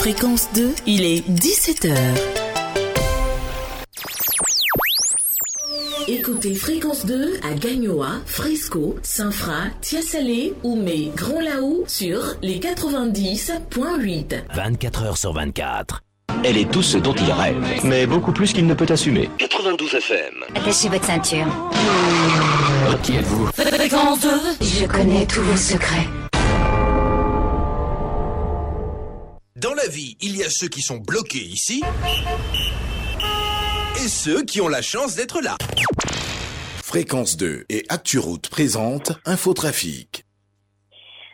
Fréquence 2, il est 17h. Écoutez Fréquence 2 à Gagnoa, Fresco, Saint-Fra, Tiasalé, Oumé, Grand Laou sur les 90.8. 24 heures sur 24. Elle est tout ce dont il rêve, mais beaucoup plus qu'il ne peut assumer. 92 FM. Attachez votre ceinture. Qui êtes-vous Fréquence 2 Je connais tous vos secrets. Dans la vie, il y a ceux qui sont bloqués ici et ceux qui ont la chance d'être là. Fréquence 2 et ActuRoute présente Infotrafic.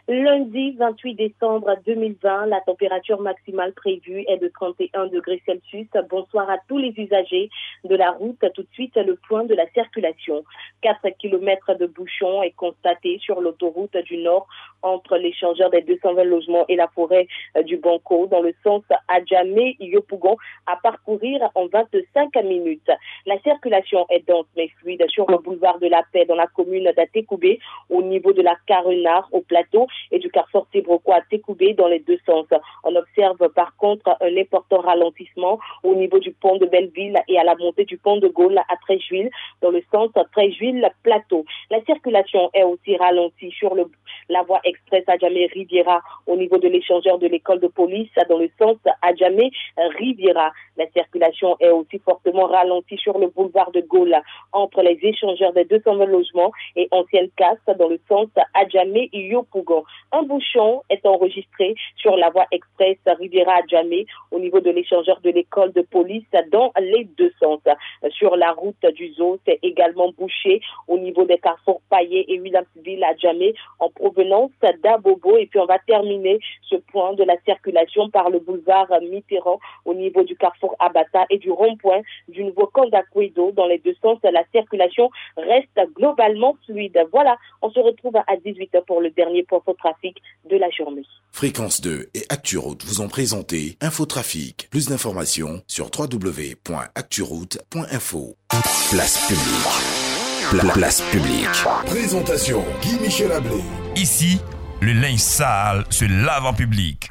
Lundi 28 décembre 2020, la température maximale prévue est de 31 degrés Celsius. Bonsoir à tous les usagers de la route. Tout de suite, le point de la circulation. 4 km de bouchons est constaté sur l'autoroute du Nord entre l'échangeur des 220 logements et la forêt euh, du Banco dans le sens Adjamé-Yopougon à parcourir en 25 minutes. La circulation est dense mais fluide sur le boulevard de la Paix dans la commune d'Atekoubé au niveau de la Carenard au plateau et du carrefour Tébroco à Tekoubé dans les deux sens. On observe par contre un important ralentissement au niveau du pont de Belleville et à la montée du pont de Gaulle à Tréjuil dans le sens Tréjuil-Plateau. La circulation est aussi ralentie sur le, la voie express Adjamé-Riviera au niveau de l'échangeur de l'école de police dans le sens Adjamé-Riviera. La circulation est aussi fortement ralentie sur le boulevard de Gaulle entre les échangeurs des 220 logements et ancienne casse dans le sens Adjamé-Yopougon. Un bouchon est enregistré sur la voie express Riviera-Adjamé au niveau de l'échangeur de l'école de police dans les deux sens. Sur la route du Zoo, c'est également bouché au niveau des carrefours Paillé et Williamsville à Djamé en provenance d'Abobo. Et puis on va terminer ce point de la circulation par le boulevard Mitterrand au niveau du carrefour Abata et du rond-point du nouveau Kandakuedo dans les deux sens. La circulation reste globalement fluide. Voilà, on se retrouve à 18h pour le dernier point trafic de la journée. Fréquence 2 et ActuRoute vous ont présenté Infotrafic. Plus d'informations sur www.acturoute.info. Place publique. Pla- place publique. Présentation Guy-Michel Ablé. Ici, le linge sale se lave en public.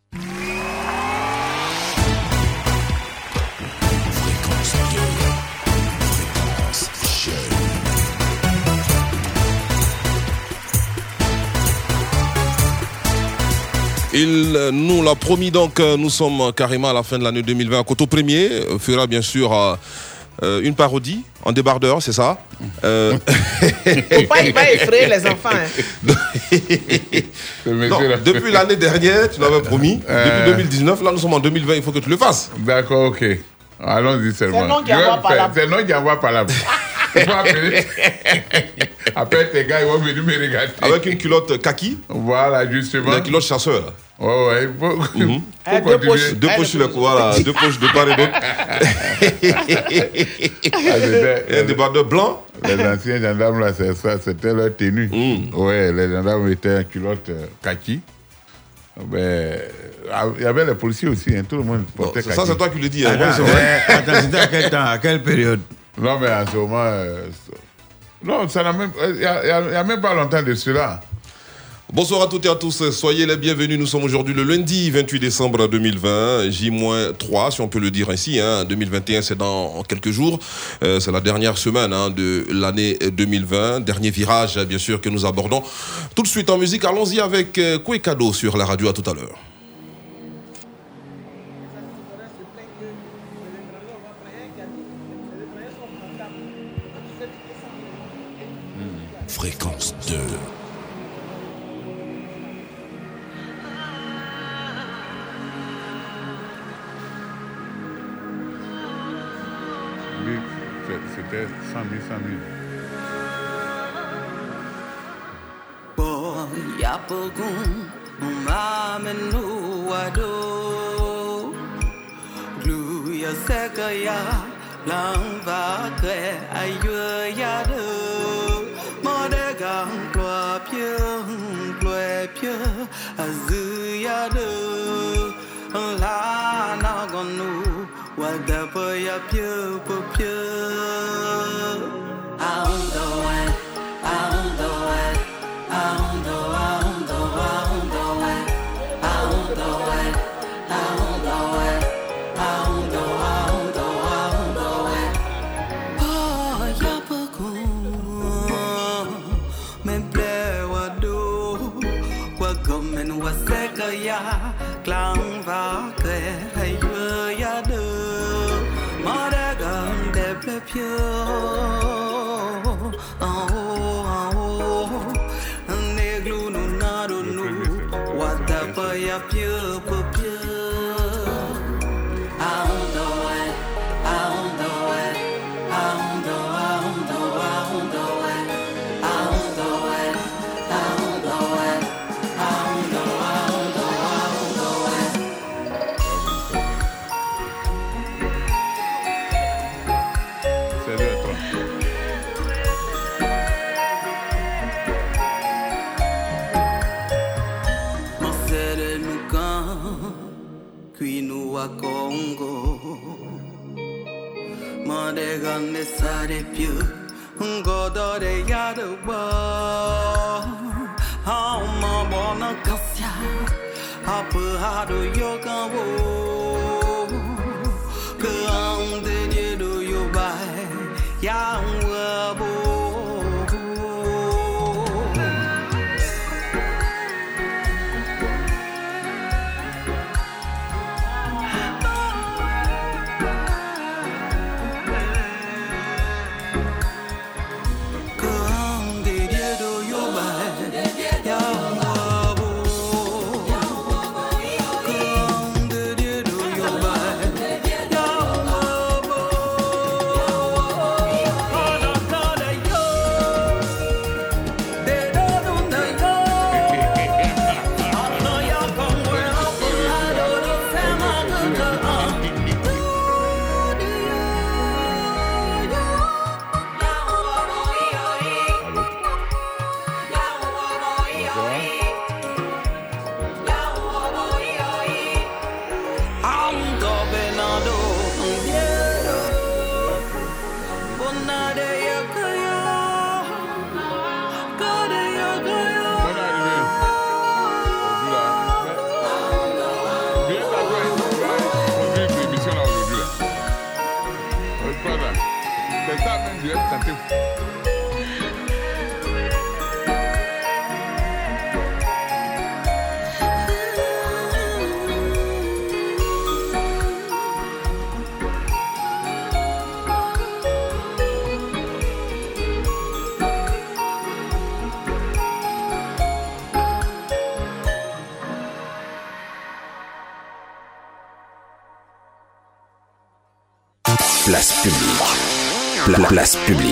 Il euh, nous l'a promis donc, euh, nous sommes carrément à la fin de l'année 2020. Coteau Premier euh, fera bien sûr euh, euh, une parodie en débardeur, c'est ça? Euh, Faut pas, il va effrayer les enfants. hein? non, depuis l'année dernière, tu l'avais promis. Depuis 2019, là nous sommes en 2020, il faut que tu le fasses. D'accord, ok. Allons-y seulement. C'est le nom qui envoie par la- C'est le nom qui envoie par la appeler. Après, tes gars, ils vont venir me regarder. Avec une culotte kaki. Voilà, justement. Une culotte chasseur. Ouais, ouais. il faut- faut Eh, deux continuer. poches. Deux Eh, poches sur le cou, voilà, deux poches de part et d'autre. Ah, un débardeur blanc. Les anciens gendarmes, là, c'est ça, c'était leur tenue. Mm. Ouais, les gendarmes étaient en culotte euh, kaki. Ben, ah, il y avait les policiers aussi, hein, tout le monde portait ça, kaki. c'est toi qui le dis. hein. Attends, attends, c'était à quel temps, à quelle période? Non, mais en ce moment. euh, ça- non, ça n'a même. Il n'y a même pas longtemps de cela. Bonsoir à toutes et à tous, soyez les bienvenus. Nous sommes aujourd'hui le lundi 28 décembre 2020, J-3 si on peut le dire ainsi. Hein. 2021 c'est dans quelques jours, euh, c'est la dernière semaine hein, de l'année 2020, dernier virage bien sûr que nous abordons. Tout de suite en musique, allons-y avec euh, Cadeau sur la radio à tout à l'heure. Fréquence 2. te sami sami. Bom, yapagum, umamenu wado. Gluya sekaya, langva ke ayuyado. Modegang tua pyung, plue pyu, azuyado. La nagonu, whatever you're pure, pure. gun beside of to be do the yard of war. How my bona cassia. How put how do you come? Place.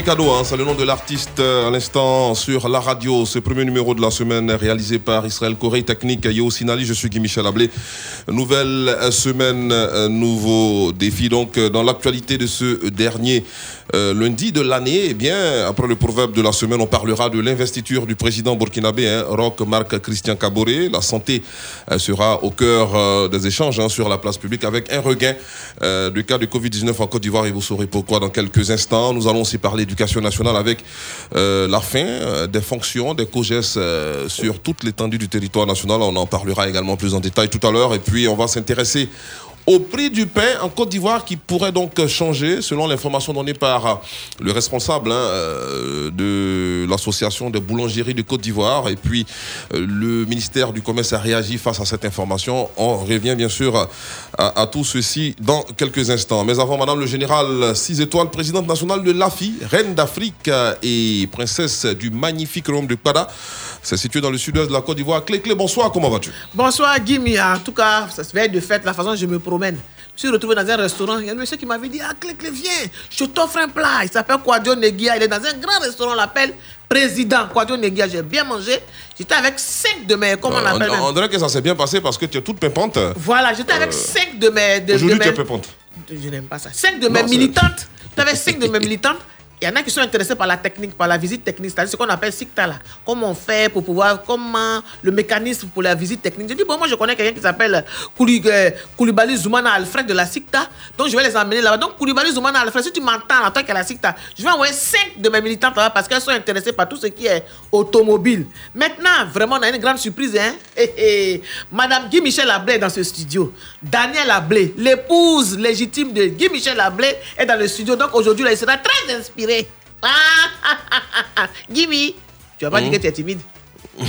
Kwekado, hein, c'est le nom de l'artiste euh, à l'instant sur la radio. Ce premier numéro de la semaine réalisé par Israël Corée Technique Yo Sinali. Je suis Guy Michel Ablé. Nouvelle euh, semaine, euh, nouveau défi. Donc, dans l'actualité de ce dernier lundi de l'année, eh bien, après le proverbe de la semaine, on parlera de l'investiture du président burkinabé, hein, Marc Christian Caboret. La santé sera au cœur des échanges hein, sur la place publique avec un regain du cas de Covid-19 en Côte d'Ivoire et vous saurez pourquoi dans quelques instants. Nous allons aussi parler d'éducation nationale avec euh, la fin euh, des fonctions des COGES euh, sur toute l'étendue du territoire national. On en parlera également plus en détail tout à l'heure et puis on va s'intéresser au prix du pain en Côte d'Ivoire qui pourrait donc changer selon l'information donnée par euh, le responsable hein, euh, de l'association des boulangeries de Côte d'Ivoire et puis euh, le ministère du Commerce a réagi face à cette information. On revient bien sûr à, tout ceci dans quelques instants. Mais avant, Madame le Général 6 étoiles, présidente nationale de l'AFI, reine d'Afrique et princesse du magnifique royaume de Pada, c'est situé dans le sud-ouest de la Côte d'Ivoire. Clé, Clé, bonsoir, comment vas-tu? Bonsoir Guy, en tout cas, ça se fait de fête, la façon dont je me promène. Je suis retrouvé dans un restaurant, il y a un monsieur qui m'avait dit Ah, Clé, Clé, viens, je t'offre un plat. Il s'appelle Quadio Negia, il est dans un grand restaurant, on l'appelle Président Quadio Negia. J'ai bien mangé, j'étais avec cinq de mes. Comment on Euh, appelle on, dirait que ça s'est bien passé parce que tu es toute pimpante. Voilà, j'étais avec Euh, cinq de mes. Aujourd'hui, tu es pimpante. Je n'aime pas ça. Cinq de mes Non, militantes. J'avais cinq de mes militantes. Il y en a qui sont intéressés par la technique, par la visite technique, c'est-à-dire ce qu'on appelle SICTA là. Comment on fait pour pouvoir, comment le mécanisme pour la visite technique. Je dis, bon, moi je connais quelqu'un qui s'appelle euh, Koulibaly Zoumana Alfred de la SICTA, donc je vais les emmener là-bas. Donc Koulibaly Zoumana Alfred, si tu m'entends en tant que la SICTA, je vais envoyer cinq de mes militantes là-bas parce qu'elles sont intéressées par tout ce qui est automobile. Maintenant, vraiment, on a une grande surprise, hein. Madame Guy Michel Ablé est dans ce studio. Daniel Ablé, l'épouse légitime de Guy Michel Ablé, est dans le studio. Donc aujourd'hui, il sera très inspiré. Ah, Guy, tu vas pas Mhm. dire que tu es timide.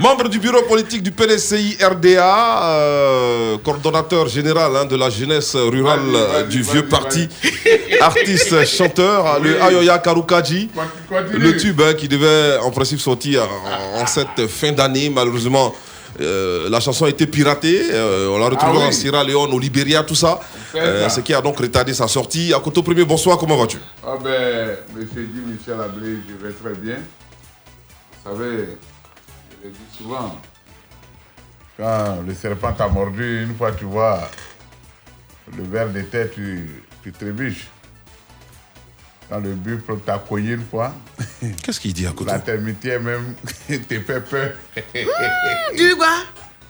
Membre du bureau politique du PDCI RDA, euh, coordonnateur général hein, de la jeunesse rurale euh, du vieux parti, artiste, chanteur, le Ayoya Karukaji, le tube hein, qui devait en principe sortir en, en cette fin d'année. Malheureusement, euh, la chanson a été piratée. euh, on l'a retrouvée Ah oui. en Sierra Leone, au Libéria, tout ça. C'est Euh, ça. ce qui a donc retardé sa sortie. À Koto Premier, bonsoir, comment vas-tu? Ah ben, monsieur Guy Michel Ablé, je vais très bien. Vous savez, je le dis souvent, quand le serpent t'a mordu, une fois tu vois le ver de tête, tu, tu trébuches. Quand le buffle t'a cogné une fois, Qu'est-ce qu'il dit à côté? La termitière même te fait peur. dis quoi?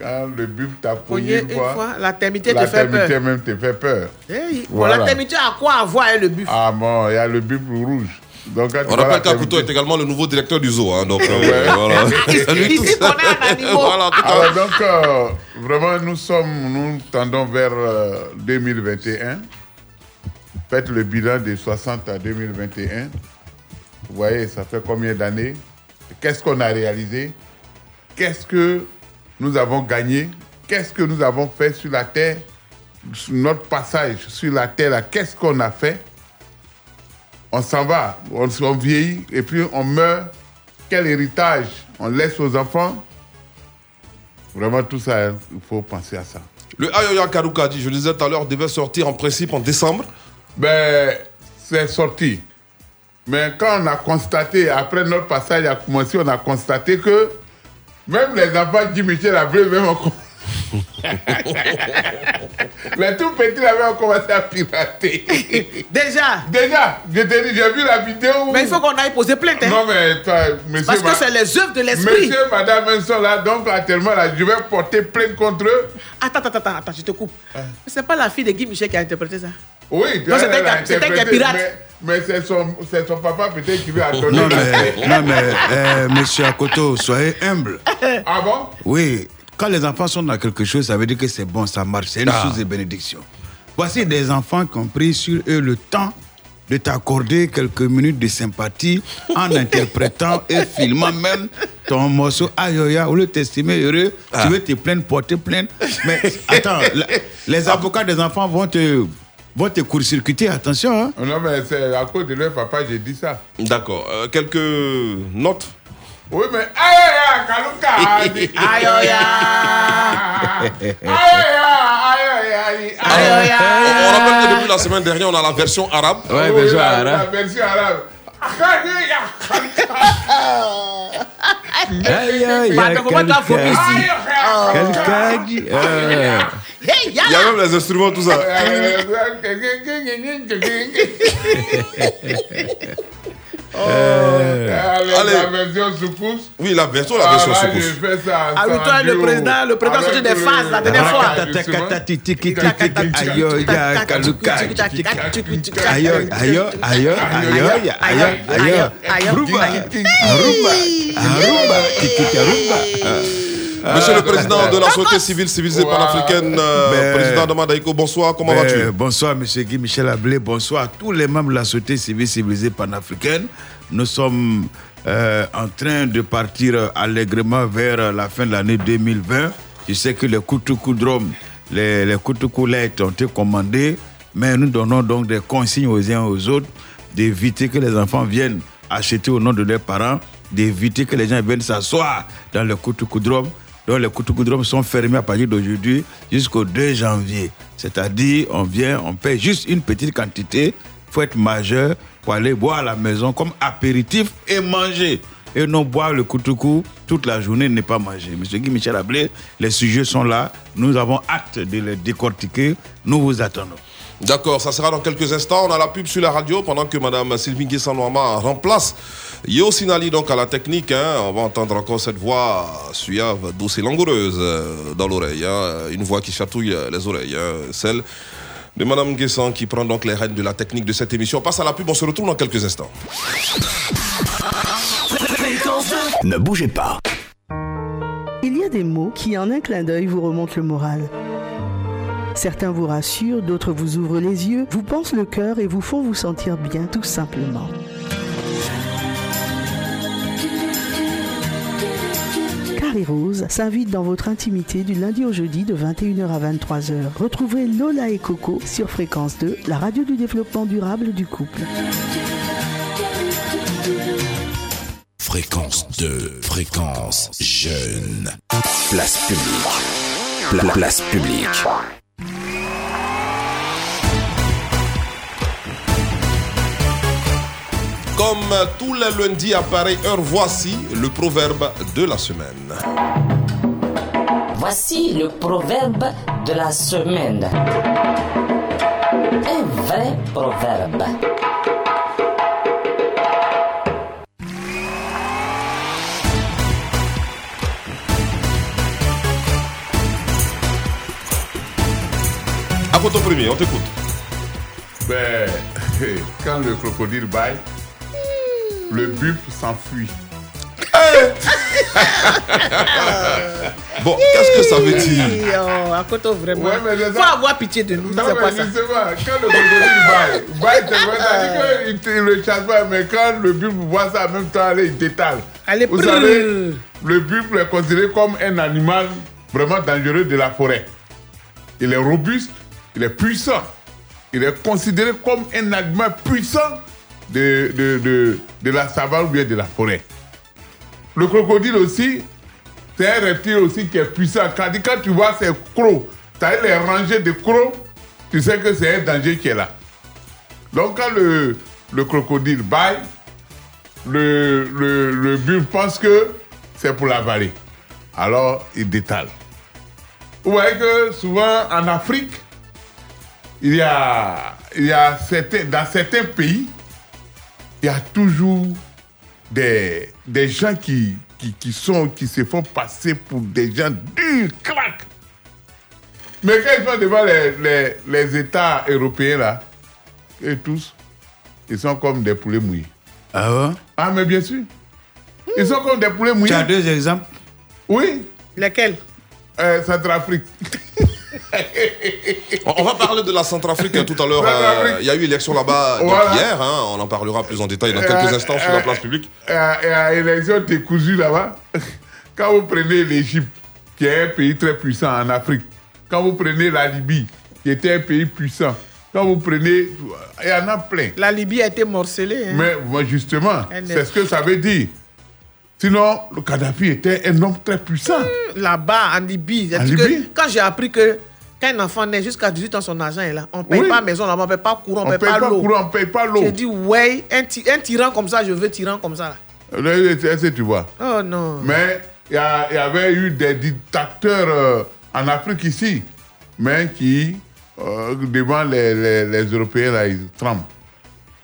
Quand le buffle t'a Cogné une une fois, fois, la termitière la te fait peur. termitière même te fait peur. Hey, bon, Voilà. la termitière a quoi à voir avec le buffle Ah bon, il y a le buffle rouge. Donc, On la rappelle qu'Akuto est également le nouveau directeur du zoo. hein, donc, euh, voilà. Voilà, cas. Alors donc, euh, vraiment, nous sommes, nous tendons vers euh, 2021. Faites le bilan de 60 à 2021. Vous voyez, ça fait combien d'années? Qu'est-ce qu'on a réalisé? Qu'est-ce que nous avons gagné? Qu'est-ce que nous avons fait sur la terre? Notre passage sur la terre, qu'est-ce qu'on a fait? On s'en va, on, on vieillit et puis on meurt. Quel héritage on laisse aux enfants? Vraiment, tout ça, hein, il faut penser à ça. Le Ayoya Karukadi, je le disais tout à l'heure, devait sortir en principe en décembre. Ben, c'est sorti. Mais quand on a constaté, après notre passage a commencé, on a constaté que même les enfants de Michel Abreu, même com- les tout petits ont commencé à pirater. Déjà? Déjà, j'ai vu la vidéo. Mais il faut qu'on aille poser plainte. hein. Non, mais toi, monsieur. Parce que ma- c'est les œuvres de l'esprit. Monsieur, madame, ils sont là, donc actuellement, là, je vais porter plainte contre eux. Attends, attends, attends, attends, je te coupe. Mais c'est pas la fille de Guy Michel qui a interprété ça. Oui, c'était interprété, pirate. Mais, mais c'est son, papa peut-être qui veut attendre. Non, mais, non, mais euh, monsieur Akoto, soyez humble. Ah bon? Oui, quand les enfants sont dans quelque chose, ça veut dire que c'est bon, ça marche. C'est une Ah. source de bénédiction. Voici des enfants qui ont pris sur eux le temps de t'accorder quelques minutes de sympathie en interprétant et filmant même ton morceau Ayoya. Au lieu de t'estimer heureux, Ah. tu veux te plaindre, porter plainte. Mais attends, la- les avocats des enfants vont te, vont te court-circuiter, attention. Hein? Non, mais c'est à cause de leur papa, j'ai dit ça. D'accord. Euh, quelques notes Oui, mais aïe, aïe, Kaluka Aïe, aïe, Aïe, aïe, aïe, aïe, Alors, on, on rappelle que depuis la semaine dernière, on a la version arabe. Ouais, Oui, version la- arabe. La version arabe. Aïe, aïe, Bah, aïe, dit. euh, Hey, Il y a même les instruments, tout ça. euh, Allez, Allez. la version secousse. Oui, la version, la Ah, version fait ça Ah oui, toi, le président- le président sorti des phases la dernière fois. Aïe, aïe. Aïe, aïe, aïe, aïe, Monsieur le président de la société civile civilisée Wow. panafricaine, euh, Ben- président de Madaïko, bonsoir, comment Ben, vas-tu? Bonsoir, Monsieur Guy Michel Ablé. Bonsoir à tous les membres de la société civile civilisée panafricaine. Nous sommes euh, en train de partir allègrement vers la fin de l'année 2020. Je sais que les Koutoukoudrames, les, les ont été commandés, mais nous donnons donc des consignes aux uns et aux autres d'éviter que les enfants viennent acheter au nom de leurs parents, d'éviter que les gens viennent s'asseoir dans le Koutoukoudrame donc les Koutoukoudrames sont fermés à partir d'aujourd'hui jusqu'au 2 janvier. C'est-à-dire, on vient, on paie juste une petite quantité. Il faut être majeur pour aller boire à la maison comme apéritif et manger. Et non boire le koutoukou toute la journée n'est pas manger. Monsieur Guy Michel Ablé, les sujets sont là. Nous avons hâte de les décortiquer. Nous vous attendons. D'accord, ça sera dans quelques instants. On a la pub sur la radio pendant que Madame Sylvie Guessan-Noama remplace Yo Sinali donc à la technique. hein. On va entendre encore cette voix suave, douce et langoureuse euh, dans l'oreille. hein. Une voix qui chatouille les oreilles. hein. Celle de Madame Guessan qui prend donc les rênes de la technique de cette émission. On passe à la pub, on se retrouve dans quelques instants. Ne bougez pas. Il y a des mots qui, en un clin d'œil, vous remontent le moral. Certains vous rassurent, d'autres vous ouvrent les yeux, vous pensent le cœur et vous font vous sentir bien, tout simplement. Carré Rose s'invite dans votre intimité du lundi au jeudi de 21h à 23h. Retrouvez Lola et Coco sur Fréquence 2, la radio du développement durable du couple. Fréquence 2, fréquence jeune. Place publique. Pla- place publique. Comme tous les lundis à pareille heure, voici le proverbe de la semaine. Voici le proverbe de la semaine. Un vrai proverbe. Premier, on t'écoute. Ben, quand le crocodile baille, le bup s'enfuit. Bon, qu'est-ce que ça veut dire? Oh, à côté vraiment. Ouais, mais c'est Faut ça. avoir pitié de nous. Non, C'est mais quoi ça justement, quand le crocodile baille, baille, c'est vrai, c'est-à-dire qu'il ne le chasse pas, mais quand le bup voit ça, en même temps, allez, il détale. Allez, Vous prrr. savez, le buffle est considéré comme un animal vraiment dangereux de la forêt. Il est robuste, il est puissant. Il est considéré comme un animal puissant de, la savane ou bien de la forêt. Le crocodile aussi, c'est un reptile aussi qui est puissant. Quand, quand tu vois ces crocs, as les rangées de crocs, tu sais que c'est un danger qui est là. Donc quand le, le crocodile baille, le, le, pense que c'est pour l'avaler. Alors, il détale. Vous voyez que souvent en Afrique, il y a, il y a certains, dans certains pays, il y a toujours des, des gens qui, qui, qui sont, qui se font passer pour des gens durs, crack. Mais quand ils sont devant les, les, les États européens, là, et tous, ils sont comme des poulets mouillés. Ah ouais? Ah, mais bien sûr. Ils sont comme des poulets mouillés. Tu as deux exemples? Oui. Lesquels? Euh, Centrafrique. On va parler de la Centrafrique hein, tout à l'heure. euh, Il y a eu élection là-bas Voilà. hier. hein, on en parlera plus en détail dans quelques Euh, instants sur euh, la place publique. Et à, t'es cousu là-bas, quand vous prenez l'Égypte, qui est un pays très puissant en Afrique, quand vous prenez la Libye, qui était un pays puissant, quand vous prenez. Il y en a plein. La Libye a été morcelée. hein. Mais moi, justement, c'est est- ce que ça veut dire. Sinon, le Kadhafi était un homme très puissant. Là-bas, en Libye. En que Libye? Quand j'ai appris que Quand un enfant naît jusqu'à 18 ans, son argent est là. On ne paye Oui. pas maison là-bas, on ne paye pas courant, on ne paye paye pas l'eau. on paye pas l'eau. J'ai dit, ouais, un, tyran comme ça, je veux tyran comme ça. Là. Là, que tu vois? Oh non. Mais il y, avait eu des dictateurs euh, en Afrique ici, mais qui, euh, devant les, les- les Européens, là, ils tremblent.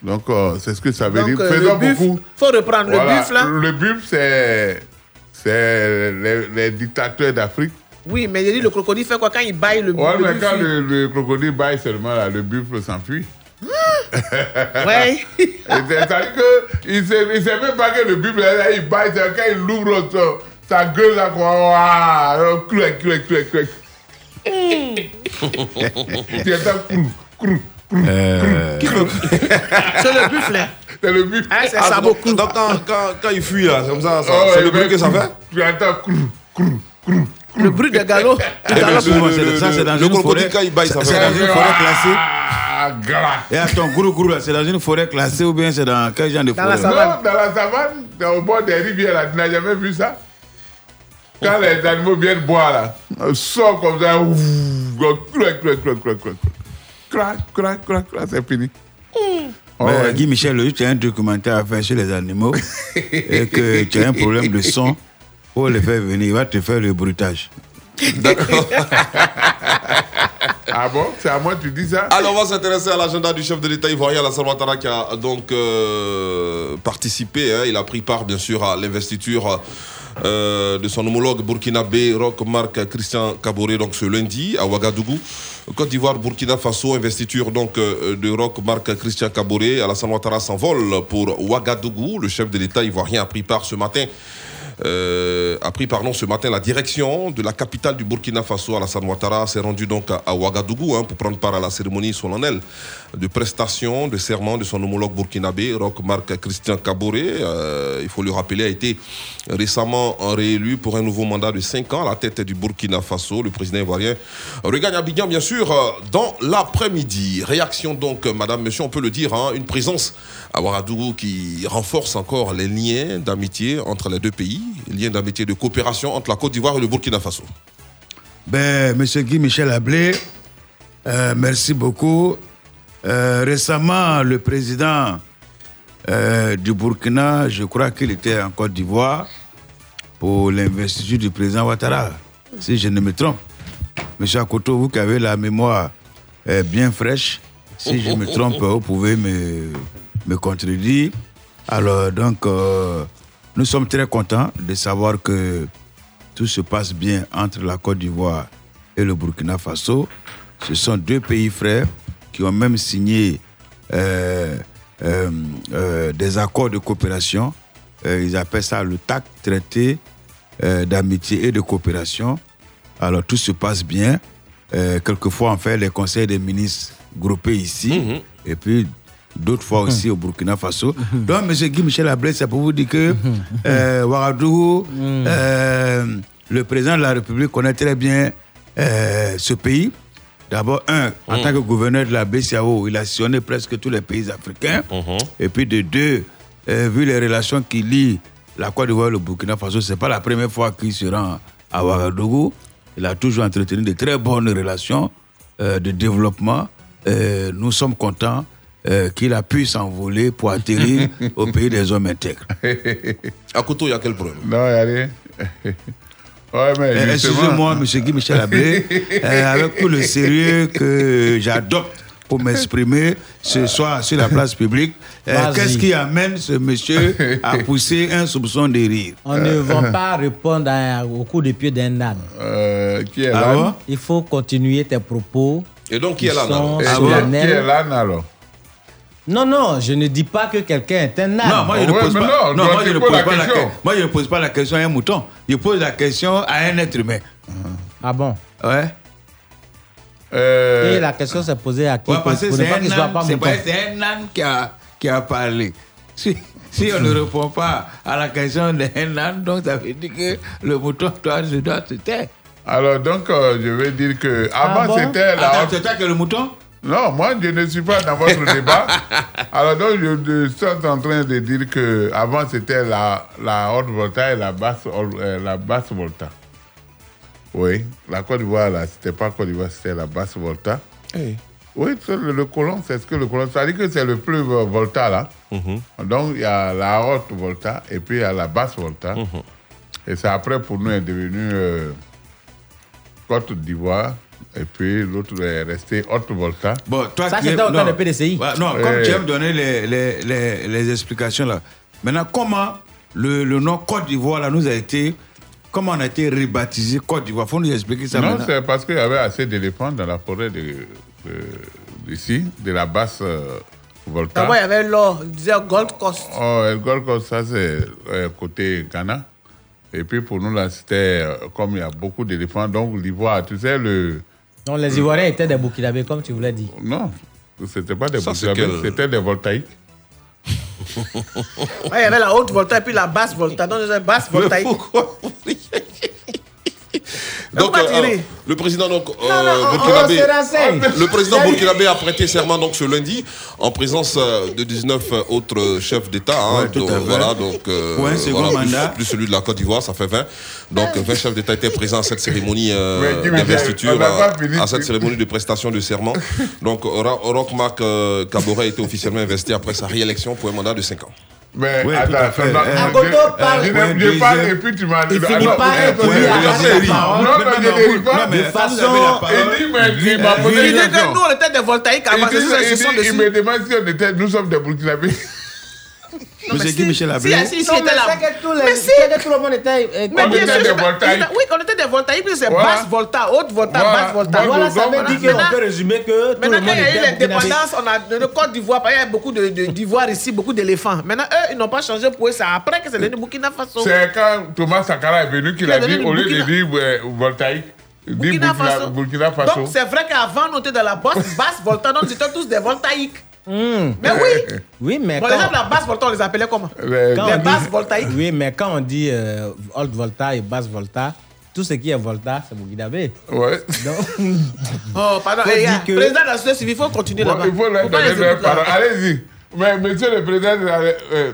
Donc, euh, c'est ce que ça veut Donc, dire. euh, Faisons le buff, beaucoup. faut reprendre Voilà. le buff là. Le buff, c'est c'est les, les dictateurs d'Afrique. Oui, mais j'ai dit, le crocodile fait quoi? Quand il baille le, Ouais, le mais quand il- le, le crocodile baille seulement, là, le buffle s'enfuit. Ouais. Et C'est-à-dire qu'il ne sait, il sait même pas que le buffle, là, il baille, c'est quand il ouvre sa gueule, là, quoi, waouh, crac, crac, crac, crac. Tu entends crou, crou, crou, Euh, crou. C'est le buffle. hein. C'est le buffle. Ah, c'est Ah, ça donc, quand, quand, quand il fuit là, c'est comme ça, ça- Oh, c'est il le bruit fait que ça fait? Tu entends crou, crou, crou. Le bruit de galop. Eh ça, c'est dans le une forêt. quand il baille, ça C'est dans une forêt classée. Ah. Et attends, gourou, gourou, là, c'est dans une forêt classée ou bien c'est dans quel genre de Dans la forêt? savane. Non, dans la savane, dans- au bord des rivières, là, tu n'as jamais vu ça? Quand les animaux viennent boire, là, on sort comme ça, ouf, crac, crac, crac, crac, crac. Crac, crac, crac, crac, c'est fini. Oh, Mais ouais. Guy Michel, tu as un documentaire à faire sur les animaux et que tu as un problème de son, pour les faire venir, il va te faire le bruitage. Ah bon? C'est à moi que tu dis ça? Alors, on va s'intéresser à l'agenda du chef de l'État ivoirien, Alassane Ouattara, qui a donc euh, participé. hein. il a pris part, bien sûr, à l'investiture euh, de son homologue burkinabé, Roch Marc Christian Kaboré, donc ce lundi à Ouagadougou. Côte d'Ivoire, Burkina Faso, investiture donc euh, de Roch Marc Christian Kaboré. Alassane Ouattara s'envole pour Ouagadougou. Le chef de l'État ivoirien a pris part ce matin euh, a pris pardon, ce matin la direction de la capitale du Burkina Faso, Alassane Ouattara, s'est rendu donc à, à Ouagadougou hein, pour prendre part à la cérémonie solennelle de prestation de serment de son homologue burkinabé, Roch Marc Christian Kaboré. Euh, il faut le rappeler, a été récemment réélu pour un nouveau mandat de 5 ans à la tête du Burkina Faso. Le président ivoirien regagne Abidjan, bien sûr, euh, dans l'après-midi. Réaction donc, euh, madame, monsieur, on peut le dire, hein, une présence à Ouagadougou qui renforce encore les liens d'amitié entre les deux pays, liens d'amitié de coopération entre la Côte d'Ivoire et le Burkina Faso. Ben, Monsieur Guy Michel Ablé, euh, merci beaucoup. Euh, récemment, le président euh, du Burkina, je crois qu'il était en Côte d'Ivoire pour l'investiture du président Ouattara, si je ne me trompe. Monsieur Akoto, vous qui avez la mémoire euh, bien fraîche, si je me trompe, vous pouvez me, me contredire. Alors, donc, nous sommes très contents de savoir que tout se passe bien entre la Côte d'Ivoire et le Burkina Faso. Ce sont deux pays frères qui ont même signé euh, euh, euh, des accords de coopération. Ils appellent ça le TAC, traité d'amitié et de coopération. Alors tout se passe bien. Quelquefois, on fait les conseils des ministres groupés ici. Et puis, d'autres fois aussi au Burkina Faso. Donc, M. Guy Michel Ablé, c'est pour vous dire que euh, Ouagadougou, euh, le président de la République connaît très bien euh, ce pays. D'abord, un, en Mhm. tant que gouverneur de la BCAO, il a sillonné presque tous les pays africains. Et puis de deux, euh, vu les relations qui lient la Côte d'Ivoire et le Burkina Faso, c'est pas la première fois qu'il se rend à Ouagadougou. Il a toujours entretenu de très bonnes relations euh, de développement. Euh, nous sommes contents euh, qu'il a pu s'envoler pour atterrir au pays des hommes intègres. À Koto, il y a quel problème Non, il y a rien. Ouais, mais Euh, Excusez-moi, M. Guy Michel Ablé, euh, avec tout le sérieux que j'adopte pour m'exprimer ce soir sur la place publique, euh, qu'est-ce qui amène ce monsieur à pousser un soupçon de rire? On ne va pas répondre à- au coup de pied d'un âne. qui est Ah l'âne? Bon Il faut continuer tes propos. Et donc, qui est l'âne, alors? Qui est l'âne alors? Non, non, je ne dis pas que quelqu'un est un âne. Non, moi je ne pose mais pas. non, Non, toi, moi tu je ne poses pose la pas la question. que- Moi je ne pose pas la question à un mouton. Je pose la question à un être humain. Ah bon? Ouais. Euh, Et la question s'est posée à qui Ouais, parce que c'est pas un qu'il soit âne, pas c'est mouton? pas- c'est un âne qui a, qui a parlé. Si, si on ne répond pas à la question d'un âne, donc ça veut dire que le mouton doit, je dois se taire. Alors, donc, euh, je vais dire que Ah avant, bon? c'était la Attends, haute- toi es le mouton? Non, moi, je ne suis pas dans votre débat. Alors, donc, je, suis en train de dire que avant c'était la, la haute volta et la basse, euh, la basse volta. Oui, la Côte d'Ivoire, là, c'était pas Côte d'Ivoire, c'était la basse Volta. Oui, le, le colon, c'est ce que le colon. Ça dit que c'est le plus Volta, là. Donc, il y a la haute Volta et puis il y a la basse Volta. Et c'est après, pour nous, est devenu euh, Côte d'Ivoire. Et puis l'autre est resté haute Volta. Bon, toi Ça, au temps non. de PDCI. Ouais, non, Eh. comme tu aimes donner les, les, les, les explications là. Maintenant, comment le, le nom Côte d'Ivoire là nous a été. Comment on a été rebaptisé Côte d'Ivoire? Faut nous expliquer ça non, maintenant. c'est parce qu'il y avait assez d'éléphants dans la forêt de, de- d'ici, de la basse euh, Volta. D'abord, il y avait l'or, il disait Gold Coast. Oh, Gold Coast, ça c'est euh, côté Ghana. Et puis pour nous, là, c'était euh, comme il y a beaucoup d'éléphants, donc l'Ivoire, tu sais, le. Non, les Ivoiriens étaient des Burkinabés, comme tu voulais dire. Non, c'était pas des Burkinabés, quel- c'était des voltaïques. Ouais, il y avait la haute Volta et puis la basse Volta. Donc, la basse Voltaïque. Donc, euh, le président donc, euh, Non, non, on- burkinabé, on se renseigne. le président Il y a eu- burkinabé a prêté serment donc ce lundi en présence euh, de 19 autres chefs d'État. hein. Ouais, donc, voilà, donc euh, voilà, plus- celui de la Côte d'Ivoire, ça fait 20. Donc 20 chefs d'État étaient présents à cette cérémonie euh, d'investiture, euh, à cette cérémonie de prestation de serment. Donc Ro- Roch-Marc euh, Kabore a été officiellement investi après sa réélection pour un mandat de 5 ans. Mais Oui, attends, non, Euh, je- parle- Ouais, et puis tu m'as Il Ah, finit non, pas ouais, il ouais, ouais, ouais. Non, non, je pas. De façon, il dit, mais il m'a Il posé dit une que question. nous, on était des voltaïques Il avant, dit- c'est ça, il dit- il me demande si on était, nous sommes des Burkinabés. Monsieur Guy Michel Ablé. si, si, Non, était mais là. Mais si. c'est que tout le monde était. euh, Mais bien sûr. Oui, on était des voltaïques, puis c'est Voilà. basse volta, haute volta, Voilà. basse volta. Voilà, ça veut dire qu'on Maintenant- peut résumer que tout le Maintenant, quand il y a eu l'indépendance, on a le Côte d'Ivoire, il y a beaucoup de- de- d'ivoire ici, beaucoup d'éléphants. Maintenant, eux, ils n'ont pas changé pour eux, c'est après que c'est devenu Burkina Faso. C'est quand Thomas Sankara est venu qu'il Il a dit, au lieu de Burkina. dire voltaïque, il dit Burkina Burkina Faso. Burkina Faso. Donc, c'est vrai qu'avant, on était dans la basse, basse volta, donc ils étaient tous des voltaïques. Mais oui. Oui, mais Bon, quand, les gens de la basse volta, on les appelait comment? Les- quand Les dit- basses voltaïques. Oui, mais quand on dit euh, haute volta et basse volta, tout ce qui est volta, c'est Burkinabé. Ouais. Donc, Oh, pardon. Faut Eh, gars, que- Président de la société civile, il faut continuer Bon, là-bas. il faut leur donner les leur écouter là? parole. Allez-y. Mais monsieur le président, euh, euh,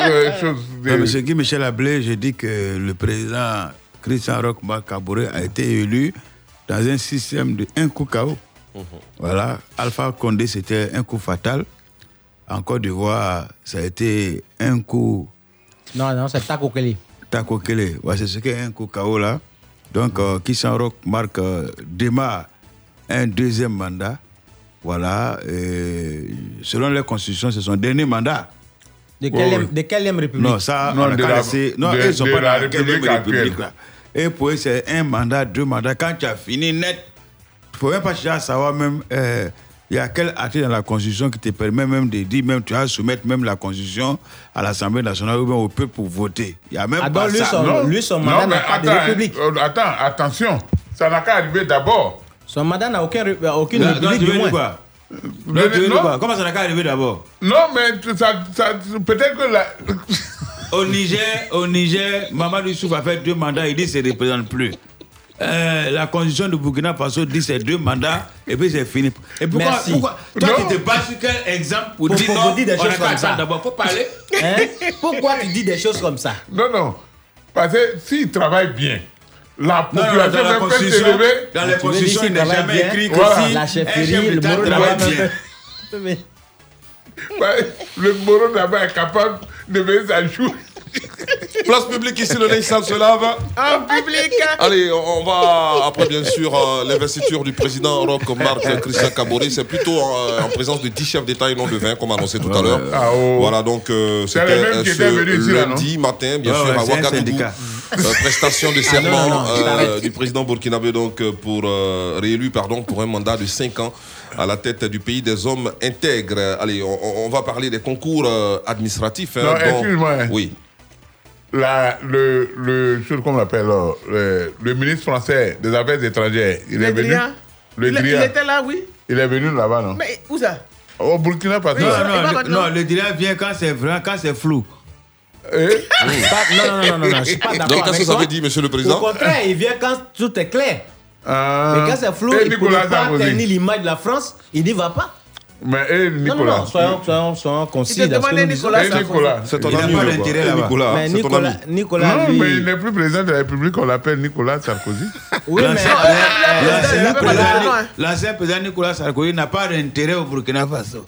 euh, chose de- Ah, Monsieur Guy Michel Ablé, j'ai dit que le président Christian Roch Kabore a été élu dans un système de un coup KO. Voilà. Alpha Condé, c'était un coup fatal. En Côte d'Ivoire, ça a été un coup non, non, c'est Tako Kelly. Tako Kele. Ouais, c'est ce qu'est un coup KO là. Donc, euh, Roch Marc euh, démarre un deuxième mandat. Voilà. Et selon les constitutions, c'est son dernier mandat. De Ouais, quelle, ouais. de quelle république? Non, ça, Non, on a de la- Non, de- ils sont de pas la dans la République république, actuelle. là. Et pour eux, c'est un mandat, deux mandats. Quand tu as fini net, ne faut même pas chercher à savoir même, euh, il y a quel article dans la Constitution qui te permet même de dire, même tu vas soumettre même la Constitution à l'Assemblée nationale ou bien au peuple pour voter. Il n'y a même Ah, pas lui, ça. son- Non, lui, son non, mandat mais n'a pas de république. euh, attends, attention. Ça n'a qu'à arriver d'abord. Son mandat n'a aucun, ré- aucune Non, non, république, tu du moins. quoi? Non, non. quoi? Comment ça n'a qu'à arriver d'abord? Non, mais ça, ça- peut-être que la... Au Niger, au Niger, Mamadou Youssouf a fait deux mandats, il dit qu'il ne se représente plus. Euh, la constitution de Burkina Faso dit c'est deux mandats et puis c'est fini. Et pourquoi, Merci. pourquoi Toi, Non. tu te bats sur quel exemple pour, Pour- dire pour- non dire des on choses comme ça? D'abord, faut parler. Hein? Pourquoi tu dis des choses comme ça? Non, non. Parce que s'ils travaillent bien, la Non, non, population dans la même peut s'élever. dans Tu la veux constitution, dire il n'est jamais écrit que Voilà. si La un chefferie, chef le travaille bien. Bah, Le Moro là-bas est capable de mettre sa joue. Place publique ici, le sale se lave. En public. Allez, on va, après bien sûr, euh, l'investiture du président Roch Marc Christian Kabore, c'est plutôt euh, en présence de 10 chefs d'État et non de 20, comme annoncé tout à l'heure. Ah, oh. Voilà, donc euh, C'est c'était euh, qui ce lundi matin, bien sûr, ouais, à Ouagadougou. Euh, prestation de Ah, serment non, non, non, euh, t'arrêtes. du président burkinabé donc pour euh, réélu pardon pour un mandat de 5 ans à la tête du pays des hommes intègres. Allez, on, va parler des concours euh, administratifs. hein, Non, dont-. Oui. La, le, le, qu'on appelle euh, le, le ministre français des Affaires étrangères, il est venu. Le Il, il était là, oui. Il est venu là-bas, non? Mais où ça? Au Burkina Faso. Non, le, maintenant. non, le dirait vient quand c'est vrai, quand c'est flou. Eh? Pas- non, non, non, non, non, je suis pas Donc, d'accord qu'est-ce avec que ça veut dire, monsieur le Au président contraire, il vient quand tout est clair. Ah. Mais quand c'est flou, Et il ne pas tenir l'image de la France, il n'y va pas. Mais et Non, Nicolas. non, non, soyons, soyons, soyons concis. Il ce nous Nicolas. Et Nicolas. C'est ton Il n'a ami, là-bas. Nicolas, Mais Nicolas, ami. Nicolas, non, lui- mais il n'est plus président de la République, on l'appelle Nicolas Sarkozy. Oui, mais- L'ancien président- hein. Président Nicolas Sarkozy n'a pas d'intérêt au Burkina Faso.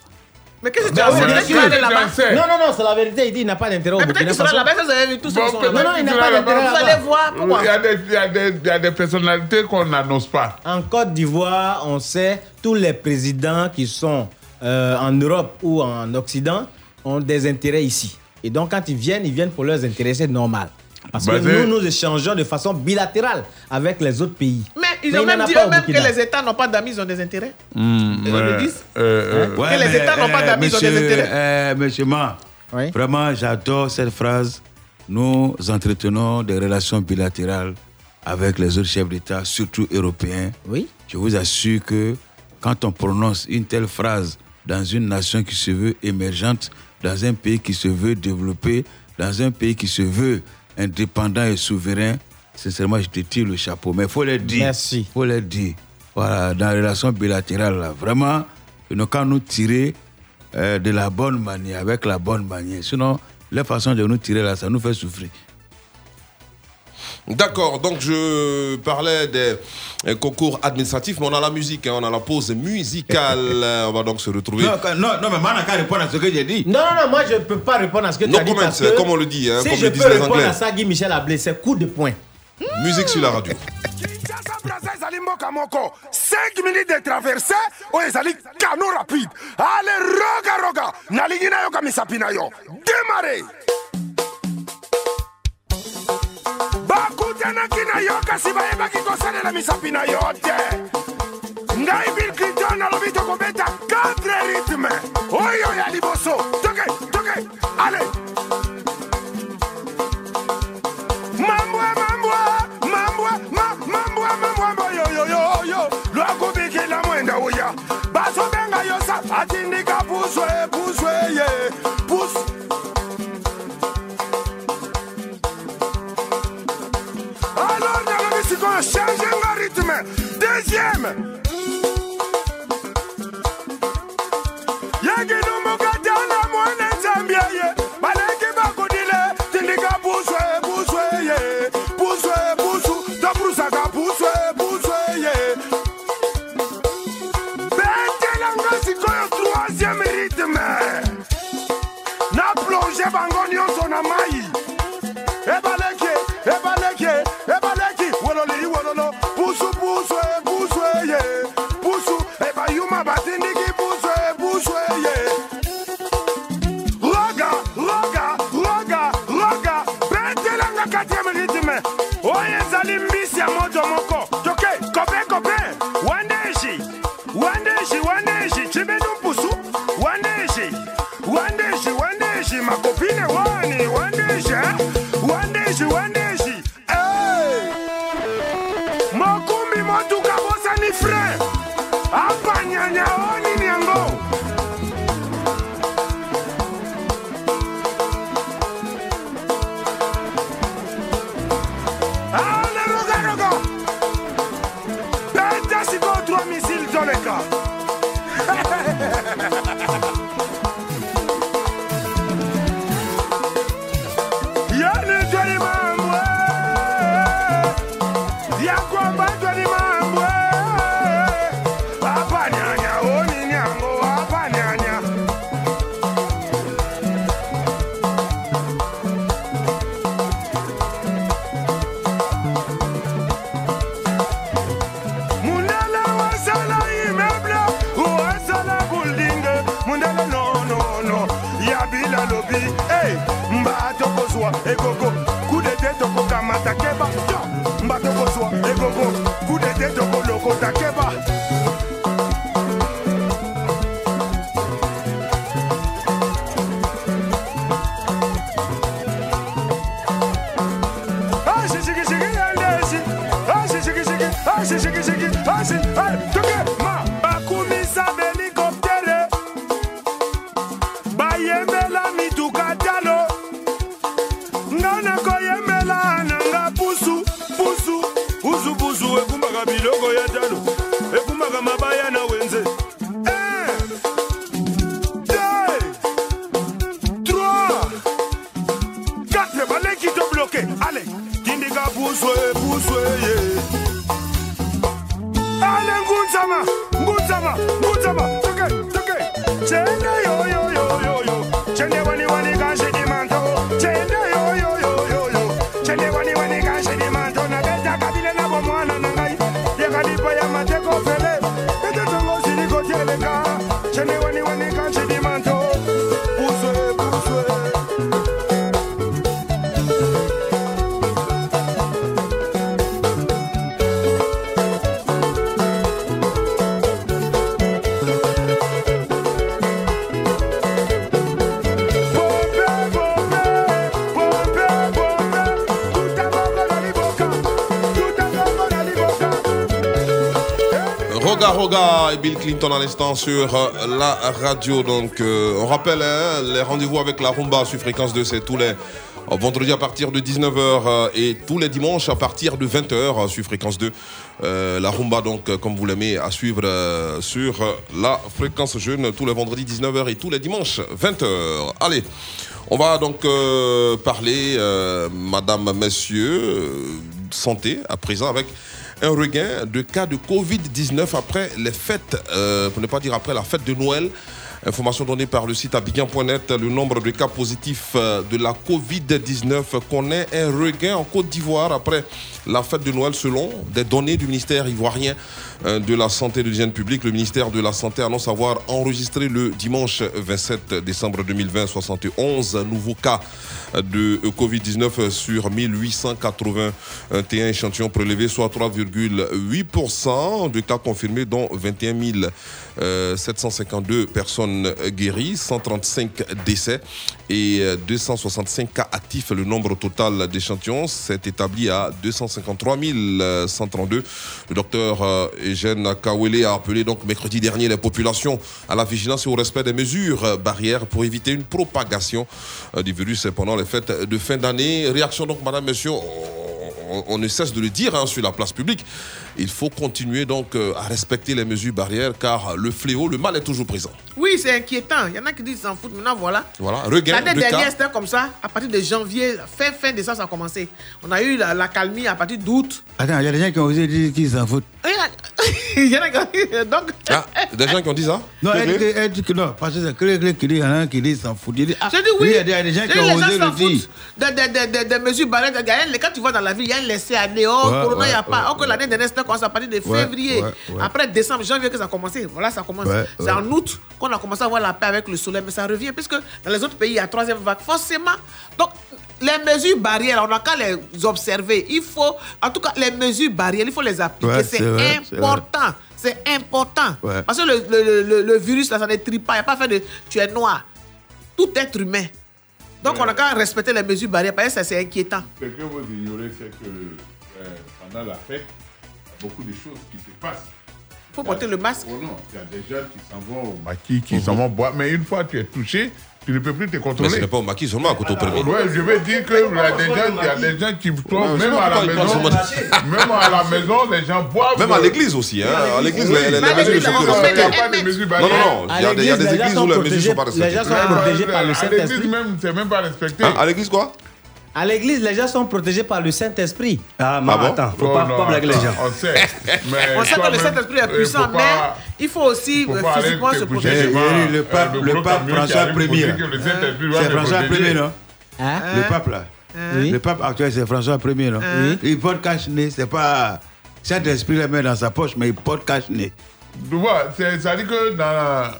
Mais qu'est-ce que tu as fait là-bas? Non, non, non, c'est la vérité. Il dit qu'il n'a pas d'intérêt au Mais peut-être Burkina qu'il sera Faso. là-bas, vous avez vu sont là-bas. Non, non, il n'a Tu pas d'intérêt. Vous allez voir, pourquoi? Il y, a des, il, y a des, il y a des personnalités qu'on n'annonce pas. En Côte d'Ivoire, on sait tous les présidents qui sont euh, en Europe ou en Occident ont des intérêts ici. Et donc, quand ils viennent, ils viennent pour leurs intérêts, c'est normal. Parce que Basé- nous, nous échangeons de façon bilatérale avec les autres pays. Mais ils Mais ont même dit eux-mêmes que les États n'ont pas d'amis, ils ont des intérêts. Hmm, Ils le ouais. disent. Euh, Hein? Que les États n'ont pas d'amis, ils ont des intérêts. euh, monsieur Ma, vraiment, j'adore cette phrase. Nous entretenons des relations bilatérales avec les autres chefs d'État, surtout européens. Oui. Je vous assure que quand on prononce une telle phrase dans une nation qui se veut émergente, dans un pays qui se veut développé, dans un pays qui se veut indépendant et souverain, sincèrement, je te tire le chapeau. Mais il faut le dire. Merci. Il faut le dire. Voilà, dans les relations bilatérales, là, vraiment, ils n'ont qu'à nous tirer euh, de la bonne manière, avec la bonne manière. Sinon, la façon de nous tirer là, ça nous fait souffrir. D'accord, donc je parlais des euh, concours administratifs, mais on a la musique, hein, on a la pause musicale. On va donc se retrouver. Non, non, non, mais moi, je n'ai qu'à répondre à ce que j'ai dit. Non, non, non, moi je ne peux pas répondre à ce que tu No as dit. comment, parce que comme on le dit, hein, si comme je le peux disent les répondre Anglais. à ça, Guy Michel Ablé, c'est coup de poing. Musique sur la radio. ezali mboka moko 5 minutes de traverse oyo ezali kano rapide ale roga roga nalingi nayoka misapi na yo demare bakutanaki na yo kasi bayebaki kosalela misapi na yo te. Ngai bill clinton alobi tokobeta 4 rythme oyo ya liboso. Toke toke. Ale mambwa mambwa mambwa ma- mambwa mambwa mboyoyoyoyo lwakubikila mwenda uya bazobenga yosa atindika puswe puswe deuxième yekidumukatana mwana nzambia ye baleki bakudile tindika puswe puswe ye. Puswe pusu toprusaka puswe puswe ye. Betelanga sikoyo troisième rythme. Na plonge bango nyonso na mai Popine wani wandesha eh? wandeshi wandeshi hey! mokumbi motuka bosa ni fre. Apa nyanyao Bill Clinton à l'instant sur euh, la radio. Donc, euh, on rappelle hein, les rendez-vous avec la rumba sur fréquence 2, c'est tous les euh, vendredis à partir de 19h et tous les dimanches à partir de 20h sur fréquence 2. Euh, la rumba, donc, comme vous l'aimez, à suivre sur la fréquence jeune tous les vendredis 19h et tous les dimanches 20h. Allez, on va donc parler, madame, messieurs, santé à présent avec un regain de cas de Covid-19 après les fêtes, euh, pour ne pas dire après la fête de Noël. Information donnée par le site abidjan.net, le nombre de cas positifs euh, de la Covid-19 connaît un regain en Côte d'Ivoire après la fête de Noël selon des données du ministère ivoirien euh, de la Santé et de l'Hygiène publique. Le ministère de la Santé annonce avoir enregistré le dimanche 27 décembre 2020 71 nouveaux cas de Covid-19 sur 1881 échantillons prélevés, soit 3,8% de cas confirmés, dont 21 euh, 752 personnes guéries, 135 décès et euh, 265 cas actifs. Le nombre total d'échantillons s'est établi à 253 132. Le docteur euh, Eugène Kawele a appelé donc mercredi dernier les populations à la vigilance et au respect des mesures euh, barrières pour éviter une propagation euh, du virus pendant les fêtes de fin d'année. Réaction donc, madame, monsieur, on, on- on ne cesse de le dire hein, sur la place publique. Il faut continuer donc euh, à respecter les mesures barrières car le fléau, le mal est toujours présent. Oui, c'est inquiétant. Il y en a qui disent s'en foutent. Maintenant, voilà. Voilà, regain L'année de dernière, c'était comme ça. À partir de janvier, fin, fin décembre, ça a commencé. On a eu la, la calmie à partir d'août. Attends, il y a des gens qui ont osé dire qu'ils s'en foutent. Il y en a qui- Donc, Ah, des gens qui ont dit ça? Non, elle, dit- elle dit que non, parce que c'est Clé qui dit, il y en a un qui dit s'en fout. Il dit, ah, Je dis oui. Il y a des, gens qui ont osé le s'en dire. foutent des, mesures barrières. Quand tu vas dans la ville, il y a un laisser-aller. Oh, Ouais, Corona, il n'y a pas. ouais, Oh, que l'année dernière, c'était commencé à partir de février. ouais, ouais. Après décembre, janvier, que ça a commencé. Voilà, ça commence. Ouais, C'est ouais. en août qu'on a commencé à voir la paix avec le soleil. Mais ça revient, puisque dans les autres pays, il y a troisième vague. Forcément. Donc, les mesures barrières, on n'a qu'à les observer. Il faut, en tout cas, les mesures barrières, il faut les appliquer. Ouais, c'est important. C'est important. Ouais. Parce que le, le, le, le virus, là, ça ne trie pas. Il n'y a pas fait de tu es noir. Tout être humain. Donc, on a qu'à respecter les mesures barrières. Parce que ça, c'est inquiétant. Ce que vous ignorez, c'est que euh, pendant la fête, beaucoup de choses qui se passent. Il faut porter le masque. Oh non, il y a des gens qui s'en vont au maquis, qui s'en vont boire. Mais une fois que tu es touché, tu ne peux plus te Mais contrôler. ce n'est pas au maquis seulement, à côté au premier. Ouais, je veux dire qu'il y a des gens, il y a des gens qui je même à la maison, même à la maison, les gens boivent. Même à l'église aussi, hein. À l'église, les, les- les mesures ne sont plus Il n'y a respectées. pas de mesures Non, non, non. Il y a des, il y a des églises où les mesures ne sont pas respectées. les gens sont protégés par le À Saint-Esprit. l'église même, c'est même pas respecté. À l'église quoi? À l'église, les gens sont protégés par le Saint-Esprit. Ah, mais Ah bon? attends, faut Oh pas, non, pas blaguer les gens. On sait. Mais On sait que le Saint-Esprit est euh, puissant, mais il faut aussi faut euh, physiquement se protéger. devant, Eh, le euh, pape- le le François Ier, C'est François. Ier, non? Hein? Le pape là. Oui. Le pape actuel, c'est François Ier, non? Oui. Il porte cache-nez, c'est pas. Saint-Esprit le met dans sa poche, mais il porte cache-nez. Tu vois, c'est- ça dit que dans,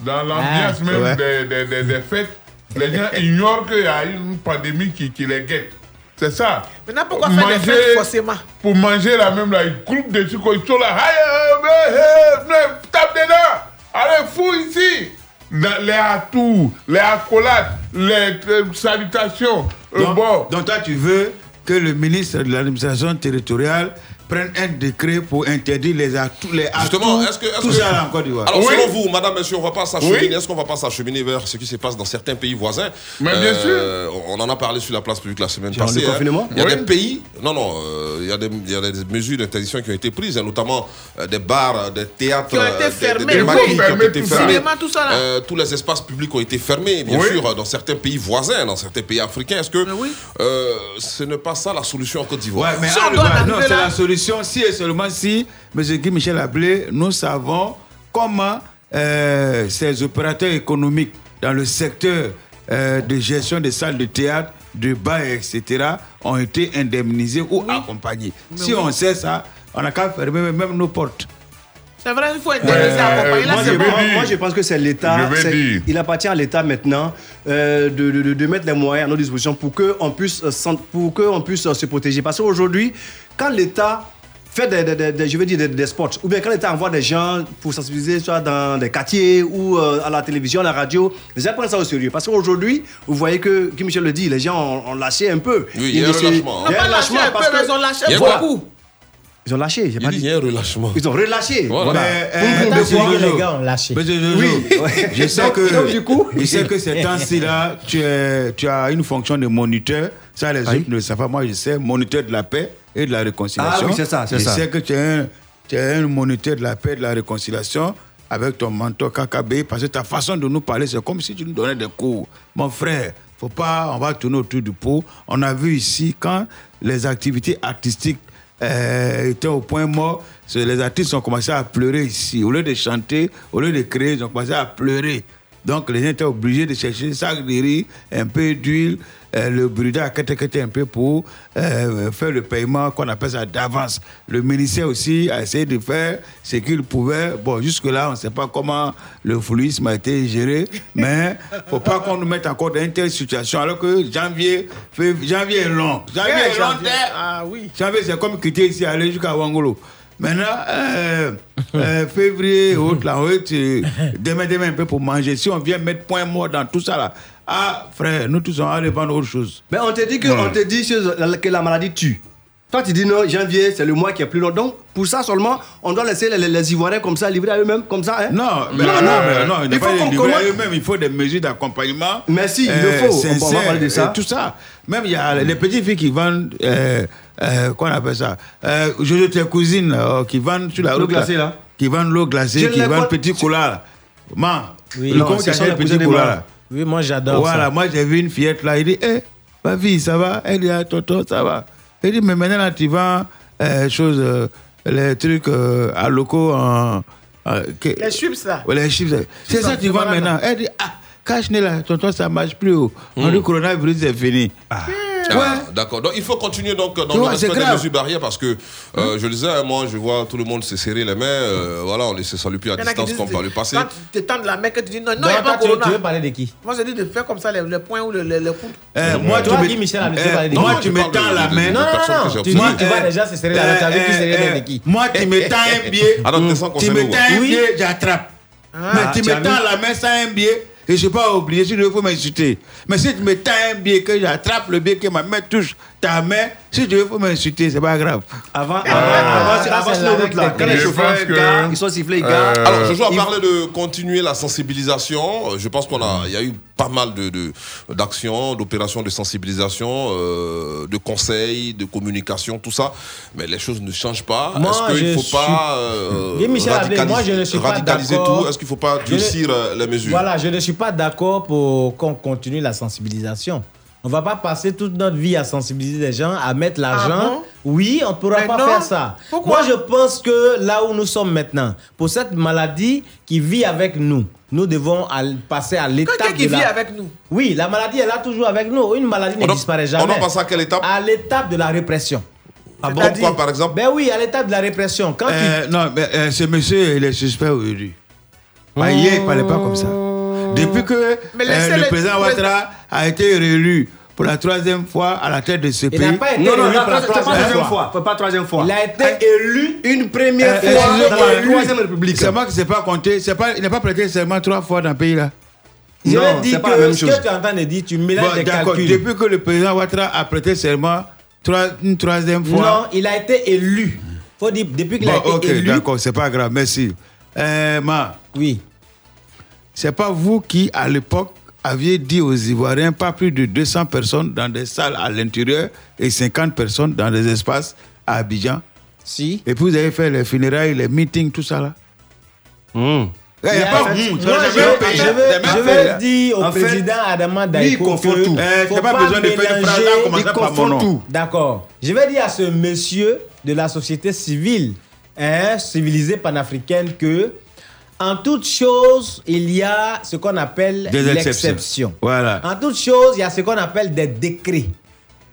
dans l'ambiance Ah, même ouais. des, des, des, des fêtes, les gens ignorent qu'il y a une pandémie qui, qui les guette. C'est ça. Maintenant, pourquoi faire des fêtes forcément? Pour manger là même, là, ils groupent des trucs, ils sont là, Aïe, euh, mais, euh, mais, tape dedans, allez, fou ici. Les atouts, les accolades, les euh, salutations. euh, Donc, bon. donc toi, tu veux que le ministre de l'administration territoriale prenne un décret pour interdire les atouts, les Justement, est-ce que. est-ce tout que- ça là en Côte d'Ivoire. Alors, Oui. selon vous, madame, monsieur, on va pas s'acheminer. Oui. Est-ce qu'on va pas s'acheminer vers ce qui se passe dans certains pays voisins? Mais bien Euh, On en a parlé sur la place publique la semaine passée. le confinement Il y a Oui. des pays. Non, non, euh, il y, a des- il y a des mesures d'interdiction qui ont été prises, hein, notamment euh, des bars, des théâtres, Qui ont été des- des- maquis qui ont été tout ça. fermés. Cinéma, tout ça, là. Euh, tous les espaces publics ont été fermés, bien Oui. sûr, dans certains pays voisins, dans certains pays africains. Est-ce que euh, ce n'est pas ça la solution en Côte d'Ivoire? Ouais, mais Si on doit ouais, en non, c'est la solution si et seulement si, M. Guy Michel Ablé, nous savons comment euh, ces opérateurs économiques dans le secteur euh, de gestion des salles de théâtre, de bars, etc., ont été indemnisés ou accompagnés. si on sait ça, on n'a qu'à fermer même nos portes. C'est vrai, il faut indemniser, accompagner. Là, moi, c'est je, bon. moi, je pense que c'est l'État. Il appartient à l'État maintenant euh, de, de- de- de mettre les moyens à notre disposition pour qu'on puisse, euh, pour que on puisse euh, se protéger. Parce qu'aujourd'hui, quand l'État fait des, des- des- des- je veux dire, des, des spots, ou bien quand l'État envoie des gens pour sensibiliser, soit dans des quartiers ou euh, à la télévision, à la radio, les gens prennent ça au sérieux. Parce qu'aujourd'hui, vous voyez que, Guy Michel le dit, les gens ont, ont lâché un peu. Oui, il y a un Ils- relâchement. Il y a un Ils ont pas lâché un parce peu, ils ont lâché Il y a beaucoup. Ils ont lâché. j'ai Il pas dit, y a un relâchement. Ils ont relâché. Voilà. Mais, euh, de les gars ont lâché. Mais Jojo, Oui. Je sais que, donc, du coup- je sais que ces temps-ci là, tu, es- tu as une fonction de moniteur. Ça, les Oui. autres ne le savent pas. Moi, je sais, moniteur de la paix et de la réconciliation. Ah oui, c'est ça, c'est je ça. sais que tu es, un, tu es un moniteur de la paix et de la réconciliation avec ton mentor KKB parce que ta façon de nous parler, c'est comme si tu nous donnais des cours. Mon frère, faut pas, on va tourner autour du pot. On a vu ici quand les activités artistiques euh, étaient au point mort, les artistes ont commencé à pleurer ici. Au lieu de chanter, au lieu de créer, ils ont commencé à pleurer. Donc les gens étaient obligés de chercher sac de riz, un peu d'huile, euh, le brûler à kete un peu pour euh, faire le paiement qu'on appelle ça d'avance. Le ministère aussi a essayé de faire ce qu'il pouvait. Bon, jusque-là, on ne sait pas comment le fluisme a été géré, mais faut pas qu'on nous mette encore dans une telle situation alors que janvier, janvier est long. Janvier est long. janvier. Ah oui. Janvier, c'est comme quitter ici, aller jusqu'à Wangolo. Maintenant, euh, euh, février, autres, là, tu- demain, demain, un peu pour manger. Si on vient mettre point mort dans tout ça, là, ah, frère, nous tous, on va aller vendre autre chose. Mais on te dit que, Ouais. on te dit que la maladie tue. Toi, tu dis non, janvier, c'est le mois qui est plus long. Donc, pour ça seulement, on doit laisser les, les- les Ivoiriens comme ça, livrer à eux-mêmes, comme ça. Hein? Non, mais non, mais non, il ne il faut pas les livrer à eux-mêmes, il faut des mesures d'accompagnement. Mais si, il le faut. On- on va parler de ça. Tout ça. Même il y a les petites filles qui vendent, euh, euh, qu'on appelle ça, euh, je tes cousines là, oh, qui vendent sur la L'eau route. glacée, là. Qui vendent l'eau glacée, Je qui vendent vois- petit cola là. Man, Oui. le Non, con qui cousins des cola mamans. là. Oui, moi j'adore Voilà, ça. moi j'ai vu une fillette là, il dit, hé, ma fille, ça va? Elle dit, ah, tonton, ça va. Il dit, mais maintenant là, tu vends euh, choses, euh, les trucs euh, à locaux en. en- que- Les chips là. Ouais, les chiffres. C'est ça que tu vends maintenant. Elle dit, ah, cache-nez là, tonton, ça marche plus. oh. On Hmm. dit, coronavirus, c'est fini. Ah, Ouais. D'accord. Donc il faut continuer donc dans Tu le vois, respect des mesures barrières parce que euh, je le disais, hein, moi je vois tout le monde se serrer les mains. euh, voilà, on ne se salue plus à distance comme par le passé. Quand tu t'étends de la main, que tu dis non, non, il Donc, n'y a pas toi, tu, corona. tu veux parler de qui? Moi, je dis de faire comme ça les, les poings ou les, les, les coudes. Eh, moi, Toi, tu me- Michel a dit, tu eh, veux parler de moi, tu me tends la main. Non, non, non, tu dis, tu vas déjà se serrer la main. Tu as vu qui se serrait de qui? Moi, tu me tends un billet. Ah tu me tends un billet, j'attrape. mais tu tu me tends la main sans un billet. Et je ne suis pas obligé, si tu veux, m'insulter. Mais si tu me tends un billet, que j'attrape le billet, que ma main touche ta main, si tu veux, il faut m'insulter, c'est pas grave. Avant, Ah, avant, ça, avant route règle là, quand les chauffeurs, que- gars, ils sont sifflés, gars. Euh, Alors, je dois il- parler de continuer la sensibilisation. Euh, Je pense qu'on a, il y a eu pas mal de, de- d'actions, d'opérations de sensibilisation, euh, de conseils, de communication, tout ça. Mais les choses ne changent pas. Est-ce qu'il ne faut pas euh, moi, je ne suis radicaliser tout? Est-ce qu'il ne faut pas ne- durcir euh, les mesures? Voilà, je ne suis pas d'accord pour qu'on continue la sensibilisation. On va pas passer toute notre vie à sensibiliser les gens, à mettre l'argent. Ah bon? Oui, on ne pourra Mais pas non. faire ça. Pourquoi? Moi, je pense que là où nous sommes maintenant, pour cette maladie qui vit avec nous, nous devons passer à l'étape Quelqu'un qui de la... vit avec nous. Oui, la maladie est là toujours avec nous. Une maladie On ne disparaît on jamais. doit passer à quelle étape? À l'étape de la répression. Ah bon, par exemple? Ben oui, à l'étape de la répression. Quand tu Euh, non, mais euh, ce monsieur, il est suspect aujourd'hui. Bah, hier, il ne parlait pas comme ça. Depuis que Mais euh, le président Ouattara a été réélu pour la troisième fois à la tête de ce Il pays. n'a pas été Non, non, élu la pour la troisième- troisième fois. fois. Pas troisième fois. Il a été élu Une première Euh, fois dans la troisième république. C'est moi qui ne sais pas compter. Pas, il n'a pas prêté seulement trois fois dans le pays là. Je Non, c'est pas la que même ce chose. que tu es en train de dire, tu mélanges Bon, des calculs. Depuis que le président Ouattara a prêté seulement trois, une troisième fois. Non, il a été élu. Faut dire, depuis qu'il a Bon, été ok, élu. d'accord, c'est pas grave, merci. Euh, Ma, Oui. c'est pas vous qui, à l'époque, aviez dit aux Ivoiriens pas plus de 200 personnes dans des salles à l'intérieur et 50 personnes dans des espaces à Abidjan. Si. Et puis vous avez fait les funérailles, les meetings, tout ça là. Eh, y a Il y a- pas- Moi, je, vais- je vais- je dire au En fait, président Adama il Daïko confond que tout. Eh, faut c'est pas besoin de faire une phrase Il par mon confond nom. tout. D'accord. Je vais dire à ce monsieur de la société civile, hein, civilisée panafricaine, que en toute chose, il y a ce qu'on appelle Des exceptions. l'exception. Voilà. En toute chose, il y a ce qu'on appelle des décrets.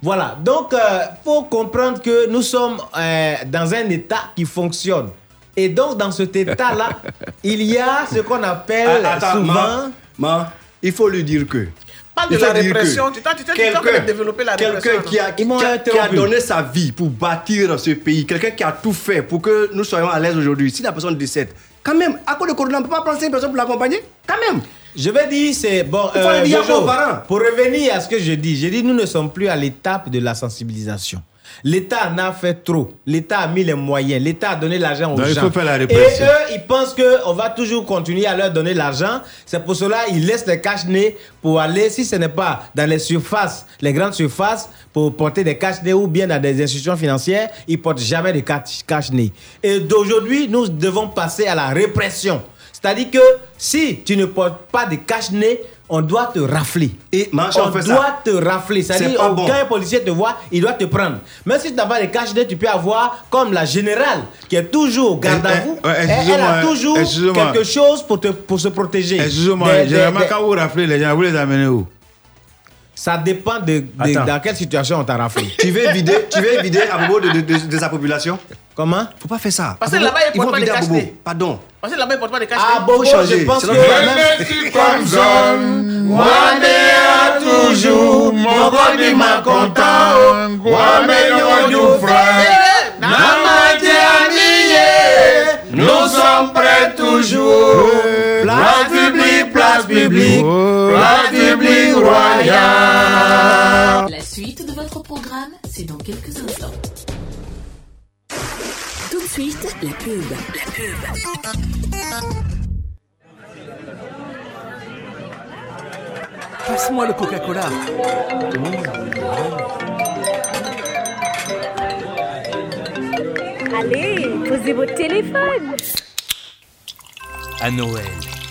Voilà. Donc, il faut comprendre que nous sommes euh, dans un État qui fonctionne. Et donc, dans cet État-là, il y a ce qu'on appelle Ah, attends, souvent... Ma, Ma, il faut lui dire que. Parle de la dire que répression. Tu envie de développer la répression. Quelqu'un qui a, qui qui donné sa vie pour bâtir ce pays, quelqu'un qui a tout fait pour que nous soyons à l'aise aujourd'hui. Si la personne décède, quand même, à cause de Corona, on ne peut pas prendre cinq personnes pour l'accompagner Quand même Je vais dire, c'est bon. Il faut euh, Jojo, pour revenir à ce que je dis, j'ai dit, nous ne sommes plus à l'étape de la sensibilisation. L'État en a fait trop. L'État a mis les moyens. L'État a donné l'argent aux Donc, gens. il faut faire la Et eux, ils pensent qu'on va toujours continuer à leur donner l'argent. C'est pour cela qu'ils laissent les cache-nez pour aller, si ce n'est pas dans les surfaces, les grandes surfaces, pour porter des cache-nez ou bien dans des institutions financières, ils portent jamais de cache- cache-nez. Et d'aujourd'hui, nous devons passer à la répression. C'est-à-dire que si tu ne portes pas de cache-nez, on doit te rafler. Et on ça. doit te rafler. C'est-à-dire bon. quand un policier te voit, il doit te prendre. Même si tu n'as pas de cache-nez, tu peux avoir comme la générale qui est toujours garde à Eh, vous. eh, ouais, Elle- elle a toujours quelque chose pour, te, pour se protéger. Excusez-moi, généralement, des- quand vous raflez les gens, vous les amenez où? Ça dépend de, de- dans quelle situation on t'a raflé. Tu veux vider, tu veux vider à Bobo de, de, de- de sa population? Comment? Faut pas faire ça. Parce que là-bas, ils portent pas Bobo. cache-nez. Pardon. Parce que là-bas, ils portent pas de cache Ah, Bobo, changer. je pense que notre même... Thompson, Wandea toujours, Mogoni ma content, Wamenyo du frère, Namate amiye, nous sommes prêts toujours. Place publique, place publique, place publique royale. La suite de votre programme, c'est dans quelques instants. Tout de suite, la pub. La pub. Passe-moi le Coca-Cola. Allez, posez votre téléphone. À Noël,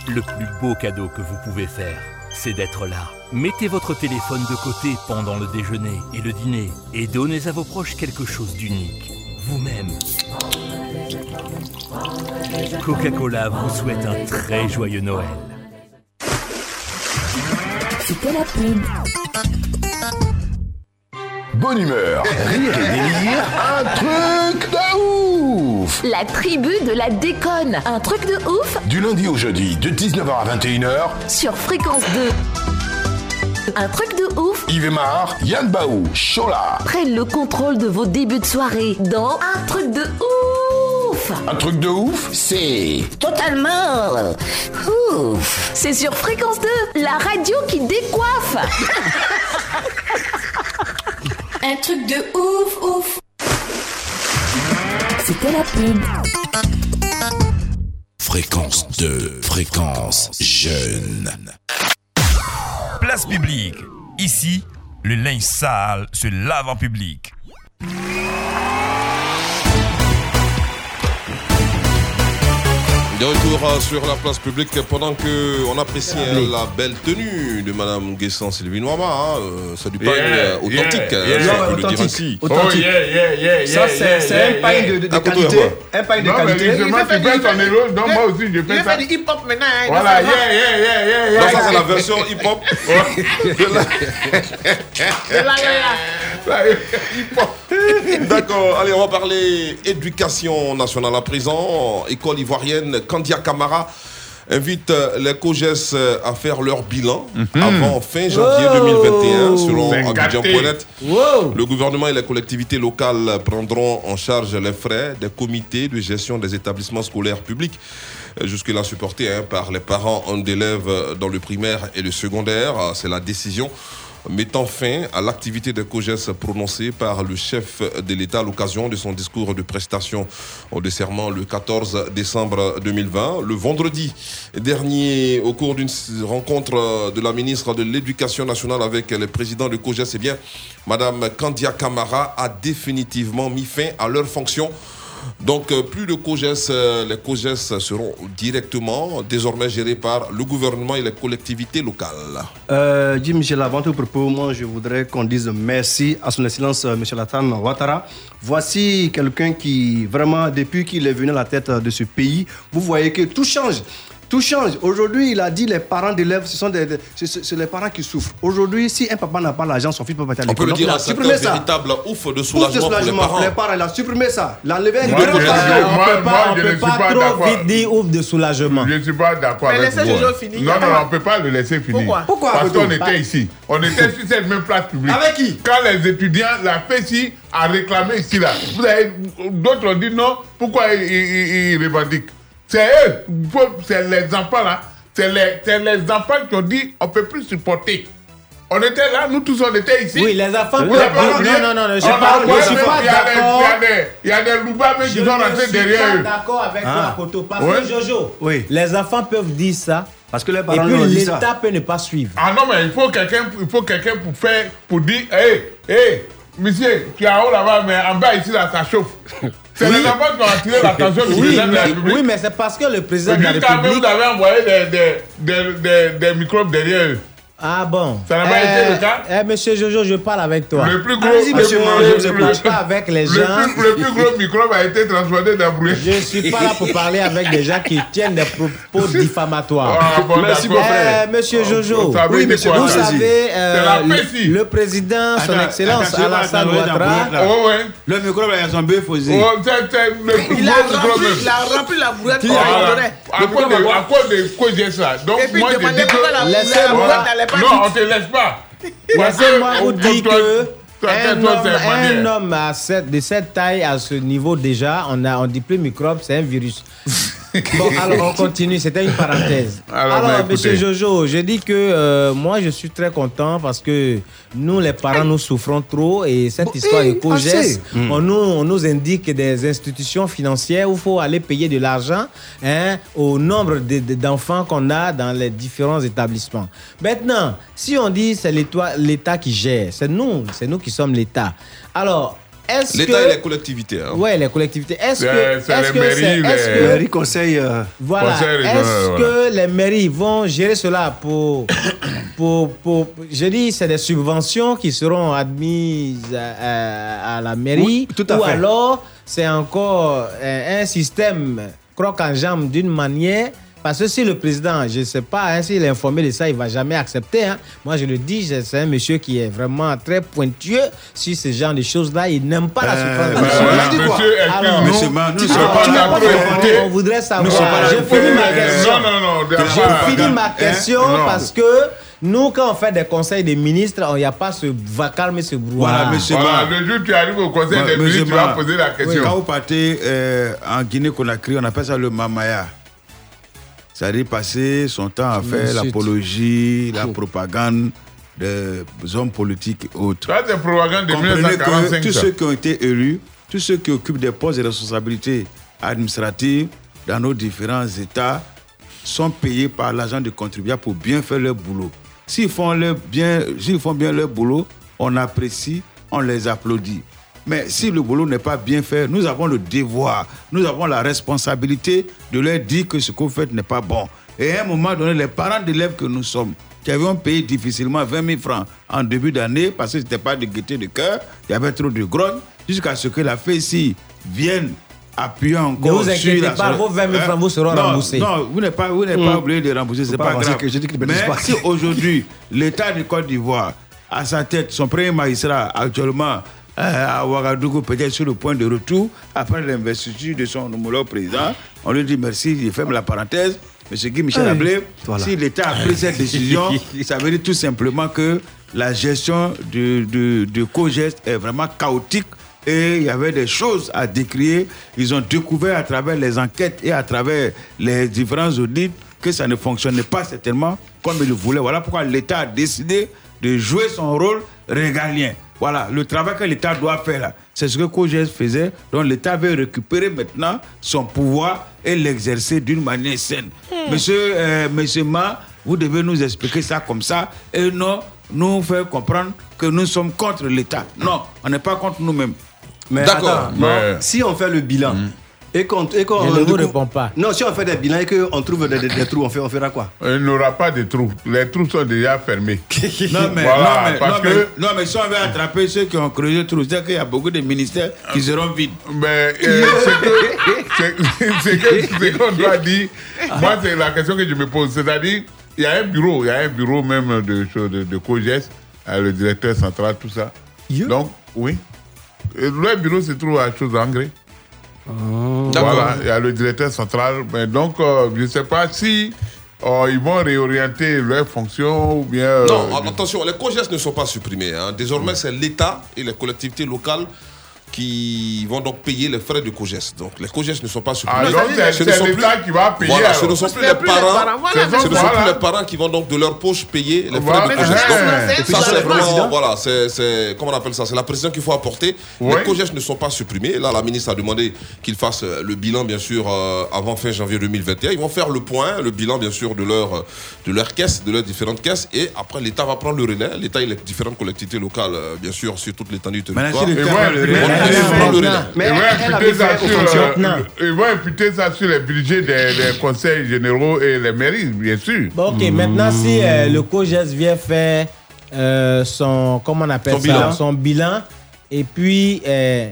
le plus beau cadeau que vous pouvez faire, c'est d'être là. Mettez votre téléphone de côté pendant le déjeuner et le dîner et donnez à vos proches quelque chose d'unique. Vous-même. Coca-Cola vous souhaite un très joyeux Noël. C'était la pub. Bonne humeur, rire et délire, un truc de ouf La tribu de la déconne. Un truc de ouf Du lundi au jeudi, de 19h à 21h, sur Fréquence 2. Un truc de ouf Yves Mar, Yann Baou, Chola. prennent le contrôle de vos débuts de soirée dans Un truc de ouf Un truc de ouf, c'est... Totalement ouf C'est sur Fréquence 2, la radio qui décoiffe Un truc de ouf, ouf C'était la pub. Fréquence 2, fréquence jeune. Place publique. Ici, le linge sale se lave en public. De retour euh, sur la place publique pendant que on apprécie hein, la belle tenue de Madame Guessant Sylvie Noama. hein, euh, ça du pain Yeah, euh, authentique, yeah, hein, yeah. si on peut le Authentique. dire ainsi. Authentique. Oh, yeah, yeah, yeah, Ça, yeah, c'est yeah, c'est yeah, un pain yeah. de, de, qualité. Un pain de Non, mais justement, tu fais ton héros. Moi aussi, je Il fait du hip-hop maintenant. hein, il Voilà, yeah, yeah, yeah, yeah, Non, yeah. ça c'est la version hip-hop. de la- D'accord, allez, on va parler éducation nationale à présent. École ivoirienne Candia Camara invite euh, les COGES euh, à faire leur bilan avant fin janvier Oh. 2021, selon C'est Abidjan.net. Wow. Le gouvernement et les collectivités locales prendront en charge les frais des comités de gestion des établissements scolaires publics, euh, jusque-là supportés hein, par les parents d'élèves dans le primaire et le secondaire. Euh, C'est la décision mettant fin à l'activité des COGES prononcée par le chef de l'État à l'occasion de son discours de prestation de serment le 14 décembre 2020. Le vendredi dernier, au cours d'une rencontre de la ministre de l'Éducation nationale avec les présidents de COGES, eh bien, Madame Candia Camara a définitivement mis fin à leurs fonctions. Donc, euh, plus de COGES, euh, les COGES seront directement désormais gérés par le gouvernement et les collectivités locales. Euh, Jim Michel, avant tout propos, moi je voudrais qu'on dise merci à son excellence M. Latan Ouattara. Voici quelqu'un qui, vraiment, depuis qu'il est venu à la tête de ce pays, vous voyez que tout change. Tout change. Aujourd'hui, il a dit les parents d'élèves, ce sont des, des- c'est- les parents qui souffrent. Aujourd'hui, si un papa n'a pas l'argent, son fils peut pas être à On peut l'école. le dire, il a c'est un véritable ouf de Ouf de soulagement, pour les soulagement parents. pour les parents. Il a supprimé ça. Il a enlevé un Moi, numéro je- de parent. On peut peut ne suis pas pas trop d'accord. vite dire ouf de soulagement. Je ne suis pas d'accord avec laissez vous. Jojo finir. Non, non, on ne peut pas le laisser finir. Pourquoi? Pourquoi, Parce qu'on était ici. On était sur cette même place publique. Avec qui? Quand les étudiants, la FECI a réclamé ici, là. Vous avez- D'autres ont dit non. Pourquoi ils, ils- ils revendiquent? C'est eux. C'est les enfants, là. C'est les, c'est les enfants qui ont dit on ne peut plus supporter. On était là, nous tous, on était ici. Oui, les enfants dire- viennent, non, non, non, je je suis pas il y a des- d'accord. Il y a des- il y a des loubas même qui Je sont ne rentrés suis derrière pas eux. d'accord avec Ah. toi, Koto. Parce Ouais. que Jojo, Oui. les enfants peuvent dire ça. Parce que les Et parents puis disent ça. l'État peut ne pas suivre. Ah non, mais il faut quelqu'un il faut quelqu'un pour faire, pour dire, hé, hé, monsieur, tu es en haut là-bas, mais en bas ici, là, ça chauffe. C'est Oui. les enfants qui ont attiré l'attention du Oui, président de la mais, République. oui, mais c'est parce que le président de la même, République. vous avez envoyé des, des, des, des, des microbes derrière eux. Ah bon Ça n'a pas été le cas Eh, monsieur Jojo, je parle avec toi. Le plus gros, monsieur, le- moi, le- je ne le- parle pas avec les le gens. Plus, le plus gros microbe a été transformé dans. Je ne suis pas là pour parler avec des gens qui tiennent des propos diffamatoires. Ah, bon, Merci, d'accord. mon frère. Eh, monsieur Oh, Jojo, oui, monsieur, quoi, vous savez, euh, la le, président, son Attends, excellence attention, Alassane attends, Ouattara, attends, attends. Oh, ouais. Le microbe, ils sont bien posés. Oh, Il a gros rempli, il a rempli la Ah, a donné. à, cause de, cause de ça. Donc, moi, je demandez dis que. Laissez-moi- pas Non, on te laisse pas. Laissez-moi vous dire que un homme, un homme à cette- de cette taille, à ce niveau déjà, on a on dit plus microbe, c'est un virus. bon, alors on continue, c'était une parenthèse. Alors, Alors, bah, monsieur Jojo, je dis que euh, moi je suis très content parce que nous les parents nous souffrons trop et cette histoire de assez. COGES, on, nous, on nous indique des institutions financières où il faut aller payer de l'argent hein, au nombre de- de- d'enfants qu'on a dans les différents établissements. Maintenant, si on dit c'est l'État l'État qui gère, c'est nous, c'est nous qui sommes l'État. Alors, est-ce que... L'État et les collectivités. hein. Ouais, les collectivités. Est-ce C'est- que, c'est est-ce les que c'est- mairies, est-ce les- que- Mairie, conseil. euh, voilà. Est-ce voilà. que les mairies vont gérer cela pour, pour, pour, je dis, c'est des subventions qui seront admises à, à- à la mairie Oui, tout à ou fait. alors c'est encore euh, un système croque en jambe d'une manière parce que si le président, je ne sais pas, hein, s'il est informé de ça, il ne va jamais accepter. hein. Moi, je le dis, c'est- un monsieur qui est vraiment très pointueux sur ce genre de choses-là. Il n'aime pas la Euh, souffrance. monsieur, on voudrait savoir. J'ai fini ma question. Non, non, non. J'ai pas- J'ai fini ma Hein? question parce que nous, quand on fait des conseils des ministres, il n'y a pas ce vacarme et ce brouhaha. Voilà, monsieur Voilà, Ma. le jour où tu arrives au conseil des ministres, tu vas poser la question. Quand vous partez euh, en Guinée-Conakry, on appelle ça le mamaya. C'est-à-dire passer son temps à faire l'apologie, la propagande des hommes politiques et autres. Ça, c'est propagande de Comprenez que 1945. tous ceux qui ont été élus, tous ceux qui occupent des postes de responsabilité administrative dans nos différents États sont payés par l'argent du contribuable pour bien faire leur boulot. S'ils font, leur bien, s'ils font bien leur boulot, on apprécie, on les applaudit. Mais si le boulot n'est pas bien fait, nous avons le devoir, nous avons la responsabilité de leur dire que ce que vous faites n'est pas bon. Et à un moment donné, les parents d'élèves que nous sommes, qui avions payé difficilement 20 000 francs en début d'année, parce que ce n'était pas de gaieté de cœur, il y avait trop de grogne, jusqu'à ce que la FECI vienne appuyer encore vous sur inquiétez la pas, vos 20 000 francs vous seront non, remboursés. Non, vous n'êtes pas, vous n'êtes pas Mm. obligé de rembourser, c'est pas pas grave. que je dis que le Mais si aujourd'hui, l'État de Côte d'Ivoire, à sa tête, son premier magistrat actuellement à Ouagadougou, peut-être sur le point de retour, après l'investiture de son homologue président, on lui dit merci, il ferme la parenthèse. Monsieur Guy Michel. Ablé, Voilà. si l'État a pris cette décision, ça veut dire tout simplement que la gestion de, de, de COGEST est vraiment chaotique et il y avait des choses à décrier. Ils ont découvert à travers les enquêtes et à travers les différents audits que ça ne fonctionnait pas certainement comme ils le voulaient. Voilà pourquoi l'État a décidé de jouer son rôle régalien. Voilà, le travail que l'État doit faire là, c'est ce que COGES faisait. Donc l'État veut récupérer maintenant son pouvoir et l'exercer d'une manière saine. Monsieur, euh, monsieur Ma, vous devez nous expliquer ça comme ça et non nous faire comprendre que nous sommes contre l'État. Non, on n'est pas contre nous-mêmes. Mais D'accord. si on fait le bilan et qu'on et qu'on Je ne vous réponds pas. Non, si on fait des bilans et qu'on trouve des, des- des trous, on, fait, on fera quoi? Il n'y aura pas de trous. Les trous sont déjà fermés. Non mais, Voilà, non, mais, parce non, que- mais, non, mais si on veut attraper ceux qui ont creusé le trou, c'est-à-dire qu'il y a beaucoup de ministères qui seront vides. Mais euh, c'est que- c'est- c'est qu'on doit dire, moi c'est la question que je me pose. C'est-à-dire, il y a un bureau, il y a un bureau même de, de, de COGES, euh, le directeur central, tout ça. Donc, oui. Et le bureau se trouve à chose Angré. Voilà, il y a le directeur central. Mais donc, euh, je ne sais pas si euh, ils vont réorienter leurs fonctions ou bien. euh, Non, attention, les COGES ne sont pas supprimés. hein. Désormais, c'est l'État et les collectivités locales qui vont donc payer les frais de COGES. Donc les COGES ne sont pas supprimés. Ah, donc c'est- Ce ne c'est sont l'État plus- qui va payer, Voilà, ce ne sont plus les parents. Ce ne sont voilà. plus les parents qui vont donc de leur poche payer les frais Voilà. de COGES. Donc, c'est- ça, vraiment, voilà, c'est, comment on appelle ça? C'est la précision qu'il faut apporter. Oui. Les COGES ne sont pas supprimés. Là, la ministre a demandé qu'ils fassent euh, le bilan, bien sûr, euh, avant fin janvier 2021. Ils vont faire le point, le bilan, bien sûr, de leur, euh, de leur caisse, de leurs différentes caisses. Et après, l'État va prendre le relais. L'État et les différentes collectivités locales, bien sûr, sur toute l'étendue du territoire. Ils vont- imputer ça sur, euh, ils vont imputer ça sur les budgets des, des conseils généraux et les mairies, bien sûr. Bon, ok, maintenant, si euh, le COGES vient faire euh, son, comment on appelle Son ça? bilan. Son bilan, et puis... euh,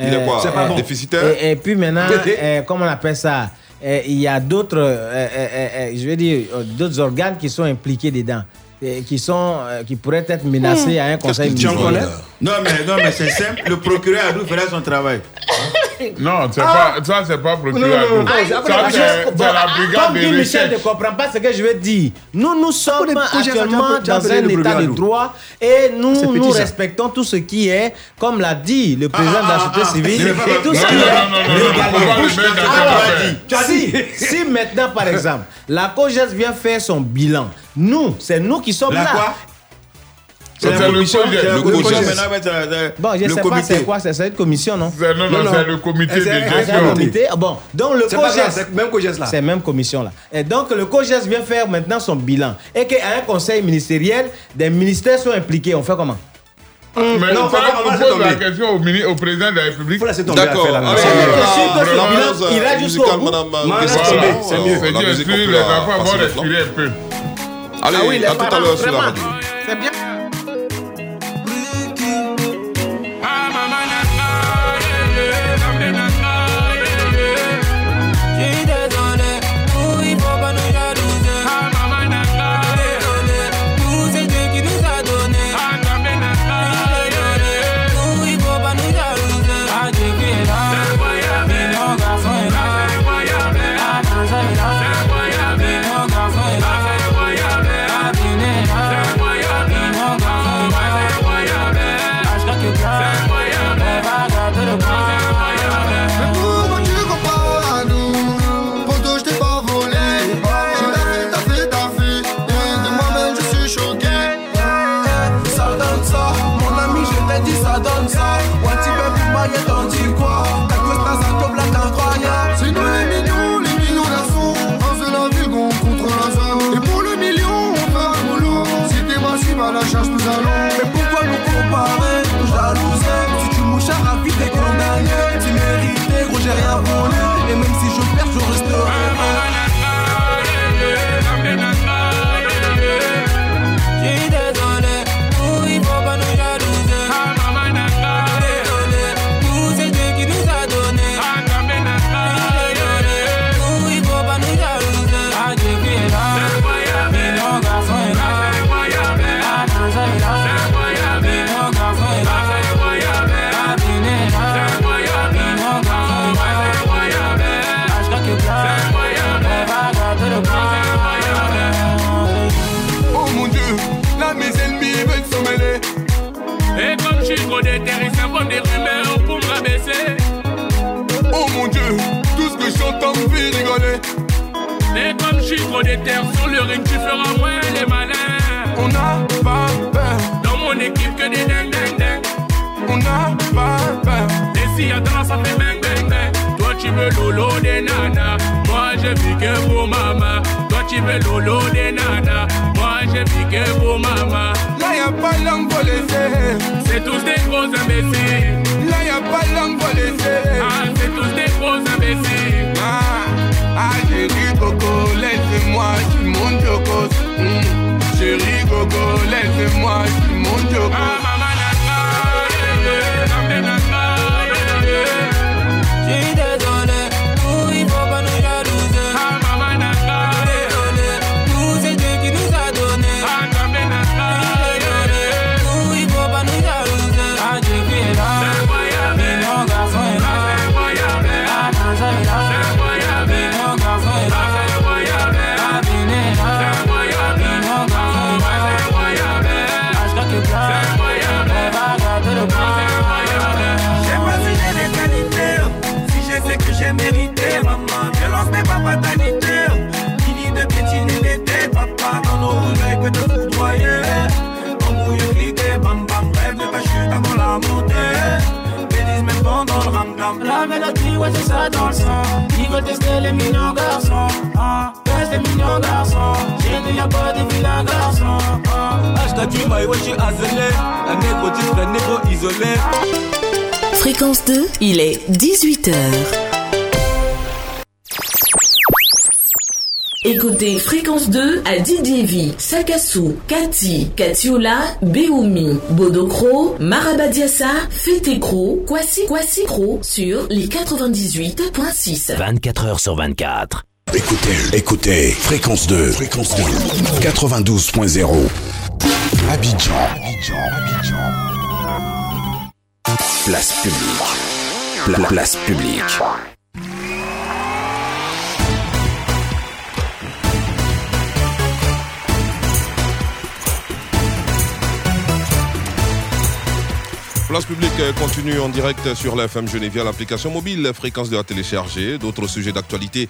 Il est quoi, c'est pas bon. déficitaire? Et, et puis maintenant, euh, comment on appelle ça? Euh, Il y a d'autres, euh, euh, euh, euh, je veux dire, d'autres organes qui sont impliqués dedans, qui, sont, euh, qui pourraient être menacés à un conseil municipal. Non, mais, non, mais c'est simple. Le procureur Adou fera son travail. Non, c'est Ah. pas, ça, c'est pas non, procureur. non, non, Ça, non, c'est non, c'est bon, la brigade Comme de dit Michel ne comprend pas ce que je veux dire. Nous, nous sommes actuellement dans un état de droit et nous, petit, nous ça. respectons tout ce qui est, comme l'a dit le président ah, de la société ah, civile, n'est pas- et tout ce qui est légal. si maintenant, par exemple, la COGES vient faire son bilan, nous, c'est nous qui sommes là. C'est le Le Bon, je le sais pas comité. c'est quoi, c'est une commission, non? C'est- Non, non, c'est le comité de gestion. comité. Ah Bon, donc le COGES. même COGES là. C'est même commission là. Et donc le COGES vient faire maintenant son bilan. Et qu'à un conseil ministériel, des ministères sont impliqués. On fait comment? Mais Non, ça, on pose la question au, mini- au président de la République. D'accord. bilan, il jusqu'au bout. Guessara, c'est mieux, les enfants vont respirer un peu. Allez, Ah oui, les à tout à l'heure sur la vraiment. radio. C'est bien. Veux lolo des nanas. Moi, je vis que pour maman. Toi, tu veux lolo des nanas. Moi, je vis que pour maman. Là y'a pas langue pour laisser C'est tous des gros imbéciles. Là y'a pas langue pour laisser Ah, c'est tous des gros imbéciles. Ah, ah chérie Coco, laisse-moi, je suis mon jokos Hum, Chérie Coco, laisse-moi, je suis mon jokos Ah, La mélodie, ouais, c'est ça dans le sang. Ils veulent tester les mignons garçons. Ah, teste les mignons garçons. J'ai n'y a pas de vilains garçons. Ah, Ashkati, my ouais, j'suis azelé. Un négro disque, un négro isolé. Fréquence 2, il est 18h. Écoutez Fréquence 2 à Didievi, Sakassou, Kati, Katiola, Beoumi, Bodokro, Marabadiassa, Fetekro, Kwasi, Kwasi Kro sur les 98.6. 24 heures sur 24. Écoutez, écoutez, fréquence 2, fréquence 2, 92.0. Abidjan. Place publique. Pla- place publique. Place publique euh, continue en direct sur la FM Genève via l'application mobile, fréquence de la télécharger. D'autres sujets d'actualité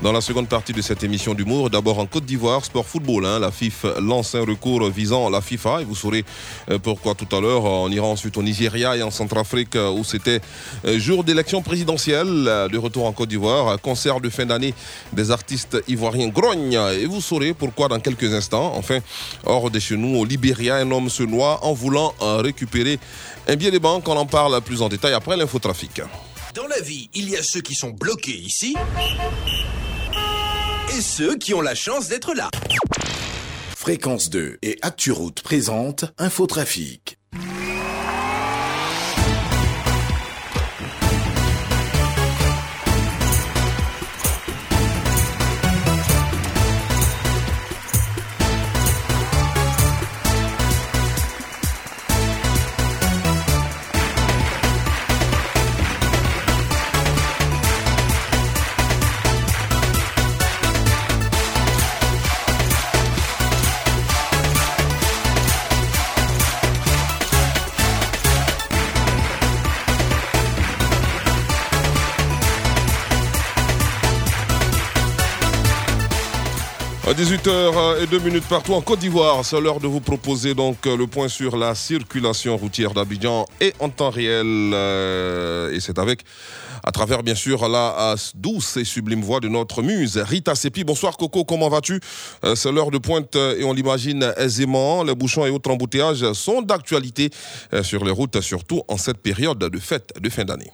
dans la seconde partie de cette émission d'humour. D'abord en Côte d'Ivoire, sport football. hein, la FIF lance un recours visant la FIFA et vous saurez euh, pourquoi tout à l'heure. On ira ensuite au Nigeria et en Centrafrique euh, où c'était jour d'élection présidentielle. De retour en Côte d'Ivoire, concert de fin d'année des artistes ivoiriens grogne. Et vous saurez pourquoi dans quelques instants. Enfin, hors de chez nous, au Libéria, un homme se noie en voulant récupérer un billet des banques. On en parle plus en détail après l'infotrafic. Dans la vie, il y a ceux qui sont bloqués ici et ceux qui ont la chance d'être là. Fréquence 2 et ActuRoute présente Infotrafic. 18h et 2 minutes partout en Côte d'Ivoire, c'est l'heure de vous proposer donc euh, le point sur la circulation routière d'Abidjan et en temps réel. euh, et c'est avec, à travers bien sûr la euh, douce et sublime voix de notre muse Rita Sepi. Bonsoir Coco, comment vas-tu? C'est l'heure de pointe et on l'imagine aisément. Les bouchons et autres embouteillages sont d'actualité sur les routes, surtout en cette période de fête de fin d'année.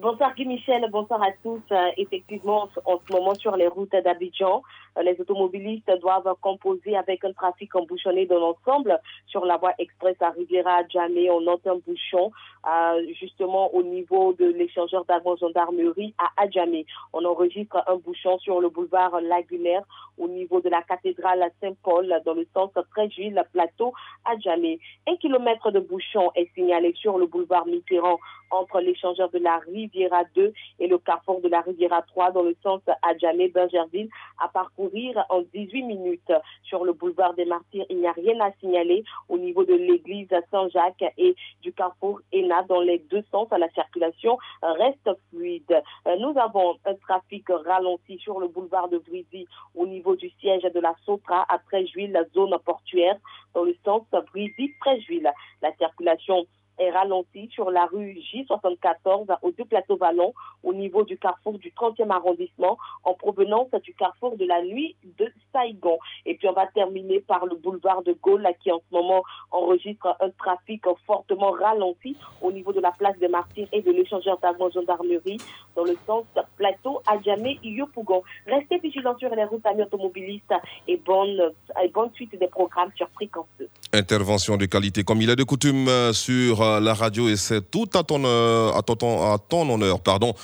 Bonsoir Guy Michel, bonsoir à tous. Effectivement, en ce moment sur les routes d'Abidjan, les automobilistes doivent composer avec un trafic embouchonné dans l'ensemble. Sur la voie express à Riviera Djamé, on note un bouchon euh, justement au niveau de l'échangeur d'armes gendarmerie à Adjamé. On enregistre un bouchon sur le boulevard Lagunaire au niveau de la cathédrale Saint-Paul dans le sens Tréjuil, plateau Adjamé. Un kilomètre de bouchon est signalé sur le boulevard Mitterrand entre l'échangeur de la Riviera 2 et le carrefour de la Riviera 3 dans le sens Adjamé-Bergerville à parcourir en 18 minutes. Sur le boulevard des Martyrs, il n'y a rien à signaler au niveau de l'église Saint-Jacques et du carrefour ENA dans les deux sens. La circulation reste fluide. Euh, Nous avons un trafic ralenti sur le boulevard de Vrizy au niveau du siège de la Sotra à Tréjuil, la zone portuaire dans le sens Vrizy-Tréjuil. La circulation est ralenti sur la rue J74 aux deux plateaux vallons au niveau du carrefour du 30e arrondissement en provenance du carrefour de la nuit de Saigon. Et puis on va terminer par le boulevard de Gaulle qui en ce moment enregistre un trafic fortement ralenti au niveau de la place des Martyrs et de l'échangeur d'armes gendarmerie dans le sens plateau Adjamé Yopougon. Restez vigilants sur les routes amis automobilistes et bonne, et bonne suite des programmes sur Fréquence 2. Intervention de qualité comme il est de coutume euh, sur la radio et c'est tout à ton, euh, à ton, à ton honneur. Pardon.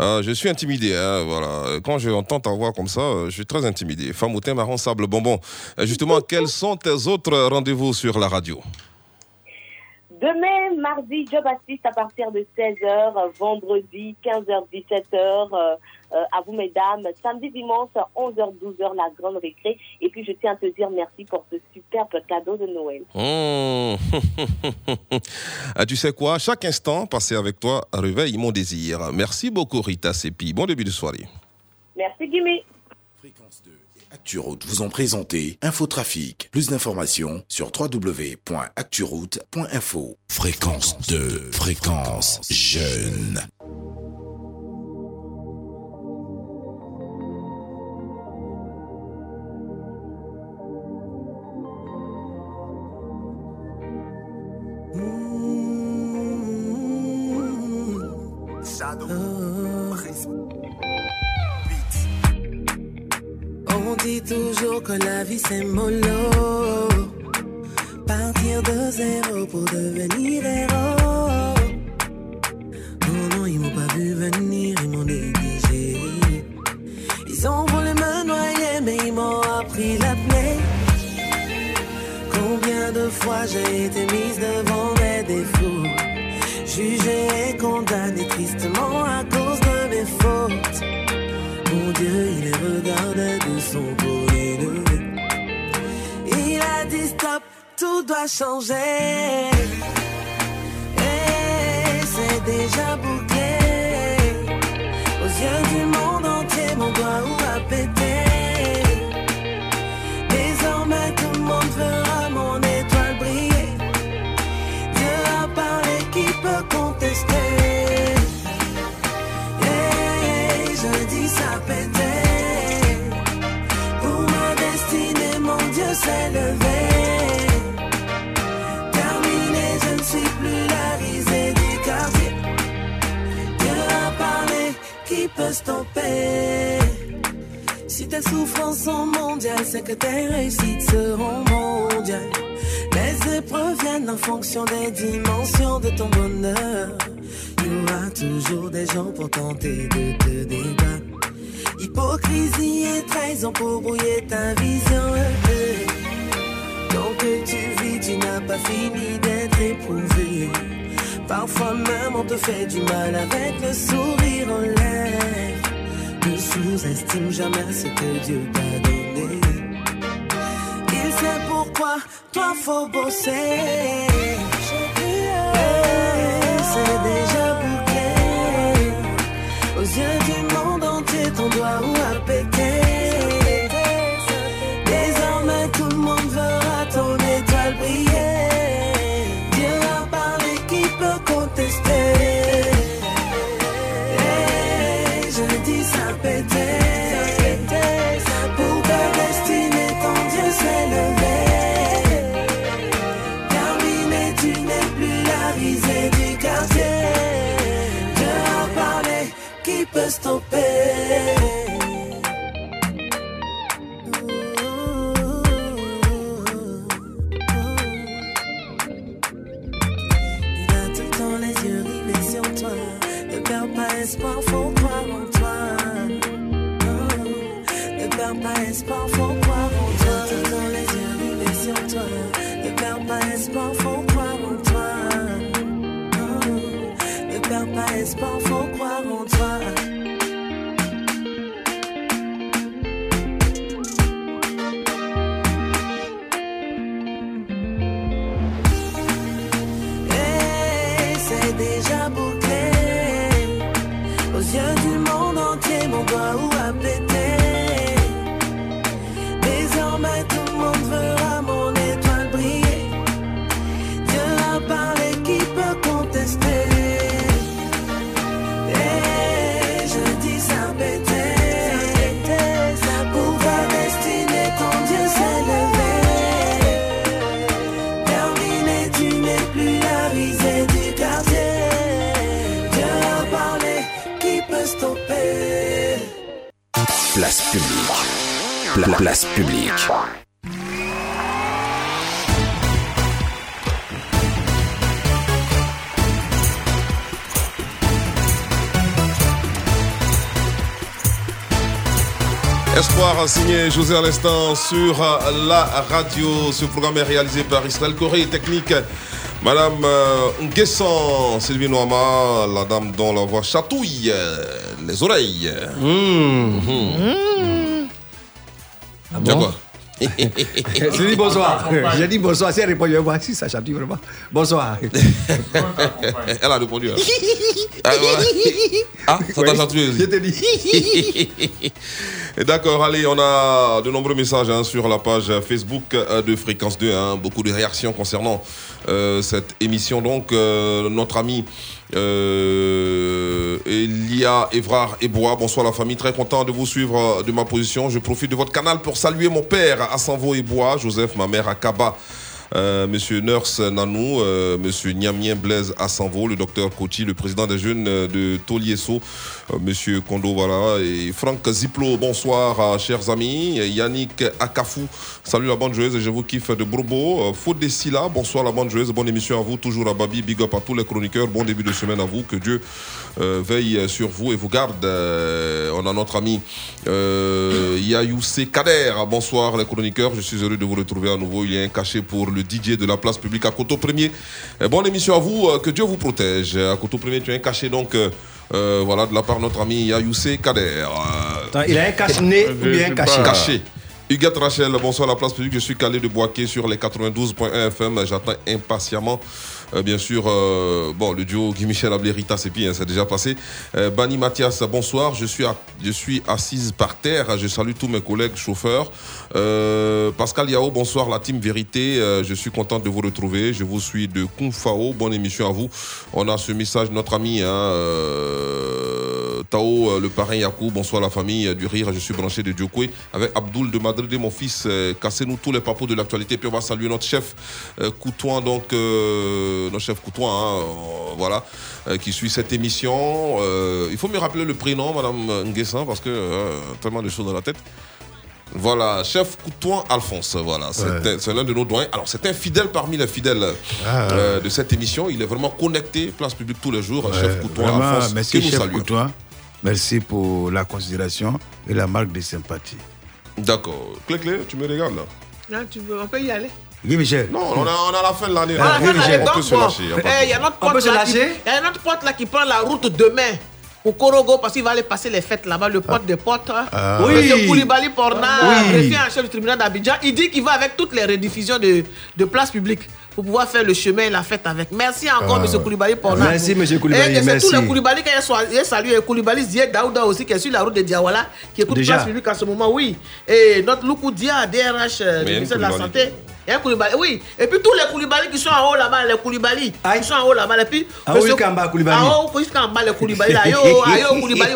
Euh, je suis intimidé. hein, voilà. Quand j'entends ta voix comme ça, euh, je suis très intimidé. Femme au thé marron sable bonbon. Justement, quels sont tes autres rendez-vous sur la radio? Demain, mardi, Job Assist à partir de 16h, vendredi 15h, 17h. euh, euh, à vous, mesdames. Samedi, dimanche, 11h, 12h, la grande récré. Et puis, je tiens à te dire merci pour ce superbe cadeau de Noël. Mmh. ah, tu sais quoi? Chaque instant passé avec toi réveille mon désir. Merci beaucoup, Rita Sepi. Bon début de soirée. Merci, Guimé. ActuRoute vous ont présenté Infotrafic. Plus d'informations sur www.acturoute.info. Fréquence 2, fréquence jeune. La vie c'est mollo. Partir de zéro pour devenir héros. Non, non, ils m'ont pas vu venir, ils m'ont négligé. Ils ont voulu me noyer, mais ils m'ont appris la plaie. Combien de fois j'ai été mise devant mes défauts? Jugée et condamnée tristement à cause de mes fautes. Mon Dieu, il les regardait tout doit changer. Et c'est déjà bouclé. Si tes souffrances sont mondiales, c'est que tes réussites seront mondiales. Les épreuves viennent en fonction des dimensions de ton bonheur. Il y aura toujours des gens pour tenter de te débattre. Hypocrisie et trahison pour brouiller ta vision. Donc que tu vis, tu n'as pas fini d'être éprouvé. Parfois même on te fait du mal avec le sourire en lèvres. Ne sous-estime jamais ce que Dieu t'a donné. Il sait pourquoi toi faut bosser. Place publique. Espoir signé José à l'instant sur la radio. Ce programme est réalisé par Israël Corée, technique Madame euh, Nguessan Sylvie Noama, la dame dont la voix chatouille euh, les oreilles. Mmh. Mhm. Quoi Je dis bonsoir. J'ai dit bonsoir. Si elle répond, je vais voir si ça chatouille vraiment. Bonsoir. Elle a répondu. hein. Ah, voilà. Ah, ça t'a Oui. Je te dis. Et D'accord, allez, on a de nombreux messages hein, sur la page Facebook euh, de Fréquence 2. hein, beaucoup de réactions concernant euh, cette émission. Donc, euh, notre ami euh, Elia Evrard Ebois, bonsoir la famille, très content de vous suivre euh, de ma position. Je profite de votre canal pour saluer mon père à Sanvo Ebois, Joseph, ma mère à Kaba. Euh, Monsieur Nurse Nanou, euh, Monsieur Niamien Blaise Assanvo, le docteur Koti, le président des jeunes euh, de Tolieso, euh, Monsieur Kondo, voilà, et Franck Ziplo, bonsoir, euh, chers amis, Yannick Akafou, salut la bande joueuse, je vous kiffe de euh, Faudé Silla, bonsoir la bande joueuse, bonne émission à vous, toujours à Babi, big up à tous les chroniqueurs, bon début de semaine à vous, que Dieu veille sur vous et vous garde. Euh, on a notre ami euh, Yayousé Kader, bonsoir les chroniqueurs, je suis heureux de vous retrouver à nouveau, il y a un cachet pour le DJ de la place publique à Coteau Premier. Euh, bonne émission à vous, euh, que Dieu vous protège. À Coteau Premier, tu as un cachet donc, euh, euh, voilà, de la part de notre ami Yayousé Kader. Euh, Attends, il a un cache-nez ou bien un cachet Caché. Huguette Rachel, bonsoir à la place publique. Je suis calé de Boaké sur les 92.1 FM. J'attends impatiemment. Euh, bien sûr, euh, bon, le duo Guy Michel Ablé Rita Sepi, hein, c'est déjà passé. Euh, Bani Mathias, bonsoir. Je suis, assise par terre. Je salue tous mes collègues chauffeurs. Pascal Yao, bonsoir, la team Vérité. Je suis content de vous retrouver. Je vous suis de Kung. Bonne émission à vous. On a ce message notre ami, hein, Tao, euh, le parrain Yakou. Bonsoir la famille euh, du rire. Je suis branché de Diokwe avec Abdoul de Madrid et mon fils. Euh, Cassez-nous tous les papos de l'actualité. Puis on va saluer notre chef euh, Coutouin, donc euh, notre chef Coutouin, hein, euh, voilà, euh, qui suit cette émission. Euh, il faut me rappeler le prénom, Madame Nguessan, parce que euh, tellement de choses dans la tête. Voilà, chef Coutouin Alphonse, voilà, c'est Ouais. un- c'est l'un de nos doyens. Alors, c'est un fidèle parmi les fidèles Ah. euh, de cette émission. Il est vraiment connecté, place publique tous les jours, chef Coutouin Alphonse, que merci nous chef saluons. Merci pour la considération et la marque de sympathie. D'accord. Clé, clé, tu me regardes là Là, tu veux, on peut y aller. Guy Michel. Non, on a, on a la fin de l'année. Ah, on donc, peut se bon, lâcher. de eh, Il y a notre On peut pote se là qui- lâcher il y a notre pote là qui prend la route demain au Korogo parce qu'il va aller passer les fêtes là-bas, le pote des potes. hein. Ah. Oui. Koulibaly Porna, Oui. greffier en chef du tribunal d'Abidjan. Il dit qu'il va avec toutes les rediffusions de, de place publique pour pouvoir faire le chemin et la fête avec. Merci encore, Ah. monsieur Koulibaly Porna. Merci, monsieur Koulibaly, Et c'est tous les Koulibaly qui salué. Koulibaly Zied Daouda aussi qui est sur la route de Diawala, qui écoute Déjà. place publique en ce moment, oui. Et notre Loukou Dia, DRH euh, du une ministère de la Koulibaly. Santé. Il y a un Koulibaly, oui. Et puis tous les Koulibaly qui sont en haut là-bas, les Koulibaly, qui sont en haut là-bas. Et puis, Ah oui, Kamba Koulibaly. Ah oui, jusqu'en bas, les Koulibaly Koulibaly.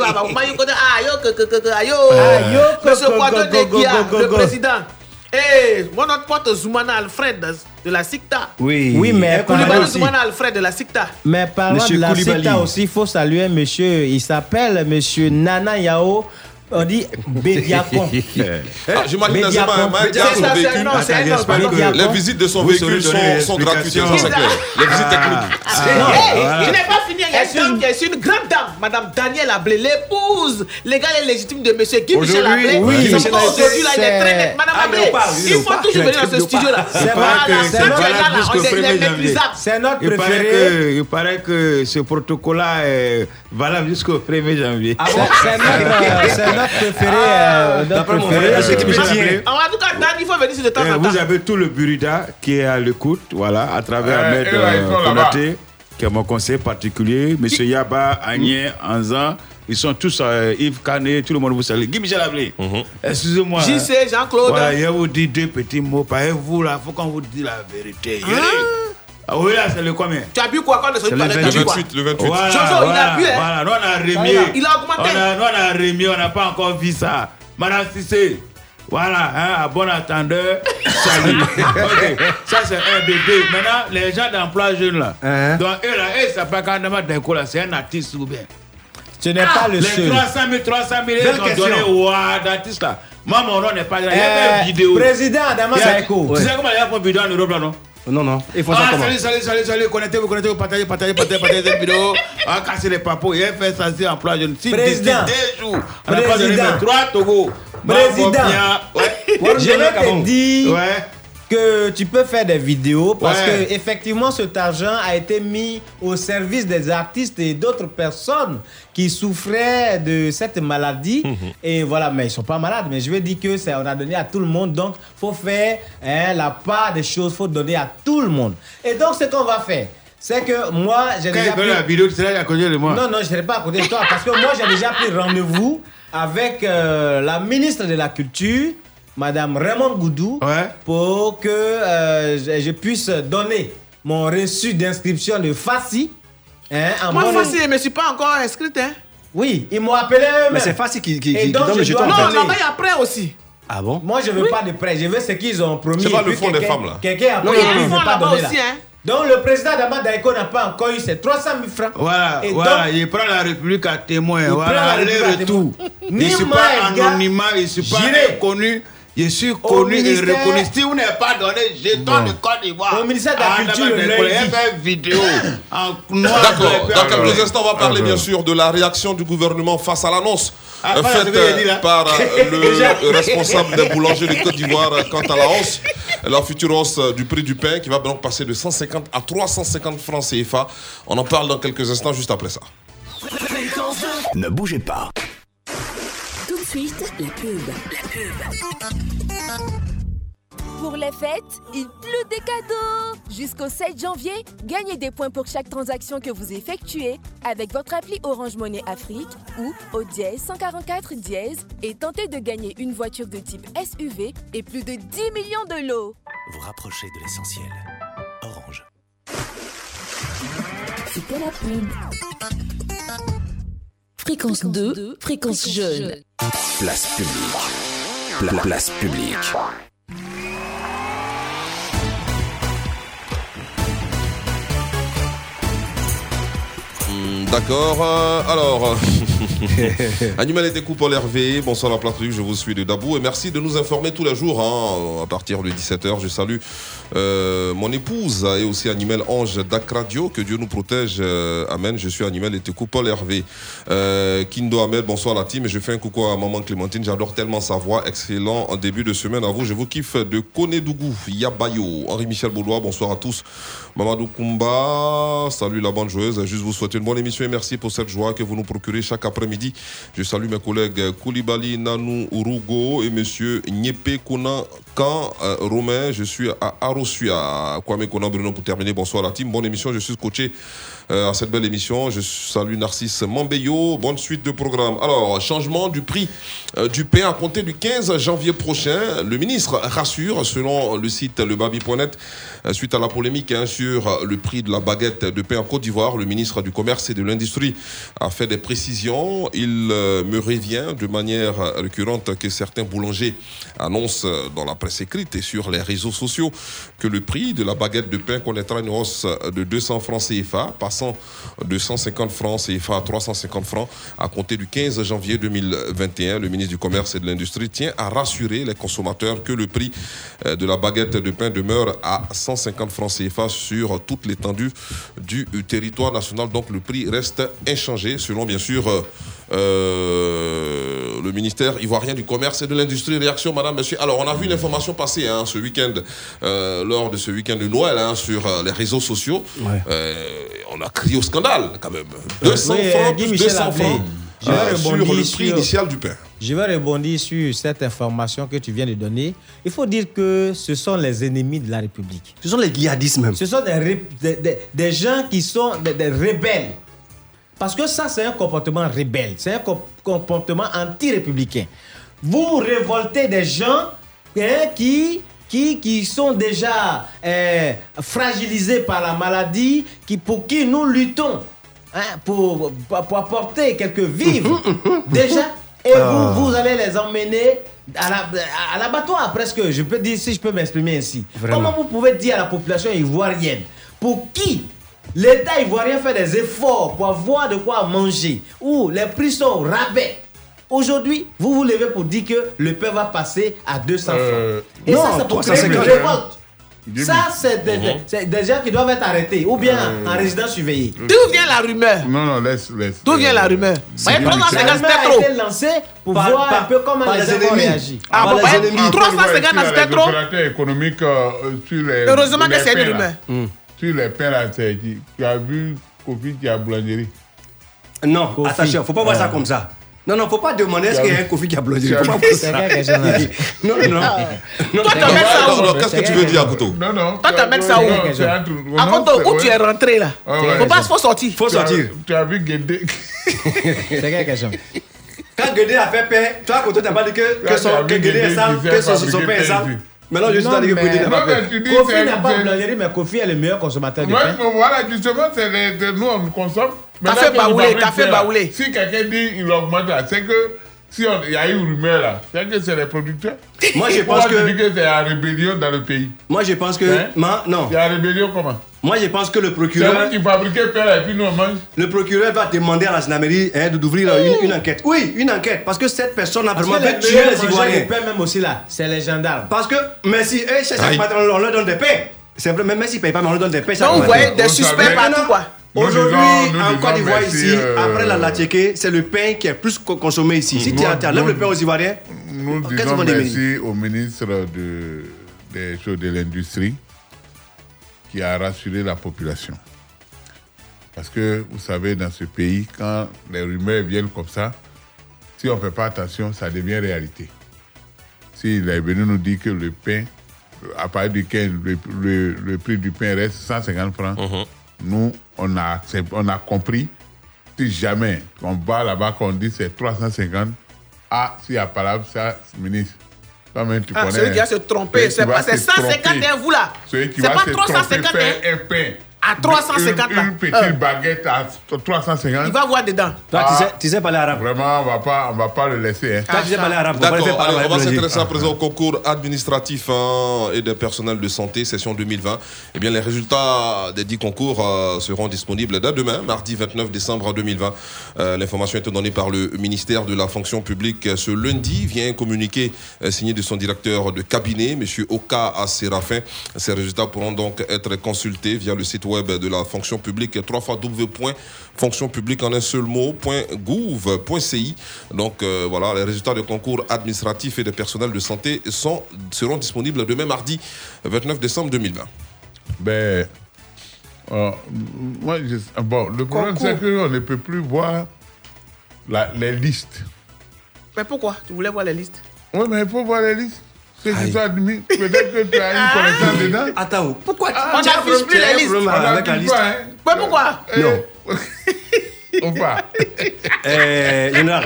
Et mon notre pote Zoumana Alfred de la SICTA. Oui. Oui, mais Koulibaly parlant, Zoumana Alfred de la SICTA. mais parlant de la Koulibaly. CETA aussi, il faut saluer un monsieur, il s'appelle monsieur Nana Yao, on dit Bédiacon. Ah, J'imagine Média aisément un ça, véhicule. Attends, que- Les visites de son Vous véhicule sont, sont gratuites, ça c'est clair. Les visites Ah. techniques. Ah, Hey, voilà. Je n'ai pas fini. Il y a une dame qui est une grande dame, Madame Danielle Ablé, l'épouse légale et légitime de Monsieur Guy Michel Ablé. oui, aujourd'hui, là, il est très net. Madame Ah, Ablé, il faut toujours venir dans ce studio-là. C'est notre- là, là, jusqu'au on est- il 1er est janvier. méprisable. C'est notre Il paraît, préféré. il paraît que ce protocole-là est valable jusqu'au 1er janvier. C'est c'est notre, euh, c'est notre préféré. euh, notre D'après mon préféré. Ablé. En tout cas, Dan, il faut venir sur de temps Eh, en temps. vous avez tout le Burida qui est à l'écoute, voilà, à travers Eh, Ahmed euh, là-bas. Konaté, qui est mon conseiller particulier, Monsieur Yaba, Agnès, Anzan, ils sont tous, euh, Yves Canet, tout le monde vous salue. Guy Michel Ablé, excusez-moi. hein. JC, Jean-Claude. Voilà, je vous dis deux petits mots, par vous là, il faut qu'on vous dise la vérité. Ah oui, là, c'est le combien Tu as bu quoi quand on est sorti C'est par le les Le as bu quoi? 28, le 28. Voilà, Jojo, il a voilà, bu, hein? Voilà, nous on a remis. Voilà, il a augmenté. On a, nous on a remis, on n'a pas encore vu ça. Madame Cissé, voilà, hein, à bon attendeur, salut. Ok, Ça c'est un bébé. Maintenant, les gens d'emploi jeune là. Hein? Donc eux là, eux, ça pas quand même d'un coup là, c'est un artiste ou bien? Ce n'est pas le Les seul. 300 000, 300 000, Belle ils ont question. donné au d'artiste là. Moi, mon nom n'est pas là. Il y a Euh, une vidéo. Président Adama Saeko. Tu sais comment il y a une vidéo en Europe là, non? Non, non. Ils font ça ah, salut, salut, salut, salut, connectez-vous, connectez-vous, partagez, partagez, partagez, partagez cette vidéo. Ah, casser les papos, il a fait ça, c'est emploi jeune. Si Président. deux jours, on n'a pas mais trois Togo. Président. Ouais. Je vais te dire, Ouais. Que tu peux faire des vidéos parce Ouais. que effectivement cet argent a été mis au service des artistes et d'autres personnes qui souffraient de cette maladie. Et voilà mais ils sont pas malades. Mais je veux dire que on a donné à tout le monde. Donc faut faire hein, la part des choses faut donner à tout le monde. Et donc ce qu'on va faire c'est que moi j'ai déjà pris- la vidéo, tu seras à côté de moi. non, non, je ne serai pas à côté de toi parce que moi, j'ai déjà pris rendez-vous avec euh, la ministre de la Culture, Madame Raymond Goudou, pour que euh, je, je puisse donner mon reçu d'inscription de FACI. Hein, en Moi, bonne- facile, je ne me suis pas encore inscrite. Hein. Oui, ils m'ont appelé eux-mêmes. Mais c'est FACI qui- qui- qui donc, donne le je jeton, dois en fait. donner. Non, là-bas, il y a après aussi. Ah bon? Moi, je veux pas de prêt, je veux ce qu'ils ont promis. C'est pas le fonds des femmes, là. Quelqu'un a Non, pris il il pas là. aussi, hein. Donc, le président d'Amad n'a pas encore eu ses 300 000 francs. Voilà, Et voilà, donc- il prend la République à témoin. Il voilà, prend la République à aller-retour. témoin. Ni ne suis pas anonymat, je ne suis pas j'irai. Je suis connu et reconnu. Si vous n'avez pas donné jeton Bon. de Côte d'Ivoire, Au ministère de la ah, Culture, le vidéo en noir. D'accord, dans quelques instants, on va parler bien sûr de la réaction du gouvernement face à l'annonce Ah, faite euh, par euh, le responsable des boulangers de Côte d'Ivoire euh, quant à la hausse, la future hausse euh, du prix du pain qui va donc passer de 150 à 350 francs CFA. On en parle dans quelques instants juste après ça. Ne bougez pas. Tout de suite, la pub. La pub. Pour les fêtes, il pleut des cadeaux Jusqu'au 7 janvier, gagnez des points pour chaque transaction que vous effectuez avec votre appli Orange Money Afrique ou au dièse 144 dièse et tentez de gagner une voiture de type SUV et plus de 10 millions de lots. Vous rapprochez de l'essentiel. Orange. C'était la pub. Fréquence 2, fréquence jeune. Place publique. Pla- place publique. D'accord, euh, alors. Animal était coup Paul Hervé, bonsoir la place je vous suis de Dabou et merci de nous informer tous les jours hein, à partir de 17h. Je salue euh, mon épouse et aussi Animal Ange d'Acradio, que Dieu nous protège. euh, amen. Je suis Animal coup Paul Hervé. Euh, Kindo Ahmed, bonsoir la team. Je fais un coucou à maman Clémentine, j'adore tellement sa voix. Excellent en début de semaine à vous. Je vous kiffe de Konedougou, Yabayo. Henri-Michel Baudois, bonsoir à tous. Mamadou Kumba, salut la bande joueuse. Juste vous souhaiter une bonne émission et merci pour cette joie que vous nous procurez chaque Je salue mes collègues Koulibaly Nanou Urugo et monsieur Nyepe Euh, Romain. Je suis à Arosua, Kwame Kona Bruno pour terminer. Bonsoir la team. Bonne émission. Je suis coaché euh, à cette belle émission. Je salue Narcisse Mambeyo. Bonne suite de programme. Alors, changement du prix euh, du pain à compter du 15 janvier prochain. Le ministre rassure, selon le site lebabi.net, suite à la polémique hein, sur le prix de la baguette de pain en Côte d'Ivoire, le ministre du Commerce et de l'Industrie a fait des précisions. Il me revient de manière récurrente que certains boulangers annoncent dans la presse écrite et sur les réseaux sociaux que le prix de la baguette de pain connaîtra une hausse de 200 francs CFA, passant de 150 francs CFA à 350 francs à compter du 15 janvier 2021. Le ministre du Commerce et de l'Industrie tient à rassurer les consommateurs que le prix euh, de la baguette de pain demeure à 150 francs CFA sur toute l'étendue du territoire national. Donc le prix reste inchangé selon bien sûr euh, le ministère ivoirien du Commerce et de l'Industrie. Réaction, madame, monsieur. Alors on a vu une information passer hein, ce week-end, euh, lors de ce week-end de Noël hein, sur euh, les réseaux sociaux. Euh, on a crié au scandale quand même. 200 Oui, euh, francs, plus Michel 200 Ablé, francs je vais euh, sur le prix sur- initial du pain. Je vais rebondir sur cette information que tu viens de donner. Il faut dire que ce sont les ennemis de la République. Ce sont les djihadistes même. Ce sont des, ré- des, des- des gens qui sont des, des rebelles. Parce que ça, c'est un comportement rebelle. C'est un com- comportement anti-républicain. Vous révoltez des gens hein, qui, qui, qui sont déjà euh, fragilisés par la maladie, qui, pour qui nous luttons hein, pour, pour, apporter quelques vivres. déjà. Et Ah. vous, vous allez les emmener à la- à l'abattoir presque. Je peux dire, si je peux m'exprimer ainsi. Vraiment. Comment vous pouvez dire à la population ivoirienne pour qui l'État ivoirien fait des efforts pour avoir de quoi manger, où les prix sont rabais Aujourd'hui, vous vous levez pour dire que le pain va passer à 200 francs. Euh, Et non, ça, c'est pour créer une 350, révolte. Ça, c'est des, Mhm. c'est des gens qui doivent être arrêtés ou bien Euh, en résidence surveillée. D'où vient la rumeur? Non, non, laisse, laisse. D'où vient la rumeur? C'est Voyez, bien 350, La rumeur trop. a été lancée pour Par- voir par- un peu comment les gens vont ennemis. réagir. Ah, bon, les ouais, ennemis. 350, Sur c'était les trop. opérateurs économiques euh, sur les. Heureusement que c'est une rumeur. Sur les pains, là, Tu as vu Kofi qui a boulangerie? Non, Kofi. attention, faut pas voir ça Ah. comme ça. Non, non, faut pas demander est-ce qu'il y a un Kofi qui a. Faut pas ça. là. Non, non, non. Non, Toi, t'amènes ça où? qu'est-ce que tu veux dire, Akuto Non, non. Toi, t'amènes ça où? À Koto, c'est- où tu es rentré là? Faut pas, faut sortir. Faut Tu as- sortir. Tu as vu Guédé? C'est quelle question Quand Guédé a fait paix, toi, Koto, t'as pas dit que, son, tu as que vu Guédé est sale, que son, pain est sale? Ici. Maintenant, je suis allé que mais- Guédé n'a pas fait. mais Kofi c'est- n'a pas c'est- mais Kofi est le meilleur consommateur de pain. mais voilà, justement, c'est nous, on consomme. Café baoulé, café baoulé. Si quelqu'un dit il augmente là, c'est que si on- il y a une rumeur là, c'est que c'est les producteurs. Moi, je pense que- dis que c'est la rébellion dans le pays? Moi, je pense que. Hein? Ma- non. Il y a la rébellion comment? Moi, je pense que le procureur. qui et puis nous on mange. Le procureur va demander à la gendarmerie hein, de- d'ouvrir euh, une, une enquête. Oui, une enquête. Parce que cette personne a vraiment fait les tuer les Ivoiriens. de pain, même aussi là, c'est les gendarmes. Parce que, merci, eux, chez chaque Aïe. patron, on leur donne des pains. C'est vrai, même s'ils ne payent pas, mais on leur donne des pains. chaque Donc, vous voyez des suspects partout, quoi. Aujourd'hui, en Côte d'Ivoire, ici, euh, après la latchéké, c'est le pain qui est plus co- consommé ici. Si tu enlèves le pain aux Ivoiriens, Nous qu'est-ce disons merci au ministre de, des choses de l'industrie qui a rassuré la population. Parce que vous savez, dans ce pays, quand les rumeurs viennent comme ça, si on ne fait pas attention, ça devient réalité. S'il est venu nous dire que le pain, à partir duquel le, le- le prix du pain reste 150 francs, nous, on a, on a compris. Si jamais on va là-bas, qu'on dit c'est 350, ah, si à parole, ça, ministre, tu Ah, connais. celui qui va se tromper, c'est pas c'est se 150 tromper. hein, vous là. Celui qui C'est va pas se 350 tromper, faire hein. un pain. À 350 Une, là. une petite Euh. baguette à 350. Il va voir dedans. toi, tu sais, tu sais parler arabe. Vraiment, on va pas, on va pas le laisser. Hein. Toi, tu sais parler arabe. D'accord, on va s'intéresser à Boulanger. présent au concours administratif hein, et des personnels de santé, session 2020. Eh bien, les résultats des dix concours euh, seront disponibles dès demain, mardi 29 décembre 2020. Euh, L'information été donnée par le ministère de la fonction publique ce lundi, vient un communiqué euh, signé de son directeur de cabinet, M. Oka Séraphin. Ces résultats pourront donc être consultés via le site web de la fonction publique www.fonctionpublique en un seul mot, .gouv.ci. Donc euh, voilà, les résultats des concours administratifs et des personnels de santé sont, seront disponibles demain mardi 29 décembre 2020. Ben, euh, moi, je- bon, le problème, c'est qu'on ne peut plus voir la- les listes. Mais pourquoi? Tu voulais voir les listes? Oui, mais il faut voir les listes. Ceux qui sont admis, peut-être que tu as une connaissance dedans. Attends, pourquoi tu On n'affiche plus. On avec la liste pas, hein. Pourquoi? Non. Ou pas? Euh, général,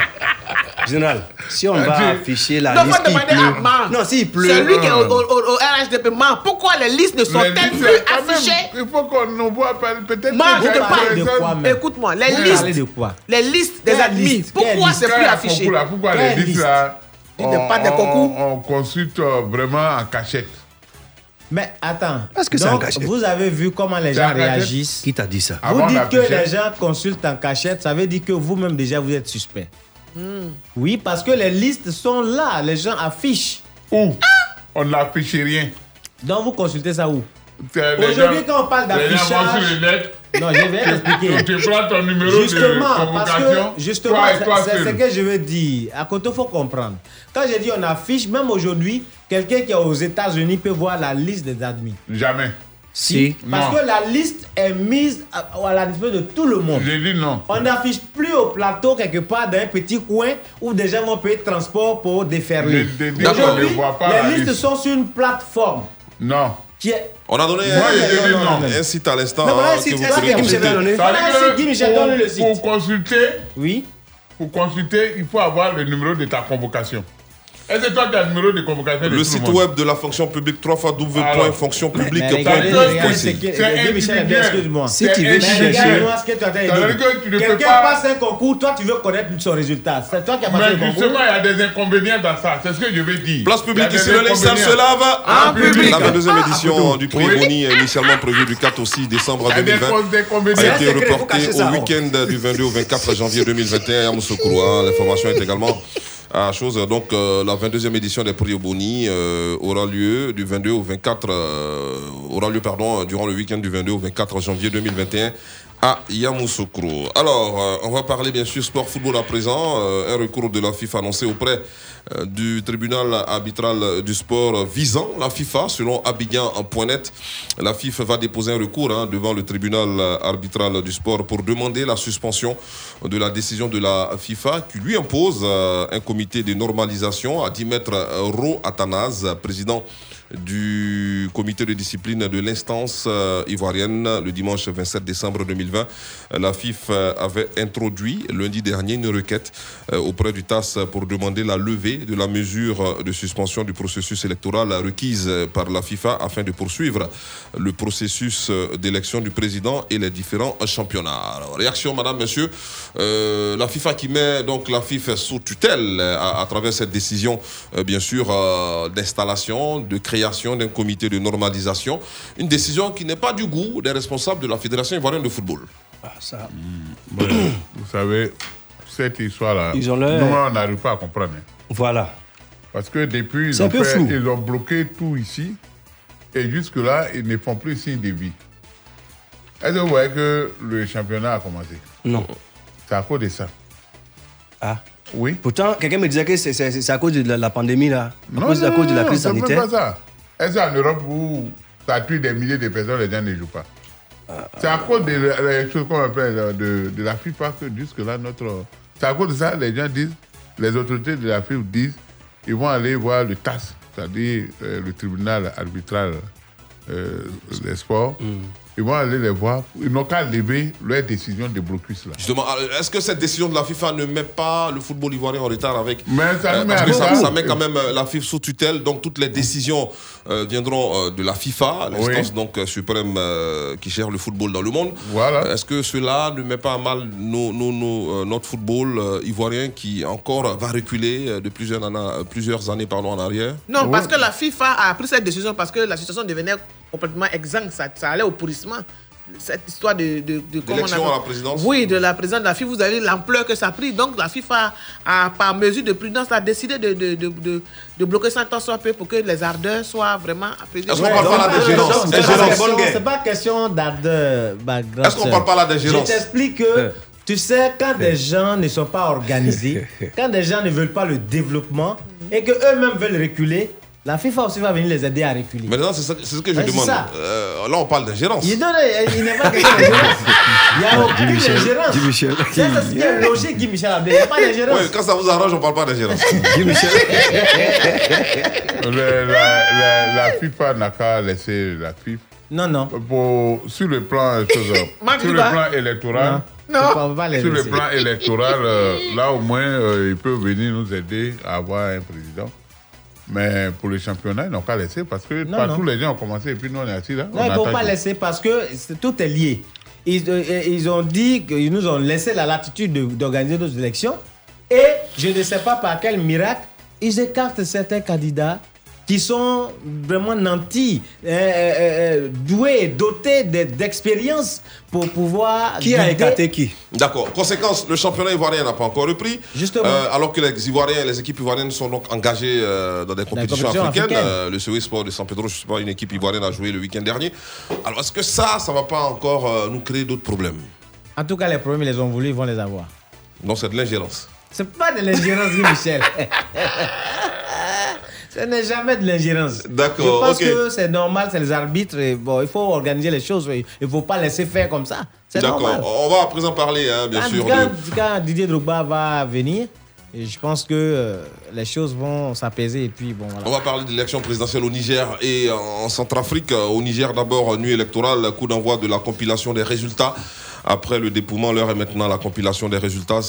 général, si on va Tu- afficher la Donc, liste qui demander à pleut. Man. Non, s'il pleut. Celui qui est au, euh, au, au, RHDP, Man, pourquoi les listes ne Les sont-elles plus affichées? Il faut qu'on nous voit peut- peut-être. Man, que je te parle de Écoute-moi, les Vous parlez listes, de quoi? Les listes des admis, pourquoi c'est plus affiché? pourquoi les listes liste? là? De on, pas des on- consulte euh, vraiment en cachette. Mais attends, Est-ce que c'est en donc, cachette vous avez vu comment les gens réagissent Qui t'a dit ça? Avant Vous dites que les gens consultent en cachette, ça veut dire que vous-même déjà vous êtes suspect. Oui, parce que les listes sont là, les gens affichent. Où? On n'affiche rien. Donc vous consultez ça où? Aujourd'hui, gens- quand on parle Les gens vont sur d'affichage. Non, je vais t'expliquer. Tu, prends ton numéro Justement, de parce convocation. que justement, c'est- ce que je veux dire. À côté, il faut comprendre. Quand je dis on affiche, même aujourd'hui, quelqu'un qui est aux États-Unis peut voir la liste des admis. Jamais. Si. Parce Non. que la liste est mise à, à la disposition de tout le monde. J'ai dit non. On n'affiche plus au plateau quelque part dans un petit coin où des gens vont payer de transport pour déferler. Aujourd'hui, les listes liste. sont sur une plateforme Non. Qui est. On a donné j'ai dit un, non. un site à l'instant Non, voilà, hein, un site, donné. Pour consulter, Oui. pour consulter, il faut avoir le numéro de ta convocation. Est-ce que toi, tu as le numéro de convocation Le site web de la fonction publique www.fonctionpublique.gouv.ci. regardez, C'est regardez, Michel, individuel. excuse-moi. Si tu veux chercher- Quelqu'un pas- passe un concours, toi tu veux connaître son résultat. C'est toi qui as passé Mais le concours. justement, il y a des inconvénients dans ça. C'est ce que je vais dire. Place publique, ici le sale se lave En public. La 22e Ah, édition du prix. Boni, initialement prévu du 4 au 6 décembre Il y a des 2020, causes d'inconvénients. a été C'est secret, faut reporté cacher au week-end du 22 au 24 janvier 2021 à Moussoukourou. L'information est également à chose. Donc, euh, la 22e édition des Prix Boni euh, aura lieu du 22 au 24, euh, aura lieu, pardon, durant le week-end du 22 au 24 janvier 2021 à Yamoussoukro. Alors, euh, on va parler bien sûr sport football à présent. Euh, un recours de la FIFA annoncé auprès euh, du tribunal arbitral du sport visant la FIFA. Selon Abidjan.net, la FIFA va déposer un recours hein, devant le tribunal arbitral du sport pour demander la suspension de la décision de la FIFA qui lui impose euh, un comité de normalisation à 10 mètres Ro président du comité de discipline de l'instance euh, ivoirienne le dimanche 27 décembre 2020. Euh, La FIF euh, avait introduit lundi dernier une requête euh, auprès du TAS pour demander la levée de la mesure de suspension du processus électoral requise par la FIFA afin de poursuivre le processus d'élection du président et les différents championnats. Alors, réaction, madame, monsieur. Euh, la FIFA qui met donc la FIFA sous tutelle à, à travers cette décision, euh, bien sûr, euh, d'installation, de création d'un comité de normalisation. Une décision qui n'est pas du goût des responsables de la Fédération ivoirienne de football. ça. Bon, vous savez, cette histoire-là, nous, on n'arrive pas à comprendre. hein. Voilà. Parce que depuis, ils C'est ont, fait- ils ont bloqué tout ici. Et jusque-là, ils ne font plus signe de vie. Est-ce que vous voyez que le championnat a commencé? Non. C'est à cause de ça. Ah. Oui. Pourtant, quelqu'un me disait que c'est- c'est c'est à cause de la, la pandémie, là. À cause, à cause de la crise c'est même sanitaire. pas ça. Est-ce qu'en Europe, où ça tue des milliers de personnes, les gens ne jouent pas? C'est à cause des des choses qu'on appelle euh, de, de la FIFA que jusque-là, notre. C'est à cause de ça, les gens disent, les autorités de la FIFA disent, ils vont aller voir le TAS, c'est-à-dire euh, le tribunal arbitral euh, des sports. Ils vont aller les voir. Ils n'ont qu'à lever leur décision de blocus là. Justement, est-ce que cette décision de la FIFA ne met pas le football ivoirien en retard avec euh, Mais ça met Parce que ça, met quand même euh, la FIFA sous tutelle, donc toutes les décisions euh, viendront euh, de la FIFA, l'instance Oui. donc euh, suprême euh, qui gère le football dans le monde. Voilà. Est-ce que cela ne met pas à mal nos- nos- nos, euh, notre football euh, ivoirien qui encore va reculer euh, de plusieurs, années- plusieurs années pardon, en arrière? Non, parce que la FIFA a pris cette décision parce que la situation devenait complètement exsangue. Ça, ça allait au pourrissement. Cette histoire de. de, de comment on D'élection appelle- à la présidence Oui, de la présidence de la FIFA. Vous avez l'ampleur que ça a pris. Donc la FIFA, a, par mesure de prudence, a décidé de, de, de, de, de bloquer ça tant soit peu pour que les ardeurs soient vraiment apaisées. Est-ce qu'on parle pas là d'ingérence C'est pas Ingérence. question- C'est pas question d'ardeur. Est-ce qu'on parle pas là d'ingérence Je t'explique que, tu sais, quand des gens ne sont pas organisés, quand des gens ne veulent pas le développement et qu'eux-mêmes veulent reculer, la FIFA aussi va venir les aider à reculer. Maintenant, c'est ce que je Ouais, demande. Euh, là, on parle d'ingérence. Il, donne, il n'est pas question d'ingérence. Il n'y a aucune Michel, ingérence. Guy Michel. C'est ça ce qui est logique, Guy Michel Abdel. Il n'y a pas d'ingérence. Ouais, quand ça vous arrange, on parle pas d'ingérence. Guy Le- la, la- la FIFA n'a qu'à laisser la FIFA. Non, non. Pour, sur le plan, euh, sur le plan électoral, Non. Pas sur le plan électoral, euh, là au moins, euh, ils peuvent venir nous aider à avoir un président. Mais pour le championnat, ils n'ont qu'à laisser parce que Non, partout non. les gens ont commencé et puis nous on est assis là. Non, on ils ne vont attend pas laisser parce que tout est lié. Ils, euh, ils ont dit qu'ils nous ont laissé la latitude de- d'organiser nos élections et je ne sais pas par quel miracle, ils écartent certains candidats qui sont vraiment nantis, euh, euh, euh, doués, dotés de- d'expérience pour pouvoir. Qui a écarté qui D'accord. Conséquence, le championnat ivoirien n'a pas encore repris. Justement. Euh, alors que les Ivoiriens, les équipes ivoiriennes sont donc engagées euh, dans des compétitions compétitions africaines. africaines. Euh, le COE Sport de San Pedro, je sais pas, une équipe ivoirienne a joué le week-end dernier. Alors, est-ce que ça, ça va pas encore euh, nous créer d'autres problèmes? En tout cas, les problèmes, ils les ont voulu, ils vont les avoir. Non, c'est de l'ingérence. C'est pas de l'ingérence, Guy Michel. Ce n'est jamais de l'ingérence. D'accord, Je pense que c'est normal, c'est les arbitres. et bon, il faut organiser les choses. Il ne faut pas laisser faire comme ça. C'est D'accord. normal. On va à présent parler, hein, bien Quand, sûr. quand- de- quand Didier Drogba va venir, et je pense que euh, les choses vont s'apaiser. Et puis, bon, voilà. On va parler de l'élection présidentielle au Niger et en Centrafrique. Au Niger, d'abord, nuit électorale, coup d'envoi de la compilation des résultats. Après le dépouillement, l'heure est maintenant la compilation des résultats.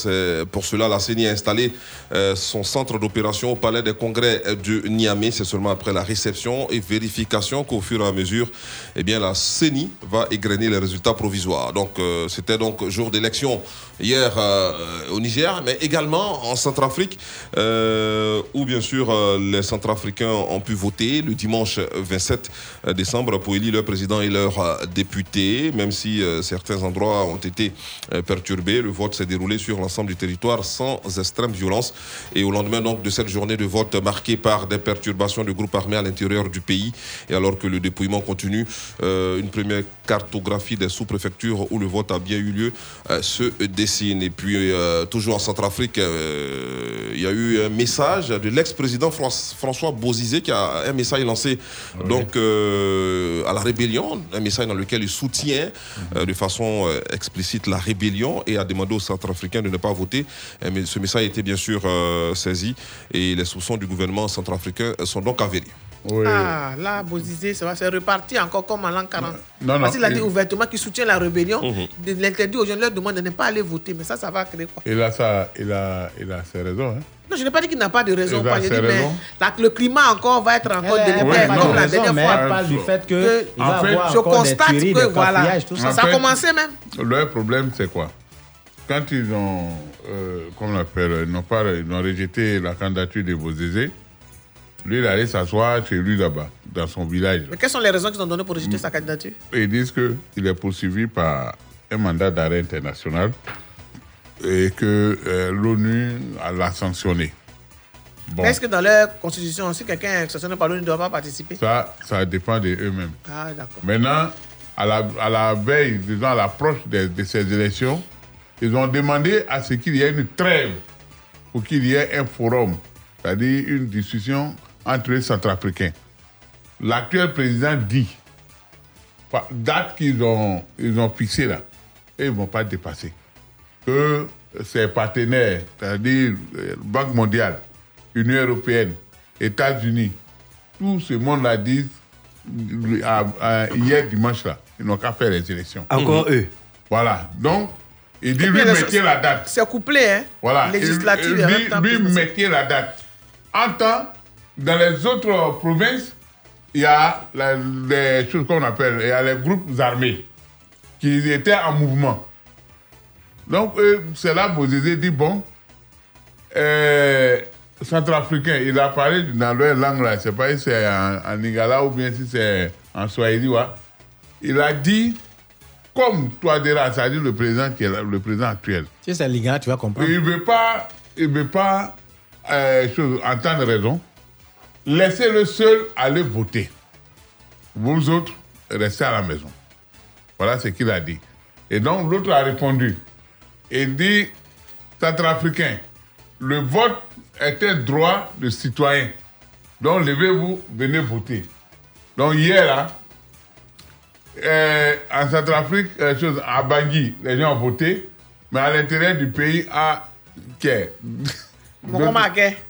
Pour cela la CENI a installé euh, son centre d'opération au palais des congrès de Niamey. C'est seulement après la réception et vérification qu'au fur et à mesure, eh bien, la CENI va égrener les résultats provisoires. Donc, euh, c'était donc jour d'élection hier euh, au Niger, mais également en Centrafrique, euh, où bien sûr euh, les Centrafricains ont pu voter le dimanche 27 décembre pour élire leur président et leurs députés, même si certains endroits ont été perturbés. Le vote s'est déroulé sur l'ensemble du territoire sans extrême violence. Et au lendemain donc de cette journée de vote marquée par des perturbations de groupes armés à l'intérieur du pays, et alors que le dépouillement continue, une première cartographie des sous-préfectures où le vote a bien eu lieu euh, se Et puis, euh, toujours en Centrafrique, euh, il y a eu un message de l'ex-président Fran- François Bozizé qui a un message lancé donc, euh, à la rébellion, un message dans lequel il soutient de façon explicite la rébellion et a demandé aux Centrafricains de ne pas voter. Mais ce message a été bien sûr saisi et les soupçons du gouvernement centrafricain sont donc avérés. Ah, là, Bozizé, ça va se repartir encore comme en l'an 40. Non, non, Parce qu'il a il- dit ouvertement qu'il soutient la rébellion. Mhm. Il l'interdit aux jeunes, leur demande de ne pas aller voter. Mais ça, ça va créer quoi? Il a, ça, il a, il a ses raisons. Hein. Non, je n'ai pas dit qu'il n'a pas de raison. Il a pas. J'ai ses dit, mais raisons. la- le climat encore va être encore elle délétère, parle comme la dernière mais fois. elle parle du fait que en fait, avoir je constate tueries, que voilà, tout ça. En ça a commencé même. Leur problème, c'est quoi? Quand ils ont, euh, comment on appelle, ils n'ont pas, ils ont rejeté la candidature de Bozizé, lui, il allait s'asseoir chez lui là-bas, dans son village. Mais quelles sont les raisons qu'ils ont données pour rejeter sa candidature? Ils disent qu'il est poursuivi par un mandat d'arrêt international et que euh, l'ONU l'a sanctionné. Bon, Est-ce que dans leur constitution, si quelqu'un est sanctionné par l'ONU ne doit pas participer? Ça, ça dépend d'eux-mêmes. Ah, d'accord. Maintenant, à la, à la veille, disons à l'approche de, de ces élections, ils ont demandé à ce qu'il y ait une trêve pour qu'il y ait un forum, c'est-à-dire une discussion entre les Centrafricains. L'actuel président dit, date qu'ils ont, ils ont fixée là, et ils ne vont pas dépasser, que ses partenaires, c'est-à-dire euh, Banque mondiale, Union européenne, États-Unis, tout ce monde-là dit à- à- hier dimanche là, ils n'ont qu'à faire les élections. Encore eux. Voilà. Donc, il dit lui mettez la date. C'est couplé, hein Voilà. Législative lui, lui mettez la date. En temps, dans les autres provinces, il y a les choses qu'on appelle, il y a les groupes armés qui étaient en mouvement. Donc, c'est là que Bozizé dit, bon, euh, centrafricain, il a parlé dans leur langue là, je ne sais pas si c'est en, en Lingala ou bien si c'est en Swahili, ouais. il a dit, comme toi déjà, c'est-à-dire le président qui est là, le président actuel, Si c'est Lingala, tu vas comprendre. il ne veut pas, il veut pas euh, chose, entendre raison. Laissez-le seul aller voter. Vous autres, restez à la maison. Voilà ce qu'il a dit. Et donc l'autre a répondu. Il dit, Centrafricain, le vote est un droit de citoyen. Donc levez-vous, venez voter. Donc hier, là, euh, en Centrafrique, euh, chose, à Bangui, les gens ont voté, mais à l'intérieur du pays, à.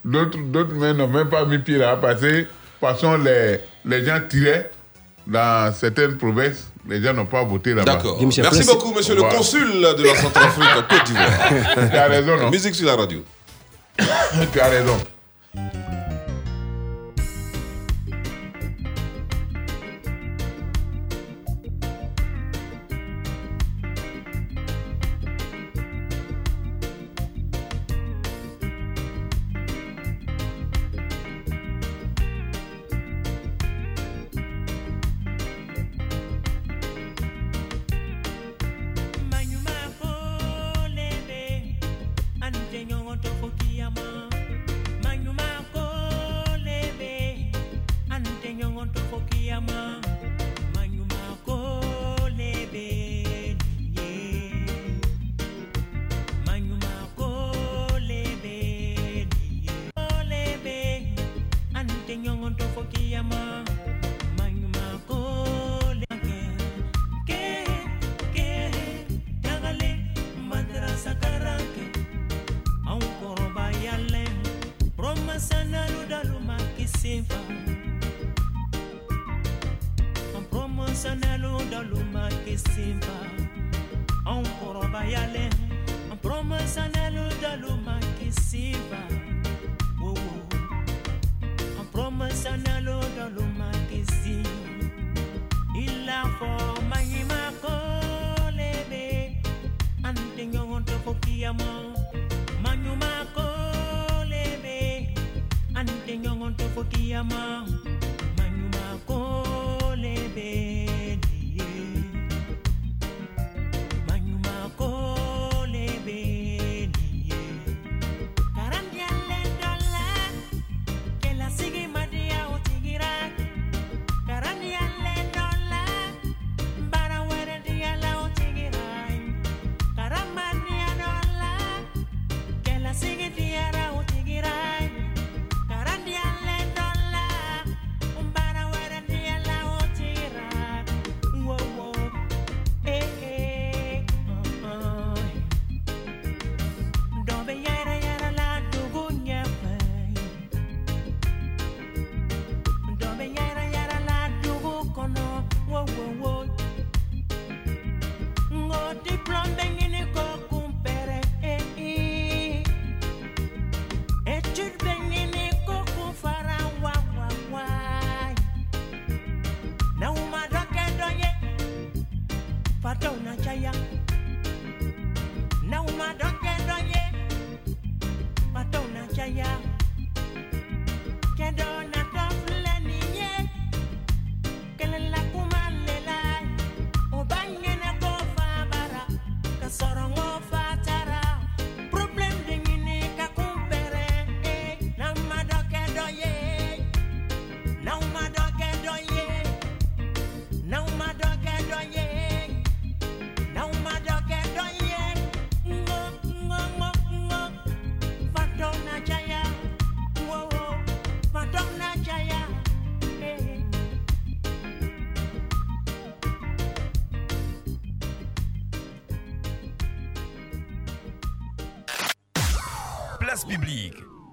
D'autres d'autres mais n'ont même pas mis pied là, parce que, de toute façon, les, les gens tiraient dans certaines provinces, les gens n'ont pas voté là-bas. D'accord. Merci beaucoup, monsieur le consul de la Centrafrique en Côte d'Ivoire. Tu as raison, non? Musique sur la radio. tu as raison.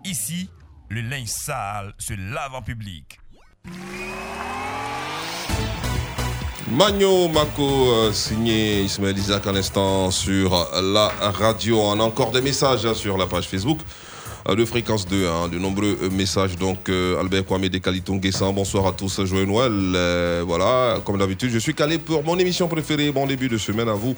Ici, le linge sale se lave en public. Magno Mako, euh, signé Ismaël Isaac à l'instant sur la radio. On a encore des messages hein, sur la page Facebook de Fréquence 2. hein, de nombreux euh, messages. Donc, euh, Albert Kwame de Guessan, bonsoir à tous, joyeux Noël. Euh, voilà, comme d'habitude, je suis calé pour mon émission préférée. Bon début de semaine à vous.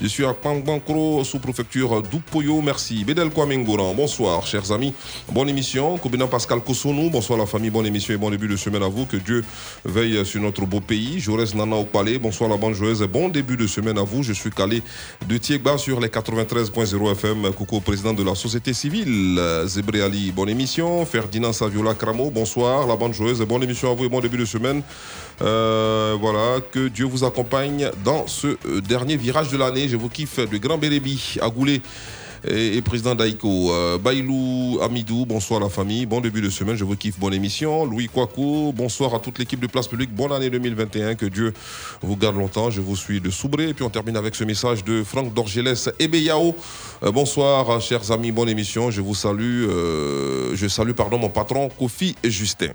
Je suis à Kpangbankro, sous-préfecture d'Upoyo. Merci. Bedel Kwame Ngoran, bonsoir, chers amis. Bonne émission. Koubina Pascal Kosonou, bonsoir la famille, bonne émission et bon début de semaine à vous. Que Dieu veille sur notre beau pays. Jaurès Nana au palais, bonsoir la bonne joueuse. Bon début de semaine à vous. Je suis calé de Tiegba sur les 93.0 FM. Coucou président de la société civile, Zébré Ali. Bonne émission. Ferdinand Saviola Cramo, bonsoir la bonne joueuse. Bonne émission à vous et bon début de semaine. Euh, voilà, que Dieu vous accompagne dans ce euh, dernier virage de l'année. Je vous kiffe de Grand Bérébi à Goulet et, président d'Aïko. Euh, Bailou Amidou, bonsoir la famille. Bon début de semaine, je vous kiffe. Bonne émission. Louis Kouakou, bonsoir à toute l'équipe de Place Publique. Bonne année 2021. Que Dieu vous garde longtemps. Je vous suis de Soubré. Et puis on termine avec ce message de Franck Dorgelès Ebeyao. Euh, bonsoir, chers amis. Bonne émission. Je vous salue. euh, je salue, pardon, mon patron Kofi et Justin.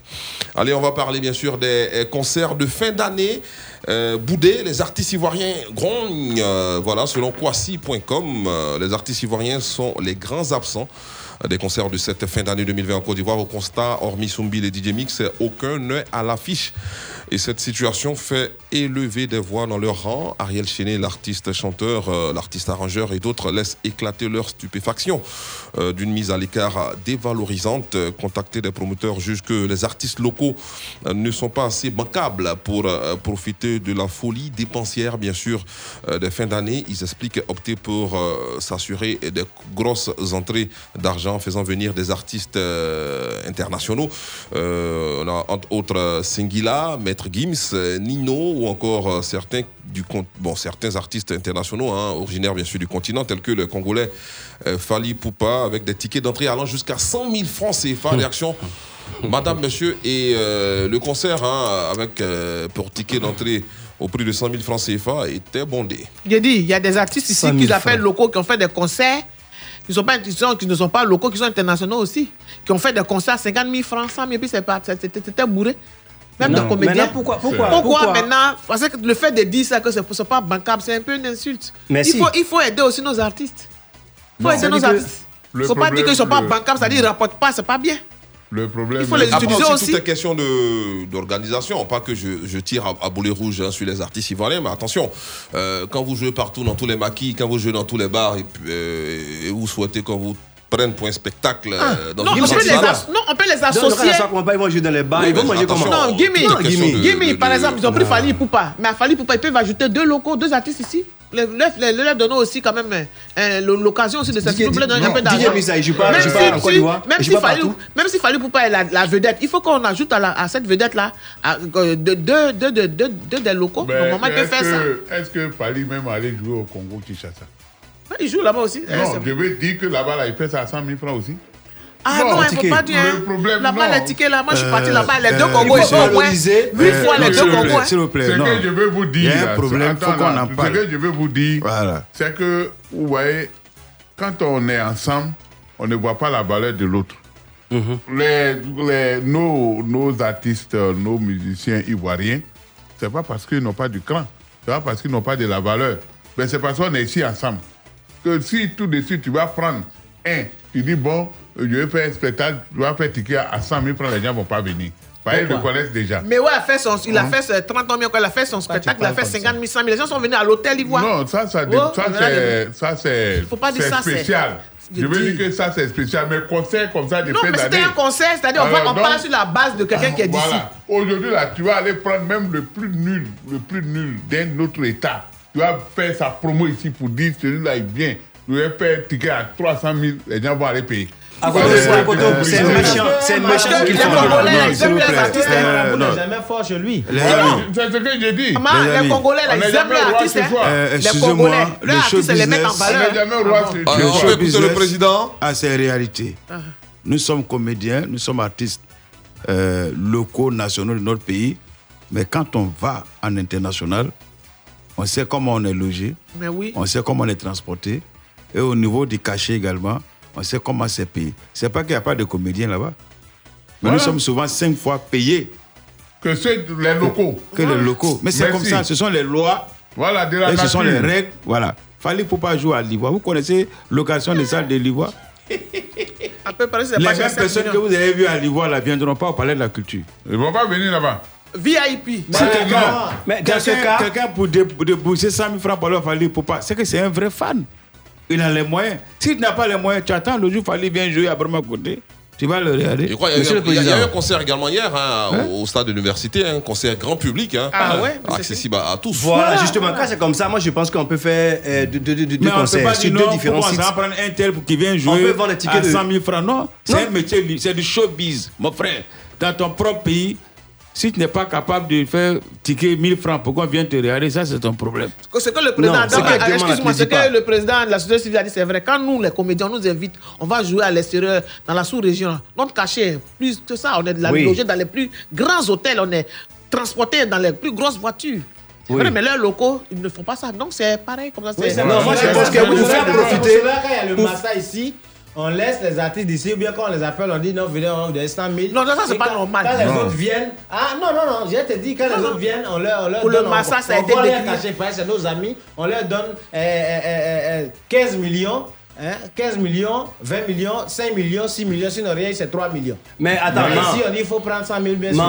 Allez, on va parler bien sûr des euh, concerts de fin d'année. Euh, boudé, les artistes ivoiriens grognent. Euh, voilà, selon Kwasi.com, euh, les artistes ivoiriens sont les grands absents des concerts de cette fin d'année 2020 en Côte d'Ivoire. Au constat, hormis Sumbi et DJ Mix, aucun n'est à l'affiche. Et cette situation fait élever des voix dans leur rang. Ariel Chenet, l'artiste chanteur, euh, l'artiste arrangeur et d'autres laissent éclater leur stupéfaction d'une mise à l'écart dévalorisante. Euh, Contacter des promoteurs jugent que les artistes locaux euh, ne sont pas assez bancables pour euh, profiter de la folie dépensière, bien sûr, euh, des fins d'année. Ils expliquent opter pour euh, s'assurer des grosses entrées d'argent en faisant venir des artistes euh, internationaux. Euh, on a entre autres euh, Singila, Maître Gims, euh, Nino ou encore euh, certains, du, bon, certains artistes internationaux, hein, originaires bien sûr du continent, tels que le Congolais euh, Fali Poupa, avec des tickets d'entrée allant jusqu'à 100 000 francs CFA. Réaction Madame, monsieur, et euh, le concert hein, avec euh, pour ticket d'entrée au prix de 100 000 francs CFA était bondé. J'ai dit, il y a des artistes ici 100 000 qu'ils appellent locaux, qui ont fait des concerts, qui, sont pas, qui, sont- qui ne sont pas locaux, qui sont internationaux aussi, qui ont fait des concerts à 50 000 francs, 100 000, puis c'est pas- c'était c'était bourré. Même Non. comédiens. Maintenant, pourquoi- pourquoi- pourquoi pourquoi- maintenant? Parce que le fait de dire ça, que ce n'est pas bancable, c'est un peu une insulte. Mais il, si. faut, il faut aider aussi nos artistes. Il faut Non. aider nos artistes. Il ne faut pas dire qu'ils ne sont pas le- bancables, c'est-à-dire qu'ils ne rapportent pas, c'est pas bien. Le problème, Il faut les utiliser aussi, aussi. tout est question de- d'organisation. Pas que je, je tire à, à boulet rouge hein, sur les artistes ivoiriens, mais attention, euh, quand vous jouez partout dans tous les maquis, quand vous jouez dans tous les bars et, euh, et vous souhaitez qu'on vous prenne pour un spectacle euh, dans Ah, Non, une on peut, les non, on peut les associer. ils vont jouer dans les bars, Oui, ils vont manger comment? Non, Gimme, de- Gimme, de- par de- exemple, ils ont pris Fali Poupa. Mais à Fali Poupa, ils peuvent ajouter deux locaux, deux artistes ici. Les- Leur les, leur donnons aussi quand même euh, l'occasion aussi de s'exprimer, donner un peu d'argent. Missa, il joue pas- Même il joue si- pas en si- Même si partout. même si Fali Poupa est la, la vedette, il faut qu'on ajoute à, la- à cette vedette-là euh, deux deux- deux- deux- deux- deux des locaux. Mais Normalement, il peut est-ce faire ça. que- Est-ce que Fali même allait jouer au Congo Kinshasa? Il joue là-bas aussi. Eh, Non, je veux dire que là-bas, là, il paie ça à 100 000 francs aussi. Ah non, il ne faut pas dire. Le problème, Là-bas, les tickets, là, moi, je suis parti Euh, là-bas. Les deux euh, Congos, il ils sont au moins valoriser. huit Euh, fois les deux Congos. hein. S'il vous plaît, Ce non. que je veux vous dire. Il y a un problème, il faut qu'on en parle. Ce que je veux vous dire, Voilà. c'est que, vous voyez, quand on est ensemble, on ne voit pas la valeur de l'autre. les, les- nos, nos artistes, nos musiciens ivoiriens, c'est pas parce qu'ils n'ont pas du cran, c'est pas parce qu'ils n'ont pas de la valeur, mais c'est parce qu'on est ici ensemble. Que si tout de suite tu vas prendre un, tu dis bon, je vais faire un spectacle, tu vas faire ticket à 100 000 francs, les gens ne vont pas venir. Qu'ils le connaissent déjà. Mais ouais, il a fait son, il a Hein? fait ce 30 ans il a fait son spectacle, il a fait comme 50 000, 100 000. Les gens sont venus à l'hôtel Ivoire. Non, ça, ça, Oh, ça, c'est, les- ça, c'est, Faut pas dire c'est ça, c'est- spécial. Je Je veux dire que ça, c'est spécial. Mais concert comme ça, de Non, mais c'était un concert, c'est-à-dire on, va- Alors, on parle sur la base de quelqu'un qui est d'ici. Voilà. Aujourd'hui, là, tu vas aller prendre même le plus nul, le plus nul d'un autre État. Vas faire sa promo ici pour dire celui-là est bien. Tu vas faire un ticket à 300 000, les gens vont aller payer. À c'est à Euh, un méchant, c'est méchant les aiment vous les plaît. artistes, Euh, non. jamais fort chez lui. Les c'est ce que j'ai dit. Les les. Congolais, les roi artistes. Euh, Les excusez-moi, Congolais, le show artistes, ils les mettent en business- valeur. Le Ah, soir. show le président. a ses réalités. Nous sommes comédiens, nous sommes artistes euh, locaux, nationaux de notre pays. Mais quand on va en international, on sait comment on est logé, Mais oui. on sait comment on est transporté. Et au niveau du cachet également, on sait comment c'est payé. C'est pas qu'il n'y a pas de comédiens là-bas. Mais nous sommes souvent cinq fois payés Que ceux, les locaux. que les locaux. Mais c'est comme ça, ce sont les lois Voilà, de la et ce sont les règles. Voilà. Fallait pour pas jouer à l'Ivoire. Vous connaissez location des salles de l'Ivoire? Les mêmes cher, 7 personnes que vous avez vues à l'Ivoire ne viendront pas au palais de la culture. Ils ne vont pas venir là-bas. VIP. Si quelqu'un Mais dans ce quelqu'un- cas- quelqu'un pour dé- pour débourser 100 000 francs pour leur Fali pour pas, c'est que c'est un vrai fan. Il a les moyens. S'il n'a pas les moyens, tu attends le jour Fali vient jouer à Brahma côté. Tu vas le regarder. Je crois qu'il y, a Monsieur eu il y a- il y a eu Président. un concert également hier hein, Hein? au, stade de l'université, un concert grand public, hein, Ah ouais accessible à, à tous. Voilà, justement, quand c'est comme ça, moi je pense qu'on peut faire euh, deux, on concerts sur deux différents sites. ça va prendre un tel pour qui vient On jouer peut vendre des tickets à de- 100 000 francs. Non, c'est Non. un métier, c'est du showbiz, mon frère. Dans ton propre pays, si tu n'es pas capable de faire ticket 1000 francs pour qu'on vienne te regarder, ça c'est ton problème. Ce que le président, Non, donc, c'est que demande, excuse-moi, ce que le président de la société civile a dit, c'est vrai. Quand nous, les comédiens, on nous invite, on va jouer à l'extérieur, dans la sous-région. Notre cachet, plus que ça, on est de la Oui. logé dans les plus grands hôtels, on est transporté dans les plus grosses voitures. C'est Oui. vrai, mais leurs locaux, ils ne font pas ça. Donc c'est pareil comme ça. Oui, Non, moi, je pense que faire profiter- c'est là, quand il y a le massa ici, on laisse les artistes d'ici, ou bien quand on les appelle, on dit non, venez, on vous donne 100 000. Non, non, ça, c'est pas quand- normal. Quand les Non. autres viennent. Ah non, non, non, je te dis, quand les autres viennent, on leur, on leur Pour le donne. on- massa, ça a été c'est nos amis, on leur donne euh, euh, euh, euh, 15 millions. Hein, 15 millions, 20 millions, 5 millions, 6 millions, sinon rien, c'est 3 millions. Mais attends, Mais non. ici, on dit il faut prendre 100 000, bien sûr.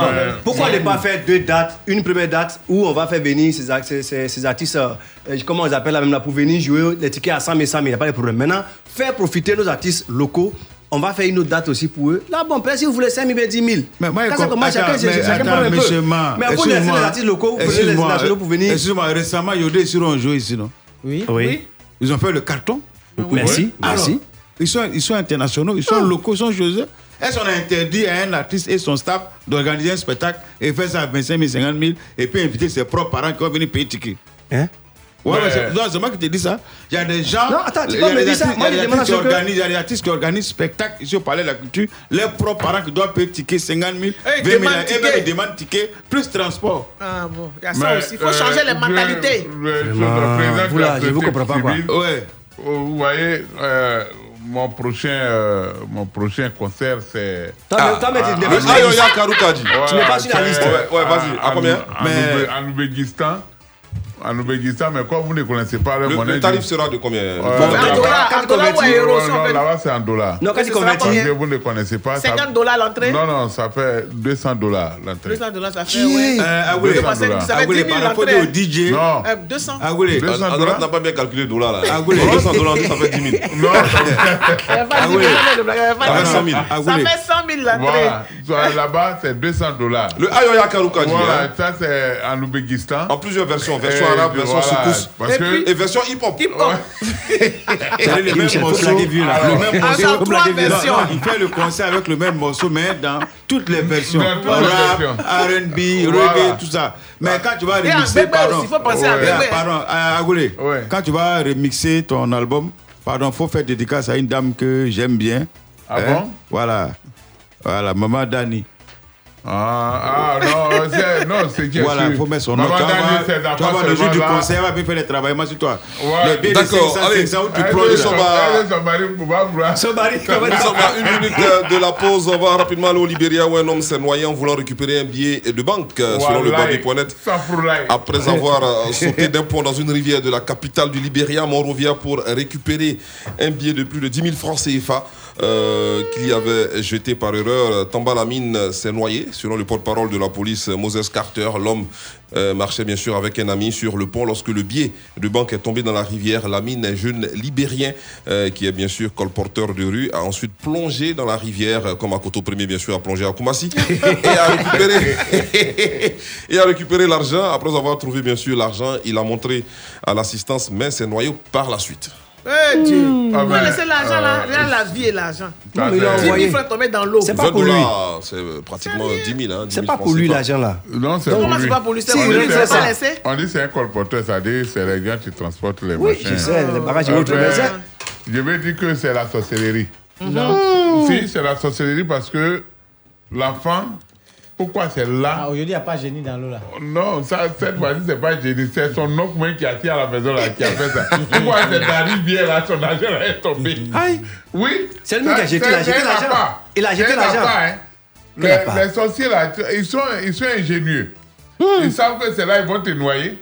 Pourquoi 5 ne 000. pas faire deux dates Une première date où on va faire venir ces, ces- ces- ces artistes, euh, euh, comment on les appelle là même là, pour venir jouer les tickets à 100 000, 100 000, il n'y a pas de problème. Maintenant, faire profiter nos artistes locaux. On va faire une autre date aussi pour eux. Là, bon, peut-être si vous voulez 5 000, 10 000. Mais moi, Quand ça commence, chacun, chacun, prend un peu. Mais vous laissez les artistes locaux, vous les nationaux pour venir. Excuse-moi, récemment, Yodé et Siro ont joué ici, non? Oui. Oui. Ils ont fait le carton. Merci, Alors, merci. Ils sont, ils sont internationaux, ils sont locaux, ils sont eux. Est-ce qu'on a interdit à un artiste et son staff d'organiser un spectacle et faire ça à 25 000, 50 000 et puis inviter ses propres parents qui vont venir payer ticket? Hein? Ouais, Mais- ouais, c'est moi qui te dis ça. Il y a des gens. Non, attends, tu peux me dire ça. Moi, il y a je des demande artistes à qui ce que- organisent- il y a des artistes qui organisent spectacle ici au Palais de la Culture. Leurs propres parents qui doivent payer ticket 50 000, 20 000, demandent et même ils demandent ticket, plus transport. Ah bon, il y a ça Mais, aussi. Il faut euh, changer les le- mentalités. le- le- le vous, comprends pas, quoi. Ouais. Oh, Vous voyez, euh, mon prochain, euh, mon prochain concert, c'est. Toi, mais- toi, mais tu n'es pas sur Ah, la yo, liste. ya, Karuka dit. Tu n'es pas sur la liste. Ouais, ouais, vas-y, à en- combien en Mais- Ouzbé- En Ouzbékistan. En Ouzbékistan, mais comme vous ne connaissez pas leur Le, monnaie. le tarif je- sera de combien Euh, En dollars, en dollars ou en euros, là-bas, c'est en dollars. Non, quand tu convertis- Parce que vous ne connaissez pas. ça- 50 dollars l'entrée Non, non, ça fait 200 dollars l'entrée. 200 dollars, ça fait, ouais. Euh, ah oui, ça ah fait oui, 10 les 000 par rapport l'entrée. au DJ. Non. Euh, 200. Ah oui, Ad- Adorat n'a pas bien calculé le dollar là. Ah oui. 200 dollars, ça fait 10 000. Non. Ah oui. Ça fait 100 000. Ça fait 100 000 l'entrée. Là-bas, c'est 200 dollars. Le Ayoya Karuka Voilà, hein. ça c'est en Ouzbékistan. En plusieurs versions, version arabe, version voilà, secousse parce et, que- et version hip-hop. C'est le même morceau. Le même Ah, morceau. trois versions. Il fait le concert avec le même morceau, mais dans toutes les versions. Rap. R&B, reggae, tout ça. Mais quand tu vas remixer, pardon. il faut penser à. Pardon, à Agoulé. Quand tu vas remixer ton album, pardon, faut faire dédicace à une dame que j'aime bien. Ah Hein? bon Voilà. Voilà, Maman Dani. Ah, ah, non, c'est, non, c'est qui est Voilà, il faut mettre son nom. Tu vas le jour du elle va bien faire le travail moi sur toi. Ouais. D'accord, 500, allez. 500 où tu comment Nous sommes à une minute de la pause. On va rapidement aller au Libéria où un homme s'est noyé en voulant récupérer un billet de banque, euh, selon le. Safroulaye. Après avoir euh, sauté d'un pont dans une rivière de la capitale du Libéria, Monrovia, pour récupérer un billet de plus de 10 000 francs CFA euh, qu'il avait jeté par erreur. Tamba Lamine s'est noyé, selon le porte-parole de la police, Moses Carter. L'homme euh, marchait bien sûr avec un ami sur le pont lorsque le billet de banque est tombé dans la rivière. Lamine, un jeune libérien euh, qui est bien sûr colporteur de rue, a ensuite plongé dans la rivière, euh, comme Akoto Premier bien sûr a plongé à Koumassi, et a récupéré, et a récupéré l'argent. Après avoir trouvé bien sûr l'argent, il a montré à l'assistance, mais s'est noyé par la suite. Eh Dieu. Ah Vous ben, laissez l'argent là, euh, là, la vie et l'argent. Ça, mais il a c'est- 10 envoyé. 000 francs tombés dans l'eau. C'est pas 20 pour lui. c'est euh, pratiquement 10 000. Hein, 10 C'est 000 pas pour lui l'argent là. Non, c'est Comment pour c'est lui. pas pour lui? C'est pour lui, il c'est pas ça. laissé? On dit c'est un colporteur, c'est-à-dire c'est les gens qui transportent les Oui, machins. je sais, les bagages Euh, autres, ben, Je vais dire que c'est la sorcellerie. Non. Si, c'est la sorcellerie parce que l'enfant, pourquoi c'est là? Ah, Aujourd'hui, il n'y a pas de génie dans l'eau là. Non, ça, cette fois-ci, c'est pas génie, c'est son oncle même qui est assis à la maison là, qui a fait ça. Pourquoi c'est la rivière là, son argent là est tombé? Aïe. Oui. C'est lui qui a jeté- a l'argent. Il a jeté l'argent. hein. Les, les sorciers là, ils sont, ils sont ingénieux. Ils savent que c'est là, ils vont te noyer.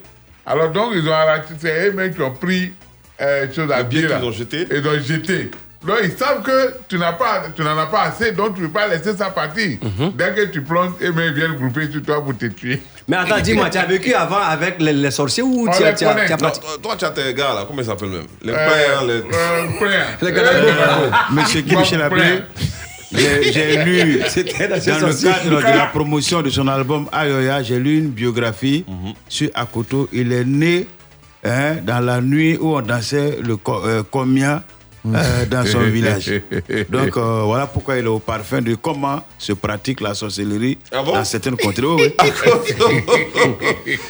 Alors donc, ils ont arraché, c'est eux-mêmes qui ont pris euh, chose à pied là. qu'ils ont jeté. Ils ont jeté. Donc ils savent que tu n'as pas, tu n'en as pas assez, donc tu ne peux pas laisser ça partir. Dès que tu plonges, eux-mêmes viennent grouper sur toi pour te tuer. Mais attends, dis-moi, tu as vécu avant avec les, les sorciers ou tu as, tu as- Non, toi, toi, tu as tes gars là, comment ils s'appellent même? Les Euh, pères, les. euh. Les gars Euh, Monsieur Guy Michel frère. Ablé, j'ai j'ai lu dans le cadre de la promotion de son album Ayoya, j'ai lu une biographie sur Akoto. Il est né hein, dans la nuit où on dansait le ko- euh, dans son village. Donc euh, voilà pourquoi il est au parfum de comment se pratique la sorcellerie Ah bon dans certaines contrées. Oui.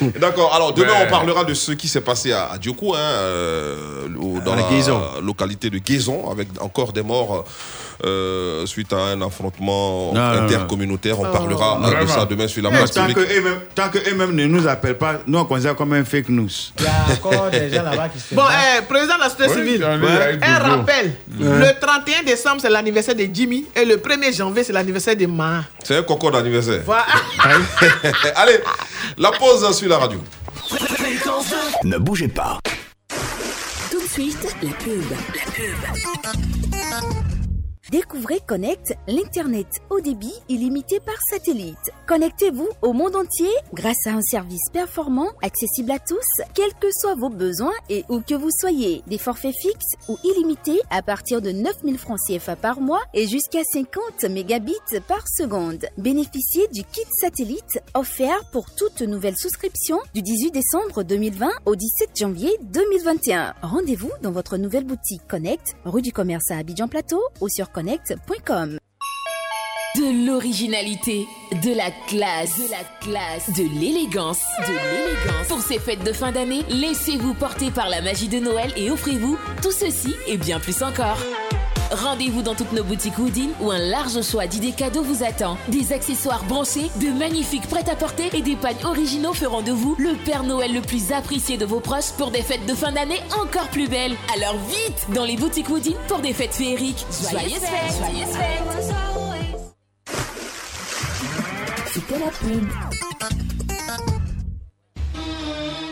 D'accord, alors demain on parlera de ce qui s'est passé à, à Diokou, hein, euh, dans À la localité de Guézon, avec encore des morts euh, suite à un affrontement Non, non, intercommunautaire. On parlera euh, de ça demain sur la place tant publique. que eux-mêmes- tant que eux-mêmes ne nous appellent pas, nous on considère comme un fake news. Il y a encore des gens là-bas qui se Bon, eh, président de la société Oui, civile, un rappel. Le 31 décembre, c'est l'anniversaire de Jimmy et le 1er janvier, c'est l'anniversaire de Ma. C'est un concours d'anniversaire. Voilà. Allez, la pause sur la radio. Ne bougez pas. Tout de suite, la pub. La pub. Découvrez Connect, l'Internet haut débit illimité par satellite. Connectez-vous au monde entier grâce à un service performant, accessible à tous, quels que soient vos besoins et où que vous soyez. Des forfaits fixes ou illimités à partir de 9000 francs CFA par mois et jusqu'à 50 mégabits par seconde. Bénéficiez du kit satellite offert pour toute nouvelle souscription du 18 décembre 2020 au 17 janvier 2021. Rendez-vous dans votre nouvelle boutique Connect, rue du Commerce à Abidjan Plateau ou sur De l'originalité, de la classe, de la classe, de l'élégance, de l'élégance. Pour ces fêtes de fin d'année, laissez-vous porter par la magie de Noël et offrez-vous tout ceci et bien plus encore. Rendez-vous dans toutes nos boutiques Houdin où un large choix d'idées cadeaux vous attend. Des accessoires branchés, de magnifiques prêt-à-porter et des pagnes originaux feront de vous le Père Noël le plus apprécié de vos proches pour des fêtes de fin d'année encore plus belles. Alors vite dans les boutiques Houdin pour des fêtes féeriques. Joyeuses fêtes, joyeuses. C'était la pub.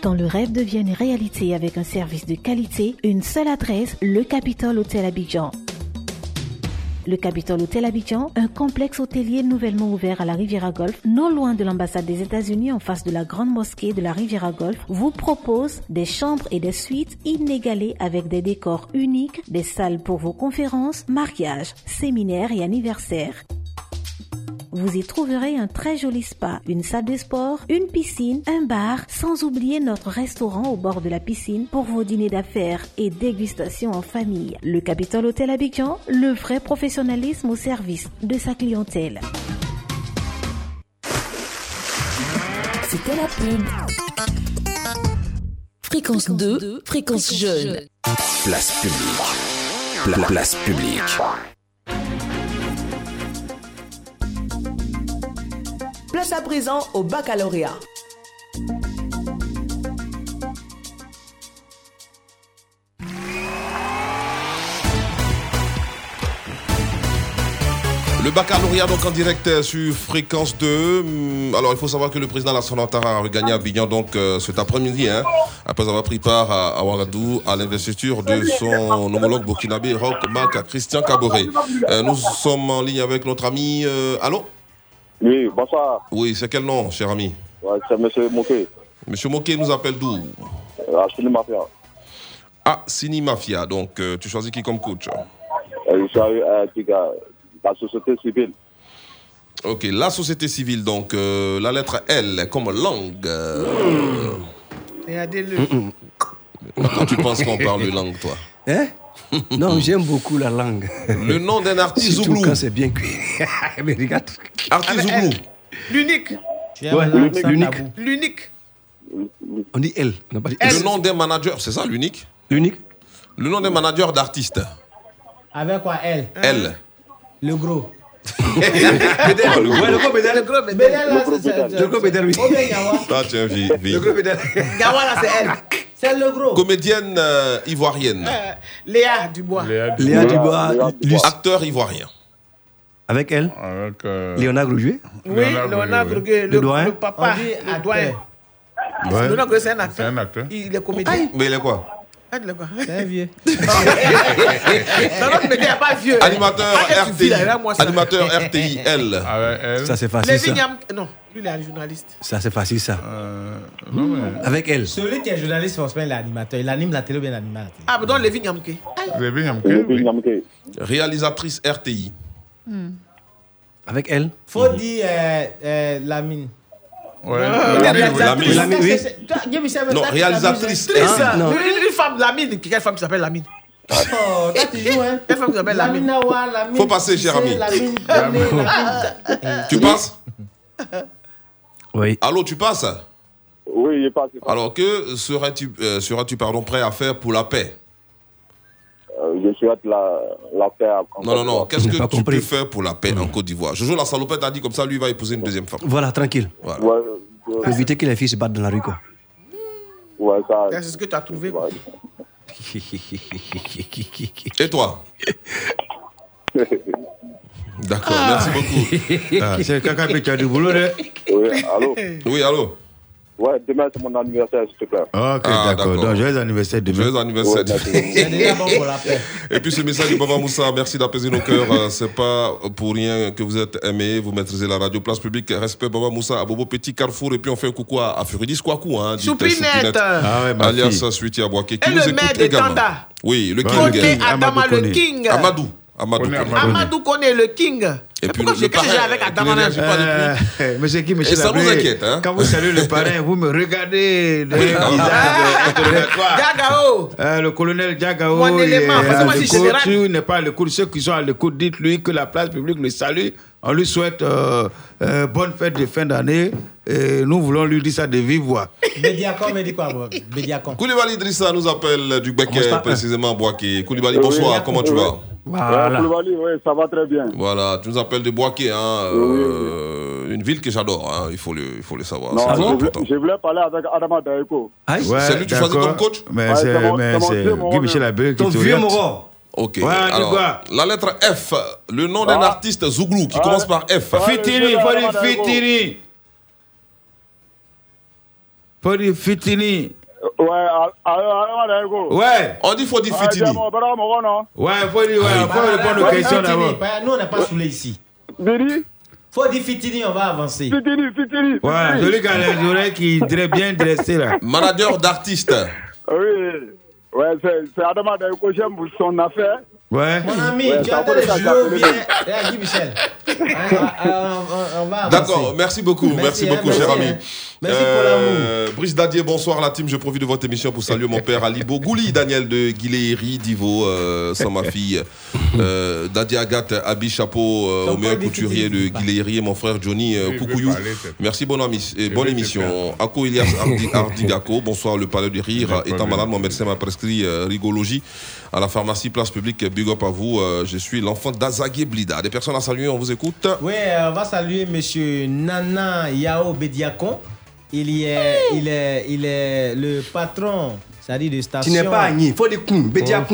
quand le rêve devient une réalité avec un service de qualité, une seule adresse, le Capitole Hôtel Abidjan. Le Capitole Hôtel Abidjan, un complexe hôtelier nouvellement ouvert à la Riviera Golf, non loin de l'ambassade des États-Unis en face de la grande mosquée de la Riviera Golf, vous propose des chambres et des suites inégalées avec des décors uniques, des salles pour vos conférences, mariages, séminaires et anniversaires. Vous y trouverez un très joli spa, une salle de sport, une piscine, un bar, sans oublier notre restaurant au bord de la piscine pour vos dîners d'affaires et dégustations en famille. Le Capitole Hôtel Abidjan, le vrai professionnalisme au service de sa clientèle. C'était la pub. Fréquence 2, fréquence jeune. Place publique. Pla- place publique. Place à présent au baccalauréat. Le baccalauréat donc en direct euh, sur fréquence 2. Hum, Alors il faut savoir que le président Alassane Ouattara a regagné Abidjan donc euh, cet après-midi hein, après avoir pris part à, à Ouagadougou à l'investiture de son homologue burkinabé Roch Marc Christian Caboret. Euh, nous sommes en ligne avec notre ami. euh, allô? Oui, bonsoir. Oui, c'est quel nom, cher ami? Ouais, c'est M. Moké. Monsieur Moké nous appelle d'où? Euh, à Chine Mafia. Ah, Sini Mafia. Donc euh, tu choisis qui comme coach? Euh, je suis qui, la société civile. Ok, la société civile, donc euh, la lettre L comme langue. euh, Regardez-le. Quand tu penses qu'on parle de langue, toi? Hein? Non, j'aime beaucoup la langue. Le nom d'un artiste Surtout Zouglou. quand c'est bien cuit. Mais regarde. Artiste Zouglou. L'unique. Ouais, l'unique. L'unique. On dit. On pas dit Le nom d'un manager, c'est ça l'unique? L'unique Le nom d'un manager d'artiste. Avec quoi Elle? L. Le gros. Ouais, le gros bédel. Le gros bébé. Bédel, Le gros bédel, oui. Ah, tiens, vie, vie. Le gros bédel. Gawa, là, c'est elle. C'est le gros. Comédienne euh, ivoirienne. Euh, Léa Dubois. Léa Dubois. Acteur ivoirien. Avec elle Avec. euh, Léonard Grouget Oui, Léonard Gruguet, Le le, doyen le papa, le doyen. Ouais. Léonard Gruguet, c'est un acteur. C'est un acteur. Il est comédien. Mais il est quoi? Ah, C'est un vieux. Non, non, mais il n'est pas vieux. Animateur Ah, RTI. Animateur RTI, L. Avec elle. Ça, c'est facile, Lévi ça. Non, lui, il est journaliste. Ça, c'est facile, ça. Euh, non, mais. Avec elle. Celui qui est journaliste, forcément, il est animateur. Il anime la télé ou bien la télé. Ah, mais donc Lévi compris, oui. Niamke. Réalisatrice RTI. Avec elle Faut dire euh, euh, Lamine. Ouais. Non, réalisatrice. hein. Une, femme, Lamine. Quelle femme qui s'appelle Lamine Oh, toi, tu joues, hein. Quelle femme qui s'appelle Lamine. Faut passer, cher ami. Tu passes? Oui. Allô, tu passes? Oui, il est passé. Alors que serais-tu euh, seras-tu pardon prêt à faire pour la paix? Je souhaite la, la paix à Non, non, non. Qu'est-ce Je que tu compris. peux faire pour la paix en Côte d'Ivoire? Jojo la salopette a dit comme ça, lui il va épouser une deuxième femme. Voilà, tranquille. Voilà. Ouais, Pour euh, éviter que les filles se battent dans la rue, quoi. ouais, ça. C'est ce que tu as trouvé. ouais. Et toi? D'accord, merci beaucoup. Ah, c'est caca que tu as du boulot, là. Oui, allô? Oui, allô? Ouais, demain c'est mon anniversaire, s'il te plaît. Ok, Ah, d'accord. Donc, joyeux anniversaire demain. Joyeux anniversaire. Ouais, merci. C'est déjà bon pour la paix. Et puis ce message de Baba Moussa, merci d'apaiser nos cœurs. Euh, C'est pas pour rien que vous êtes aimés, vous maîtrisez la radio place publique. Respect Baba Moussa, à Bobo Petit Carrefour. Et puis on fait un coucou à, à Furidis Kwaku. Hein, Choupinette. Ah ouais, ma Alias. Suiti qui Et nous le écoute maire de également. Tanda. Oui, le King. King. Adama Amadou le. King. Amadou. Amadou. Connaît le King. Et puis pourquoi le- j'ai le parrain, avec ne réagit pas depuis. Euh, Monsieur qui, monsieur Et ça nous inquiète, hein. Quand vous saluez le parrain, vous me regardez de- Diagao. Euh, le colonel Diagao Mon élément, je. Si il n'est pas à l'écoute, ceux qui sont à l'écoute, dites-lui que la place publique le salue. On lui souhaite euh, euh, bonne fête de fin d'année. Et nous voulons lui dire ça de vive voix. Bédiacon me dit quoi, Bédiacon. Koulibaly Idrissa nous appelle du un. précisément Boaké. Koulibaly, bonsoir, oui. comment tu vas? Voilà. Koulibaly, oui, ça va très bien. Voilà, tu nous appelles de Boaké, hein, euh, une ville que j'adore, hein, il, faut le, il faut le savoir. Non, c'est je, je voulais parler avec Adama Daeko. Aïe. C'est lui que tu choisis comme coach? Mais Ouais, c'est Guy Michel. Abbé qui Ton vieux. Moron. Ok. Ouais, Alors, quoi la lettre F, le nom d'un Ah. artiste Zouglou qui Ah. commence par F. Ah. Faut dire Adama Daeko. Fitini. Faut dire Fitini. Ouais. On dit faut dire Ah, Fitini. Ouais, dire, ouais, faut répondre aux questions d'abord. Nous, on n'est pas saoulés ici. Faut dire Fitini, on va avancer. Fitini, Fitini. Ouais, celui qui a les oreilles qui très bien dressées là. Manager d'artistes. Oui, ouais, c'est Adama Daïko, j'aime son affaire. Ouais. Mon ami, Ouais, tu as ou appelé. bien. Eh, Guy Michel. Hein. D'accord, merci beaucoup, merci, Merci, hein, beaucoup, cher ami. Merci pour l'amour. Brice Dadier, bonsoir la team. Je profite de votre émission pour saluer mon père Ali Bogouli, Daniel de Guiléry, Divo, euh, sans ma fille, euh, Dadier Agathe, Abi Chapeau, euh, au meilleur couturier de Guiléry et mon frère Johnny euh, c'est- Merci, bonne, ami- et bonne émission. Ako Elias Hardigako, bonsoir le palais du rire. Étant malade, mon médecin m'a prescrit euh, rigologie à la pharmacie Place Publique. Big up à vous. Euh, je suis l'enfant d'Azagé Blida. Des personnes à saluer, on vous écoute. Oui, euh, on va saluer monsieur Nana Yao Bediakon. Il, y est, il, est, il est le patron, c'est-à-dire de station. Tu n'es pas Agni, il faut des.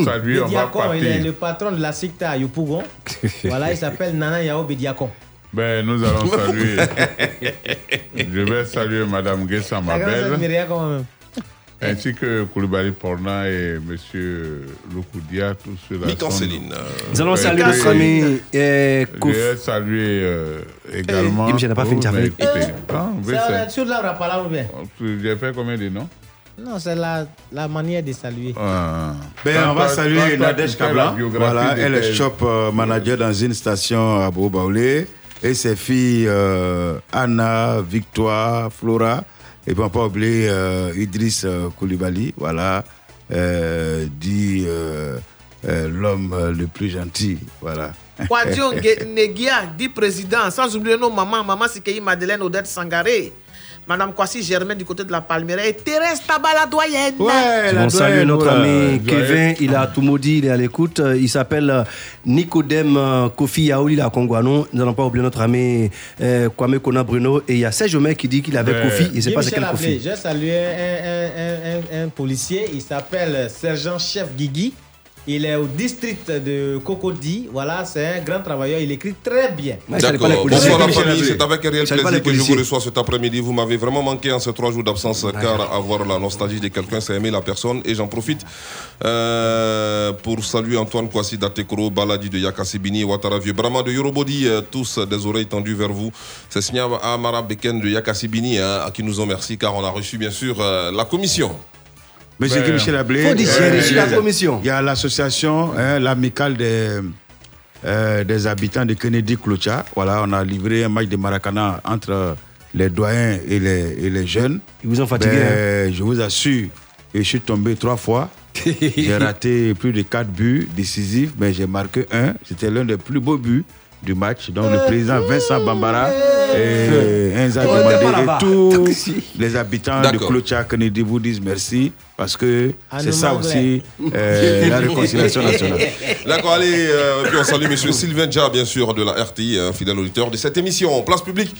Salut, on va Bediakon, il est le patron de la secte à Yopougon. voilà, il s'appelle Nana Yao Bediakon. Ben, nous allons saluer. Je vais saluer Madame Guessa La grande ainsi que Koulibaly Porna et Monsieur Loukoudia, tous ceux-là. Mitan sont- Céline. Nous allons saluer et notre ami Je Kouf. vais saluer euh, également. Guy Michel n'a pas fini, Oh, est sur la parole ou bien? J'ai fait combien de noms? Non, c'est la, la manière de saluer. Ah. Ben, on va saluer Nadège Kabla. Voilà, elle est shop euh, manager dans une station à Bobaoulé. Et ses filles euh, Anna, Victoire, Flora. Et puis on peut pas oublier euh, Idriss euh, Koulibaly. Voilà, euh, dit euh, l'homme le plus gentil. Voilà. Kwadion Nge- Negia, dit président, sans oublier nos mamans, maman Sikei Madeleine Odette Sangaré, Madame Kwasi Germain du côté de la Palmyra et Thérèse Tabala doyenne. On salue notre ami. Kevin, il a tout maudit, il est à l'écoute. Il s'appelle euh, Nicodème euh, Kofi Yaouli, la Congouano. Nous n'allons pas oublier notre ami euh, Kwame Kona Bruno. Et il y a Serge Omer qui dit qu'il Ouais. Kofi, il ne sait Guy pas c'est quel Kofi. J'ai salué un, un- un- un- un policier, il s'appelle sergent-chef Guigui. Il est au district de Cocody. Voilà, c'est un grand travailleur. Il écrit très bien. D'accord. Bonsoir la famille, c'est avec un réel plaisir que je vous reçois cet après-midi. Vous m'avez vraiment manqué en ces trois jours d'absence car avoir la nostalgie de quelqu'un, c'est aimer la personne. Et j'en profite euh, pour saluer Antoine Kwasi d'Atekoro, Baladi de Yakasibini, Ouattara Vieux, Brahma de Yorobodi, euh, tous des oreilles tendues vers vous. C'est Signa Amara Beken de Yakasibini hein, à qui nous en merci car on a reçu bien sûr euh, la commission. Monsieur Ben, Michel Ablé. faut euh, reçu la commission. Il y a l'association, hein, l'amicale des, euh, des habitants de Kennedy Clocha. Voilà, on a livré un match de Maracana entre les doyens et les, et les jeunes. Ils vous ont fatigué. hein. Ben, Je vous assure, je suis tombé trois fois. j'ai raté plus de quatre buts décisifs, mais j'ai marqué un. C'était l'un des plus beaux buts du match. Donc le président Vincent Bambara et un On était pas demandé là-bas. et tous les habitants de. Clocha Kennedy vous disent merci parce que Ah, c'est ça aussi euh, la réconciliation nationale. D'accord, allez, euh, puis on salue monsieur Sylvain Dja, bien sûr, de la RTI, un fidèle auditeur de cette émission. Place publique,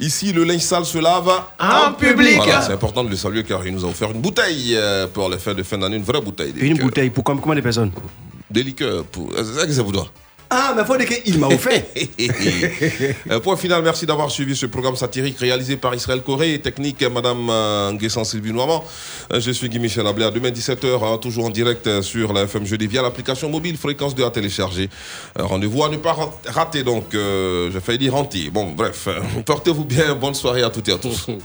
ici, le linge sale se lave En public. Voilà, c'est important de le saluer car il nous a offert une bouteille euh, pour les fêtes de fin d'année, une vraie bouteille. Une bouteille, pour combien combien de personnes? Des liqueurs. Pour... C'est ça que ça vous doit. Ah, mais il faut dire qu'il m'a offert. Euh, Point final, merci d'avoir suivi ce programme satirique réalisé par Israël Corée, technique euh, Madame euh, Nguessan Sylvie Noirmand. Euh, Je suis Guy Michel Ablé, à demain 17h, toujours en direct sur la FM Jeudi via l'application mobile Fréquence 2 à télécharger. Rendez-vous à ne pas rat- rater, donc, euh, j'ai failli dire rentier. Bon, bref, portez-vous bien, bonne soirée à toutes et à tous.